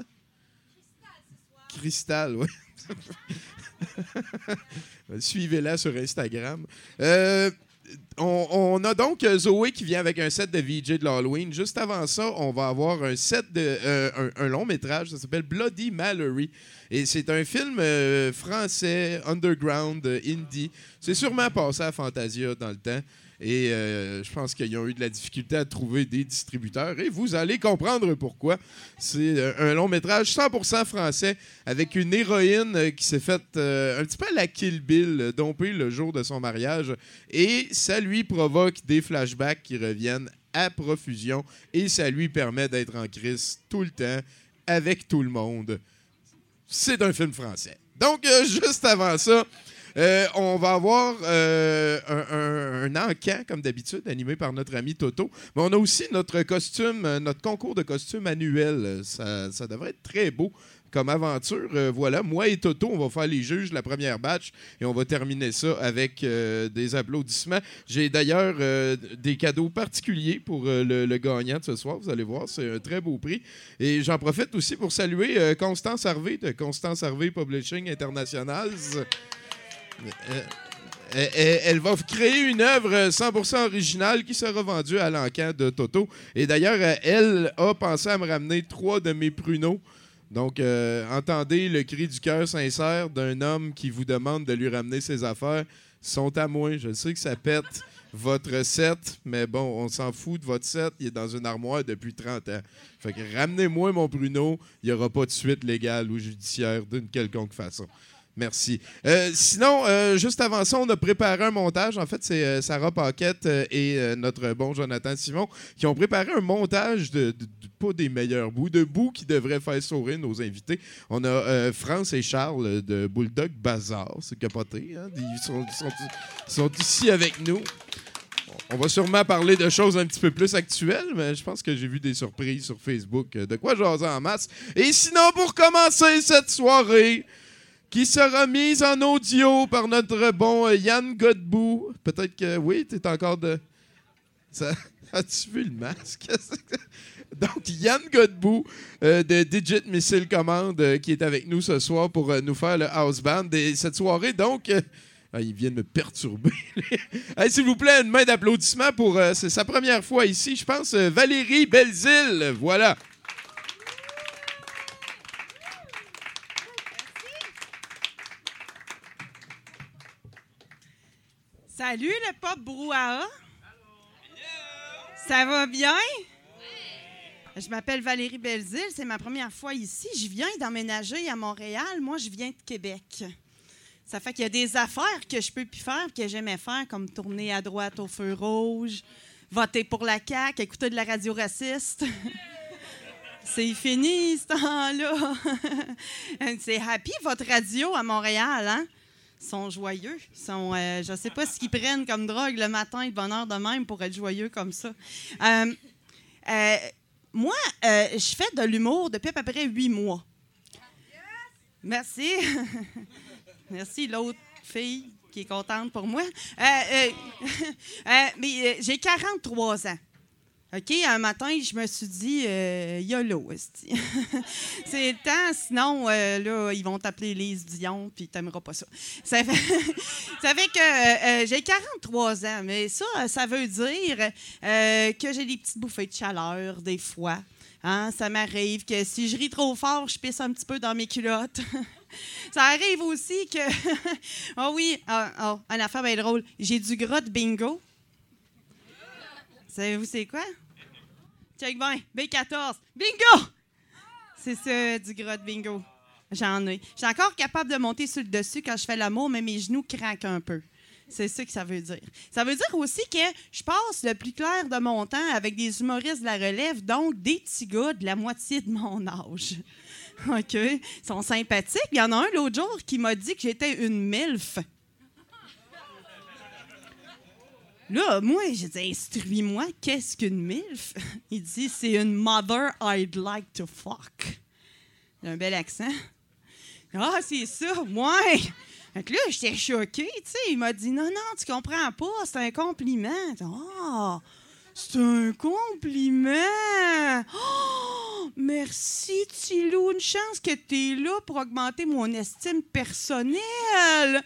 Cristal, oui. Suivez-la sur Instagram. Euh, on, a donc euh, Zoé qui vient avec un set de VJ de l'Halloween. Juste avant ça, on va avoir un set de euh, un, long métrage. Ça s'appelle Bloody Mallory. Et c'est un film euh, français, underground, indie. C'est sûrement passé à Fantasia dans le temps. Et euh, je pense qu'ils ont eu de la difficulté à trouver des distributeurs. Et vous allez comprendre pourquoi. C'est euh, un long métrage 100% français avec une héroïne euh, qui s'est faite un petit peu à la Kill Bill, dompée le jour de son mariage. Et ça lui provoque des flashbacks qui reviennent à profusion. Et ça lui permet d'être en crise tout le temps avec tout le monde. C'est un film français. Donc, juste avant ça, euh, on va avoir euh, un, un, un encan, comme d'habitude, animé par notre ami Toto. Mais on a aussi notre costume, euh, notre concours de costumes annuel. Ça, devrait être très beau comme aventure. Voilà, moi et Toto, on va faire les juges la première batch et on va terminer ça avec des applaudissements. J'ai d'ailleurs des cadeaux particuliers pour le, gagnant de ce soir. Vous allez voir, c'est un très beau prix. Et j'en profite aussi pour saluer Constance Harvey de Constance Harvey Publishing International. Euh, elle, elle- elle va créer une œuvre 100% originale qui sera vendue à l'encan de Toto. Et d'ailleurs, euh, elle a pensé à me ramener trois de mes pruneaux. Donc, euh, entendez le cri du cœur sincère d'un homme qui vous demande de lui ramener ses affaires. Sont à moi. Je sais que ça pète votre set, mais bon, on s'en fout de votre set. Il est dans une armoire depuis 30 ans. Fait que ramenez-moi mon pruneau. Il n'y aura pas de suite légale ou judiciaire d'une quelconque façon. Merci. Euh, sinon, euh, juste avant ça, on a préparé un montage. En fait, c'est euh, Sarah Paquette et notre bon Jonathan Simon qui ont préparé un montage de, pas des meilleurs bouts, de bouts qui devraient faire sourire nos invités. On a France et Charles de Bulldog Bazar. C'est capoté. Hein? Ils, sont, ici avec nous. On va sûrement parler de choses un petit peu plus actuelles, mais je pense que j'ai vu des surprises sur Facebook. De quoi jaser en masse. Et sinon, pour commencer cette soirée, qui sera mise en audio par notre bon Yann Godbout. Peut-être que oui, tu es encore de. As-tu vu le masque? Donc, Yann Godbout euh, de Digit Missile Command euh, qui est avec nous ce soir pour euh, nous faire le house band. Et cette soirée, donc. ah, il vient de me perturber. S'il vous plaît, une main d'applaudissement pour. c'est sa première fois ici, je pense, Valérie Belzile. Voilà. Salut le pop brouhaha. Ça va bien? Je m'appelle Valérie Belzile, c'est ma première fois ici. Je viens d'emménager à Montréal. Moi, je viens de Québec. Ça fait qu'il y a des affaires que je peux plus faire que j'aimais faire, comme tourner à droite au feu rouge, voter pour la CAQ, écouter de la radio raciste. C'est fini, ce temps-là. C'est happy, votre radio à Montréal, hein? Sont joyeux. Sont, euh, je ne sais pas ce qu'ils prennent comme drogue le matin de bonne heure de même pour être joyeux comme ça. Euh, euh, moi, je fais de l'humour depuis à peu près huit mois. Merci. Merci, l'autre fille qui est contente pour moi. Mais j'ai 43 ans. OK, un matin, je me suis dit, euh, YOLO, c'est le temps, sinon, euh, là, ils vont t'appeler Lise Dion, puis t'aimeras pas ça. Ça fait, que euh, euh, j'ai 43 ans, mais ça, ça veut dire que j'ai des petites bouffées de chaleur, des fois. Hein, ça m'arrive que si je ris trop fort, je pisse un petit peu dans mes culottes. ça arrive aussi que... Ah oui, ah, ah, une affaire bien drôle. J'ai du gras de bingo. Savez-vous c'est quoi? Check bien, B14. Bingo! C'est ça, du gras de bingo. J'en ai. Je suis encore capable de monter sur le dessus quand je fais l'amour, mais mes genoux craquent un peu. C'est ça que ça veut dire. Ça veut dire aussi que je passe le plus clair de mon temps avec des humoristes de la relève, donc des petits gars de la moitié de mon âge. OK? Ils sont sympathiques. Il y en a un l'autre jour qui m'a dit que j'étais une MILF. Là, moi, j'ai dit, instruis-moi, qu'est-ce qu'une MILF? Il dit, c'est une mother I'd like to fuck. Il a un bel accent. Ah, c'est ça, ouais. Que là, j'étais choquée, tu sais. Il m'a dit, non, non, tu comprends pas, c'est un compliment. Ah, c'est un compliment. Oh, merci, Tilou. Une chance que tu es là pour augmenter mon estime personnelle.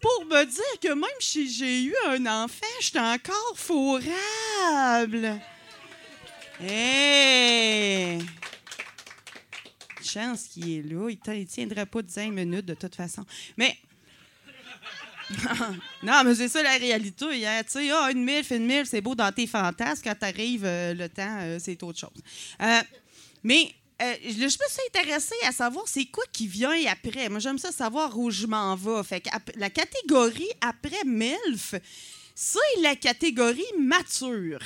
Pour me dire que même si j'ai eu un enfant, je suis encore fourrable. Hey! Chance qu'il est là. Il ne tiendrait pas 10 minutes de toute façon. Mais. non, mais c'est ça la réalité. hein. Tu sais, ah, une fait une mille, c'est beau dans tes fantasmes. Quand t'arrives euh, le temps, euh, c'est autre chose. Euh, mais euh, je me suis intéressée à savoir c'est quoi qui vient après. Moi, j'aime ça savoir où je m'en vais. Fait que la catégorie après MILF, c'est la catégorie mature.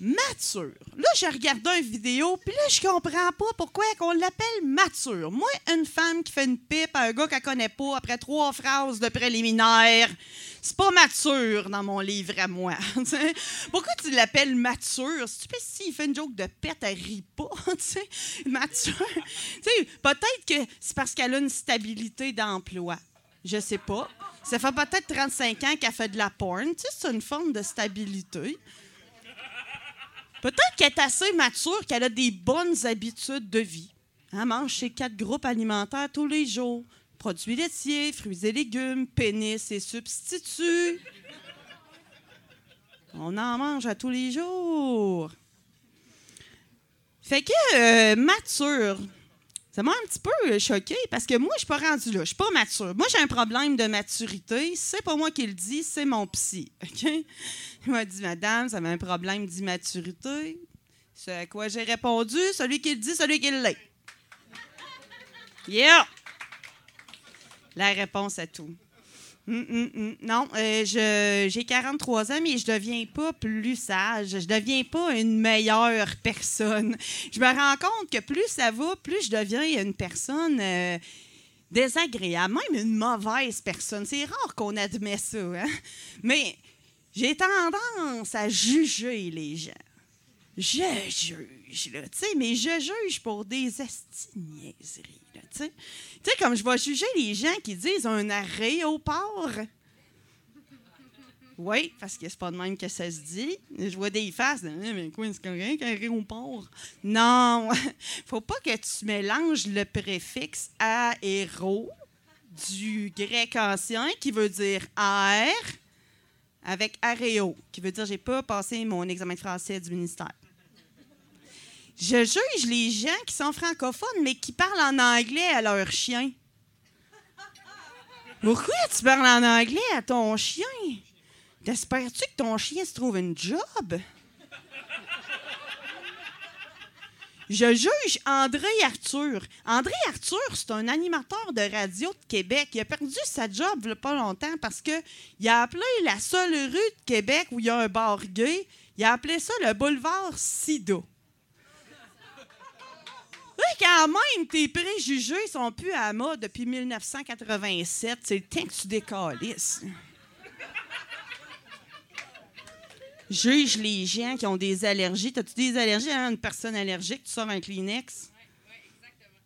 Mature. Là, j'ai regardé une vidéo, puis là, je comprends pas pourquoi on l'appelle mature. Moi, une femme qui fait une pipe à un gars qu'elle connaît pas après trois phrases de préliminaire, c'est pas mature dans mon livre à moi. Pourquoi tu l'appelles mature? Si tu fait une joke de pète, elle rit pas. mature. Peut-être que c'est parce qu'elle a une stabilité d'emploi. Je sais pas. Ça fait peut-être 35 ans qu'elle fait de la porn. C'est une forme de stabilité. Peut-être qu'elle est assez mature, qu'elle a des bonnes habitudes de vie. Elle mange ses quatre groupes alimentaires tous les jours. Produits laitiers, fruits et légumes, pénis et substituts. On en mange à tous les jours. Fait que euh, mature, ça m'a un petit peu choqué parce que moi, je suis pas rendue là. Je suis pas mature. Moi, j'ai un problème de maturité. C'est pas moi qui le dis, c'est mon psy. Il m'a dit, Madame, ça m'a un problème d'immaturité. C'est à quoi j'ai répondu, celui qui le dit, celui qui l'est. Yeah! La réponse à tout. Hum, hum, hum. Non, euh, j'ai 43 ans, mais je deviens pas plus sage. Je deviens pas une meilleure personne. Je me rends compte que plus ça va, plus je deviens une personne euh, désagréable, même une mauvaise personne. C'est rare qu'on admet ça, hein? mais j'ai tendance à juger les gens. Je juge, là, tu sais, mais je juge pour des esti-niaiseries, là, tu sais. Tu sais, comme je vais juger les gens qui disent un arrêt au port. Oui, parce que c'est pas de même que ça se dit. Je vois des faces Eh, mais quoi, c'est correct, arrêt au port? Non, faut pas que tu mélanges le préfixe aéro du grec ancien qui veut dire air avec aréo, qui veut dire j'ai pas passé mon examen de français du ministère. Je juge les gens qui sont francophones, mais qui parlent en anglais à leur chien. Pourquoi tu parles en anglais à ton chien? T'espères-tu que ton chien se trouve une job? Je juge André Arthur. André Arthur, c'est un animateur de radio de Québec. Il a perdu sa job il pas longtemps parce que il a appelé la seule rue de Québec où il y a un bar gay, il a appelé ça le boulevard Sida. Sais, quand même, tes préjugés sont plus à mode depuis 1987. C'est le temps que tu décalisses. Juge les gens qui ont des allergies. T'as-tu des allergies à une personne allergique? Tu sors un Kleenex?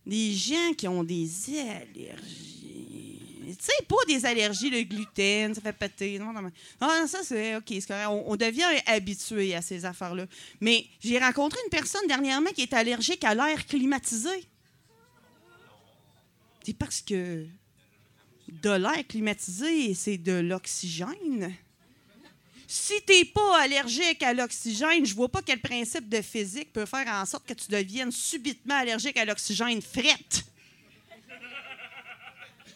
Des gens qui ont des allergies. Tu sais, pas des allergies, le gluten, ça fait péter. Non. Non, ça, c'est OK, c'est correct. On, on devient habitué à ces affaires-là. Mais j'ai rencontré une personne dernièrement qui est allergique à l'air climatisé. C'est parce que de l'air climatisé, c'est de l'oxygène. Si t'es pas allergique à l'oxygène, je vois pas quel principe de physique peut faire en sorte que tu deviennes subitement allergique à l'oxygène frette.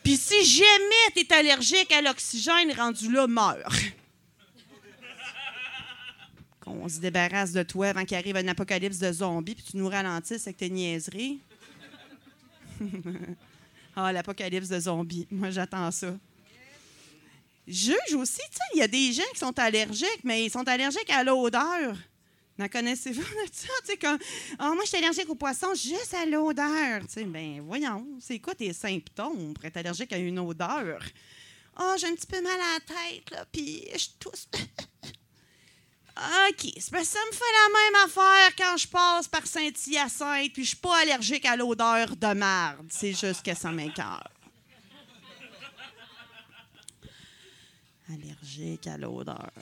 Puis si jamais t'es allergique à l'oxygène, rendu là, meurs. Qu'on se débarrasse de toi avant qu'il arrive un apocalypse de zombies, puis tu nous ralentisses avec tes niaiseries. ah, l'apocalypse de zombies. Moi, j'attends ça. Juge aussi, tu sais, il y a des gens qui sont allergiques, mais ils sont allergiques à l'odeur. N'en connaissez-vous de ça? Comme, ah, moi, je suis allergique aux poissons juste à l'odeur. Ben, voyons, c'est quoi tes symptômes pour être allergique à une odeur? Ah, j'ai un petit peu mal à la tête, là, puis je tousse. OK, ça me fait la même affaire quand je passe par Saint-Hyacinthe, puis je suis pas allergique à l'odeur de marde. C'est juste que ça m'écœure. Allergique à l'odeur.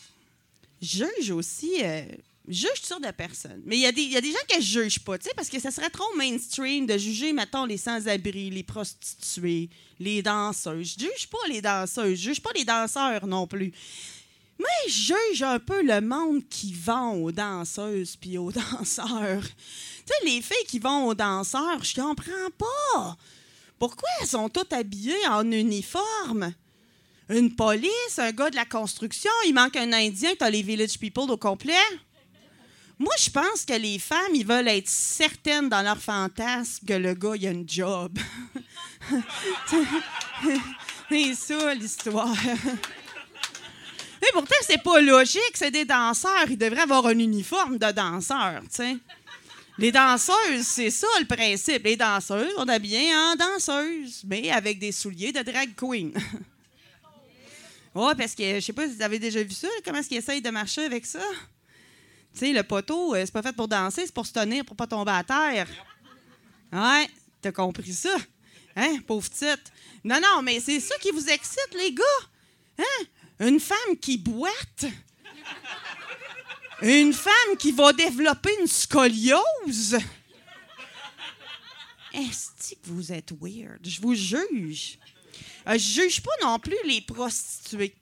Juge aussi. Euh, juge sortes de personnes. Mais il y, a des- il y a des gens que je juge pas, tu sais, parce que ça serait trop mainstream de juger, mettons, les sans-abri, les prostituées, les danseuses. Je juge pas les danseuses, je juge pas les danseurs non plus. Mais je juge un peu le monde qui vend aux danseuses puis aux danseurs. Tu sais, les filles qui vont aux danseurs, je comprends pas. Pourquoi elles sont toutes habillées en uniforme? Une police, un gars de la construction, il manque un Indien, t'as les Village People au complet? Je pense que les femmes, ils veulent être certaines dans leur fantasme que le gars, il a une job. c'est ça, l'histoire. Mais pourtant, c'est pas logique, c'est des danseurs. Ils devraient avoir un uniforme de danseur, tu sais. Les danseuses, c'est ça le principe. Les danseuses, on a bien en danseuse, mais avec des souliers de drag queen. Ouais, parce que je sais pas si vous avez déjà vu ça, comment est-ce qu'ils essayent de marcher avec ça? Tu sais, le poteau, euh, c'est pas fait pour danser, c'est pour se tenir, pour pas tomber à terre. Ouais, t'as compris ça? Hein, pauvre petite? Non, non, mais c'est ça qui vous excite, les gars? Hein? Une femme qui boite? Une femme qui va développer une scoliose? Est-ce que vous êtes weird? Je vous juge. Euh, je juge pas non plus les prostituées.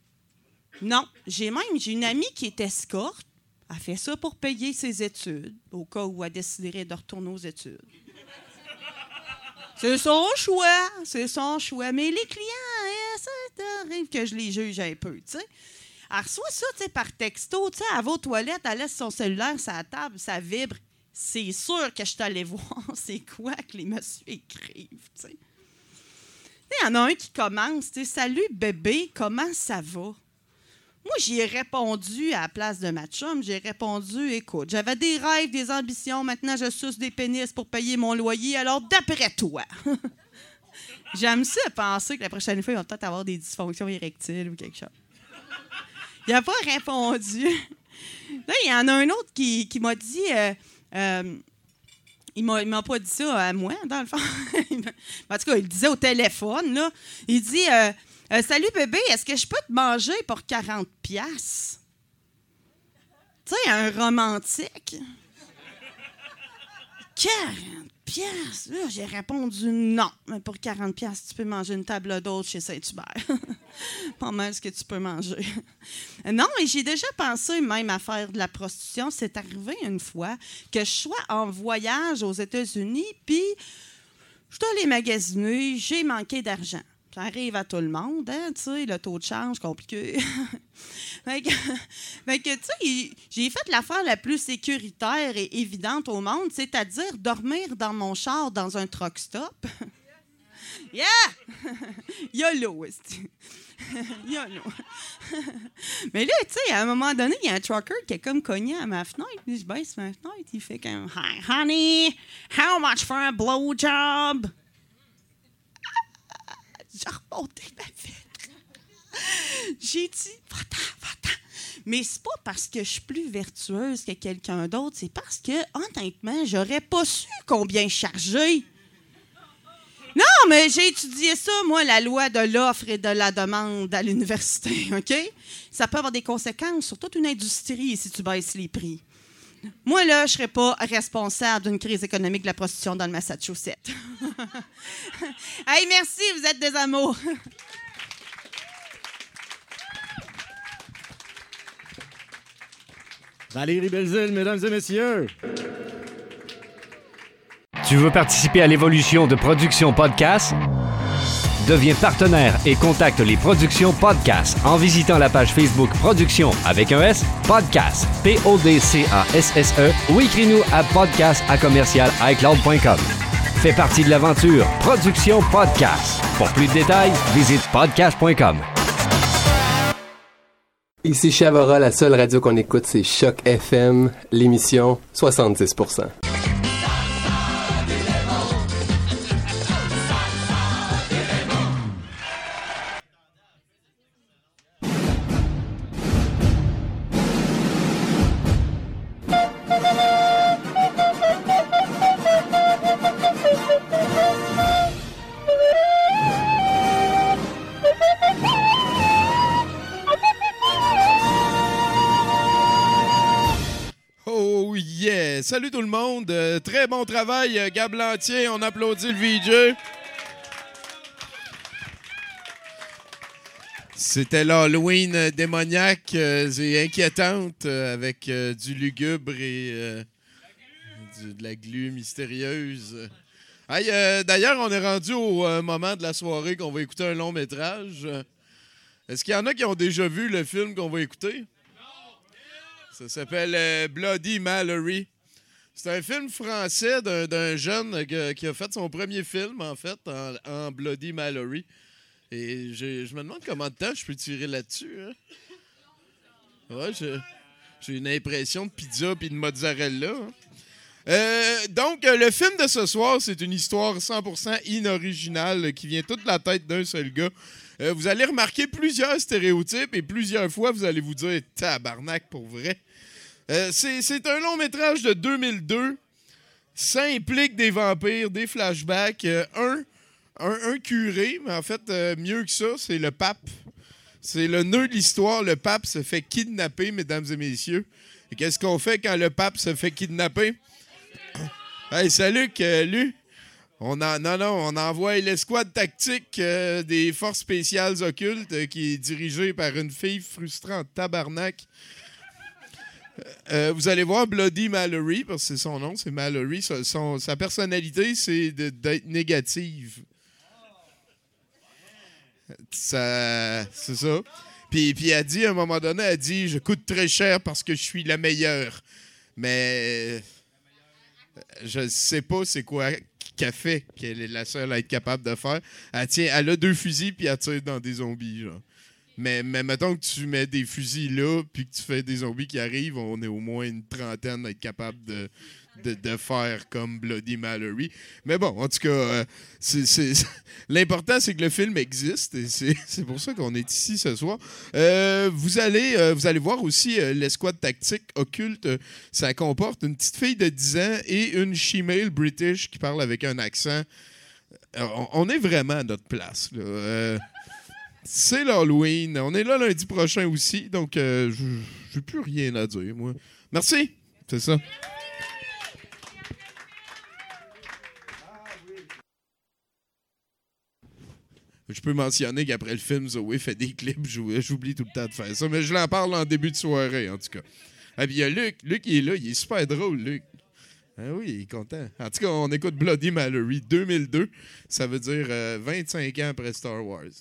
Non, j'ai même j'ai une amie qui est escorte. Elle fait ça pour payer ses études, au cas où elle déciderait de retourner aux études. C'est son choix, c'est son choix. Mais les clients, hein, ça arrive que je les juge un peu, tu sais. Elle reçoit ça, tu sais, par texto, tu sais, elle va aux toilettes, elle laisse son cellulaire la table, ça vibre. C'est sûr que je allée voir c'est quoi que les messieurs écrivent, tu sais. Il y en a un qui commence, tu sais, Salut bébé, comment ça va? Moi, j'y ai répondu à la place de ma chum. J'ai répondu Écoute, j'avais des rêves, des ambitions. Maintenant, je suce des pénis pour payer mon loyer. Alors, d'après toi. J'aime ça penser que la prochaine fois, il va peut-être avoir des dysfonctions érectiles ou quelque chose. Il n'a pas répondu. Là, il y en a un autre qui, qui m'a dit. euh, euh, il il m'a pas dit ça à moi, dans le fond. en tout cas, il le disait au téléphone, là. Il dit euh, Euh, Salut bébé, est-ce que je peux te manger pour 40 piastres? Tu sais, un romantique. 40 piastres? Là, J'ai répondu non. Mais pour 40 piastres, tu peux manger une table d'hôte chez Saint-Hubert. Pas mal ce que tu peux manger. non, mais j'ai déjà pensé même à faire de la prostitution. C'est arrivé une fois que je sois en voyage aux États-Unis, puis je suis allée magasiner, j'ai manqué d'argent. Ça arrive à tout le monde, hein, tu sais, le taux de change compliqué. fait que, tu sais, j'ai fait l'affaire la plus sécuritaire et évidente au monde, c'est-à-dire dormir dans mon char dans un truck stop. yeah! YOLO! YOLO. Mais là, tu sais, à un moment donné, il y a un trucker qui est comme cogné à ma fenêtre. Je baisse ma fenêtre. Il fait comme Hi, honey, how much for a blowjob? J'ai remonté ma. J'ai dit, va-t'en, va-t'en. Mais c'est pas parce que je suis plus vertueuse que quelqu'un d'autre, c'est parce que, honnêtement, j'aurais pas su combien charger. Non, mais j'ai étudié ça, moi, la loi de l'offre et de la demande à l'université, OK? Ça peut avoir des conséquences sur toute une industrie si tu baisses les prix. Moi, là, je serais pas responsable d'une crise économique de la prostitution dans le Massachusetts. hey, merci, vous êtes des amours. Valérie Belzile, mesdames et messieurs. Tu veux participer à l'évolution de Production Podcast? Deviens partenaire et contacte les Productions Podcast en visitant la page Facebook Production avec un S, Podcast, P-O-D-C-A-S-S-E ou écris-nous à podcast à commercial iCloud.com. Fais partie de l'aventure Production Podcast. Pour plus de détails, visite podcast.com. Ici Chavora, la seule radio qu'on écoute, c'est Choc FM, l'émission 70%. Bon travail, euh, Gab Lantier. On applaudit le VJ. C'était l'Halloween démoniaque euh, et inquiétante euh, avec du lugubre et de la glu mystérieuse. D'ailleurs, on est rendu au moment de la soirée qu'on va écouter un long métrage. Est-ce qu'il y en a qui ont déjà vu le film qu'on va écouter? Ça s'appelle Bloody Mallory. C'est un film français d'un- jeune qui a fait son premier film, en fait, en, Bloody Mallory. Et je me demande combien de temps je peux tirer là-dessus. hein. J'ai- une impression de pizza puis de mozzarella. hein. Euh, donc, le film de ce soir, c'est une histoire 100% inoriginale qui vient toute la tête d'un seul gars. Euh, vous allez remarquer plusieurs stéréotypes et plusieurs fois, vous allez vous dire tabarnak pour vrai. Euh, c'est un long métrage de 2002. Ça implique des vampires, des flashbacks, euh, un, un, curé, mais en fait, euh, mieux que ça, c'est le pape. C'est le nœud de l'histoire. Le pape se fait kidnapper, mesdames et messieurs. Et qu'est-ce qu'on fait quand le pape se fait kidnapper? Hey, salut, Lu. On non, non, on envoie l'escouade tactique des forces spéciales occultes qui est dirigée par une fille frustrante tabarnak. Euh, vous allez voir Bloody Mallory, parce que c'est son nom, c'est Mallory. Sa, son- sa personnalité, c'est d'être négative. Ça, c'est ça. Puis, puis elle dit, à un moment donné, elle dit Je coûte très cher parce que je suis la meilleure. Mais je sais pas c'est quoi qu'elle fait, qu'elle est la seule à être capable de faire. Elle, tient, elle a deux fusils, puis elle tire dans des zombies, genre. Mais, mais mettons que tu mets des fusils là, puis que tu fais des zombies qui arrivent, on est au moins une trentaine à être capable de, de, faire comme Bloody Mallory. Mais bon, en tout cas, euh, l'important, c'est que le film existe, et c'est pour ça qu'on est ici ce soir. Euh, vous, allez, euh, vous allez voir aussi euh, l'escouade tactique occulte. Ça comporte une petite fille de 10 ans et une shemale british qui parle avec un accent. On, est vraiment à notre place. Euh, c'est l'Halloween. On est là lundi prochain aussi, donc euh, je j'ai plus rien à dire, moi. Merci. C'est ça. Je peux mentionner qu'après le film, Zoé fait des clips. J'ou- J'oublie tout le temps de faire ça, mais je l'en parle en début de soirée, en tout cas. Ah, puis il y a Luc. Luc, il est là. Il est super drôle, Luc. Ah oui, il est content. En tout cas, on écoute Bloody Mallory 2002. Ça veut dire euh, 25 ans après Star Wars.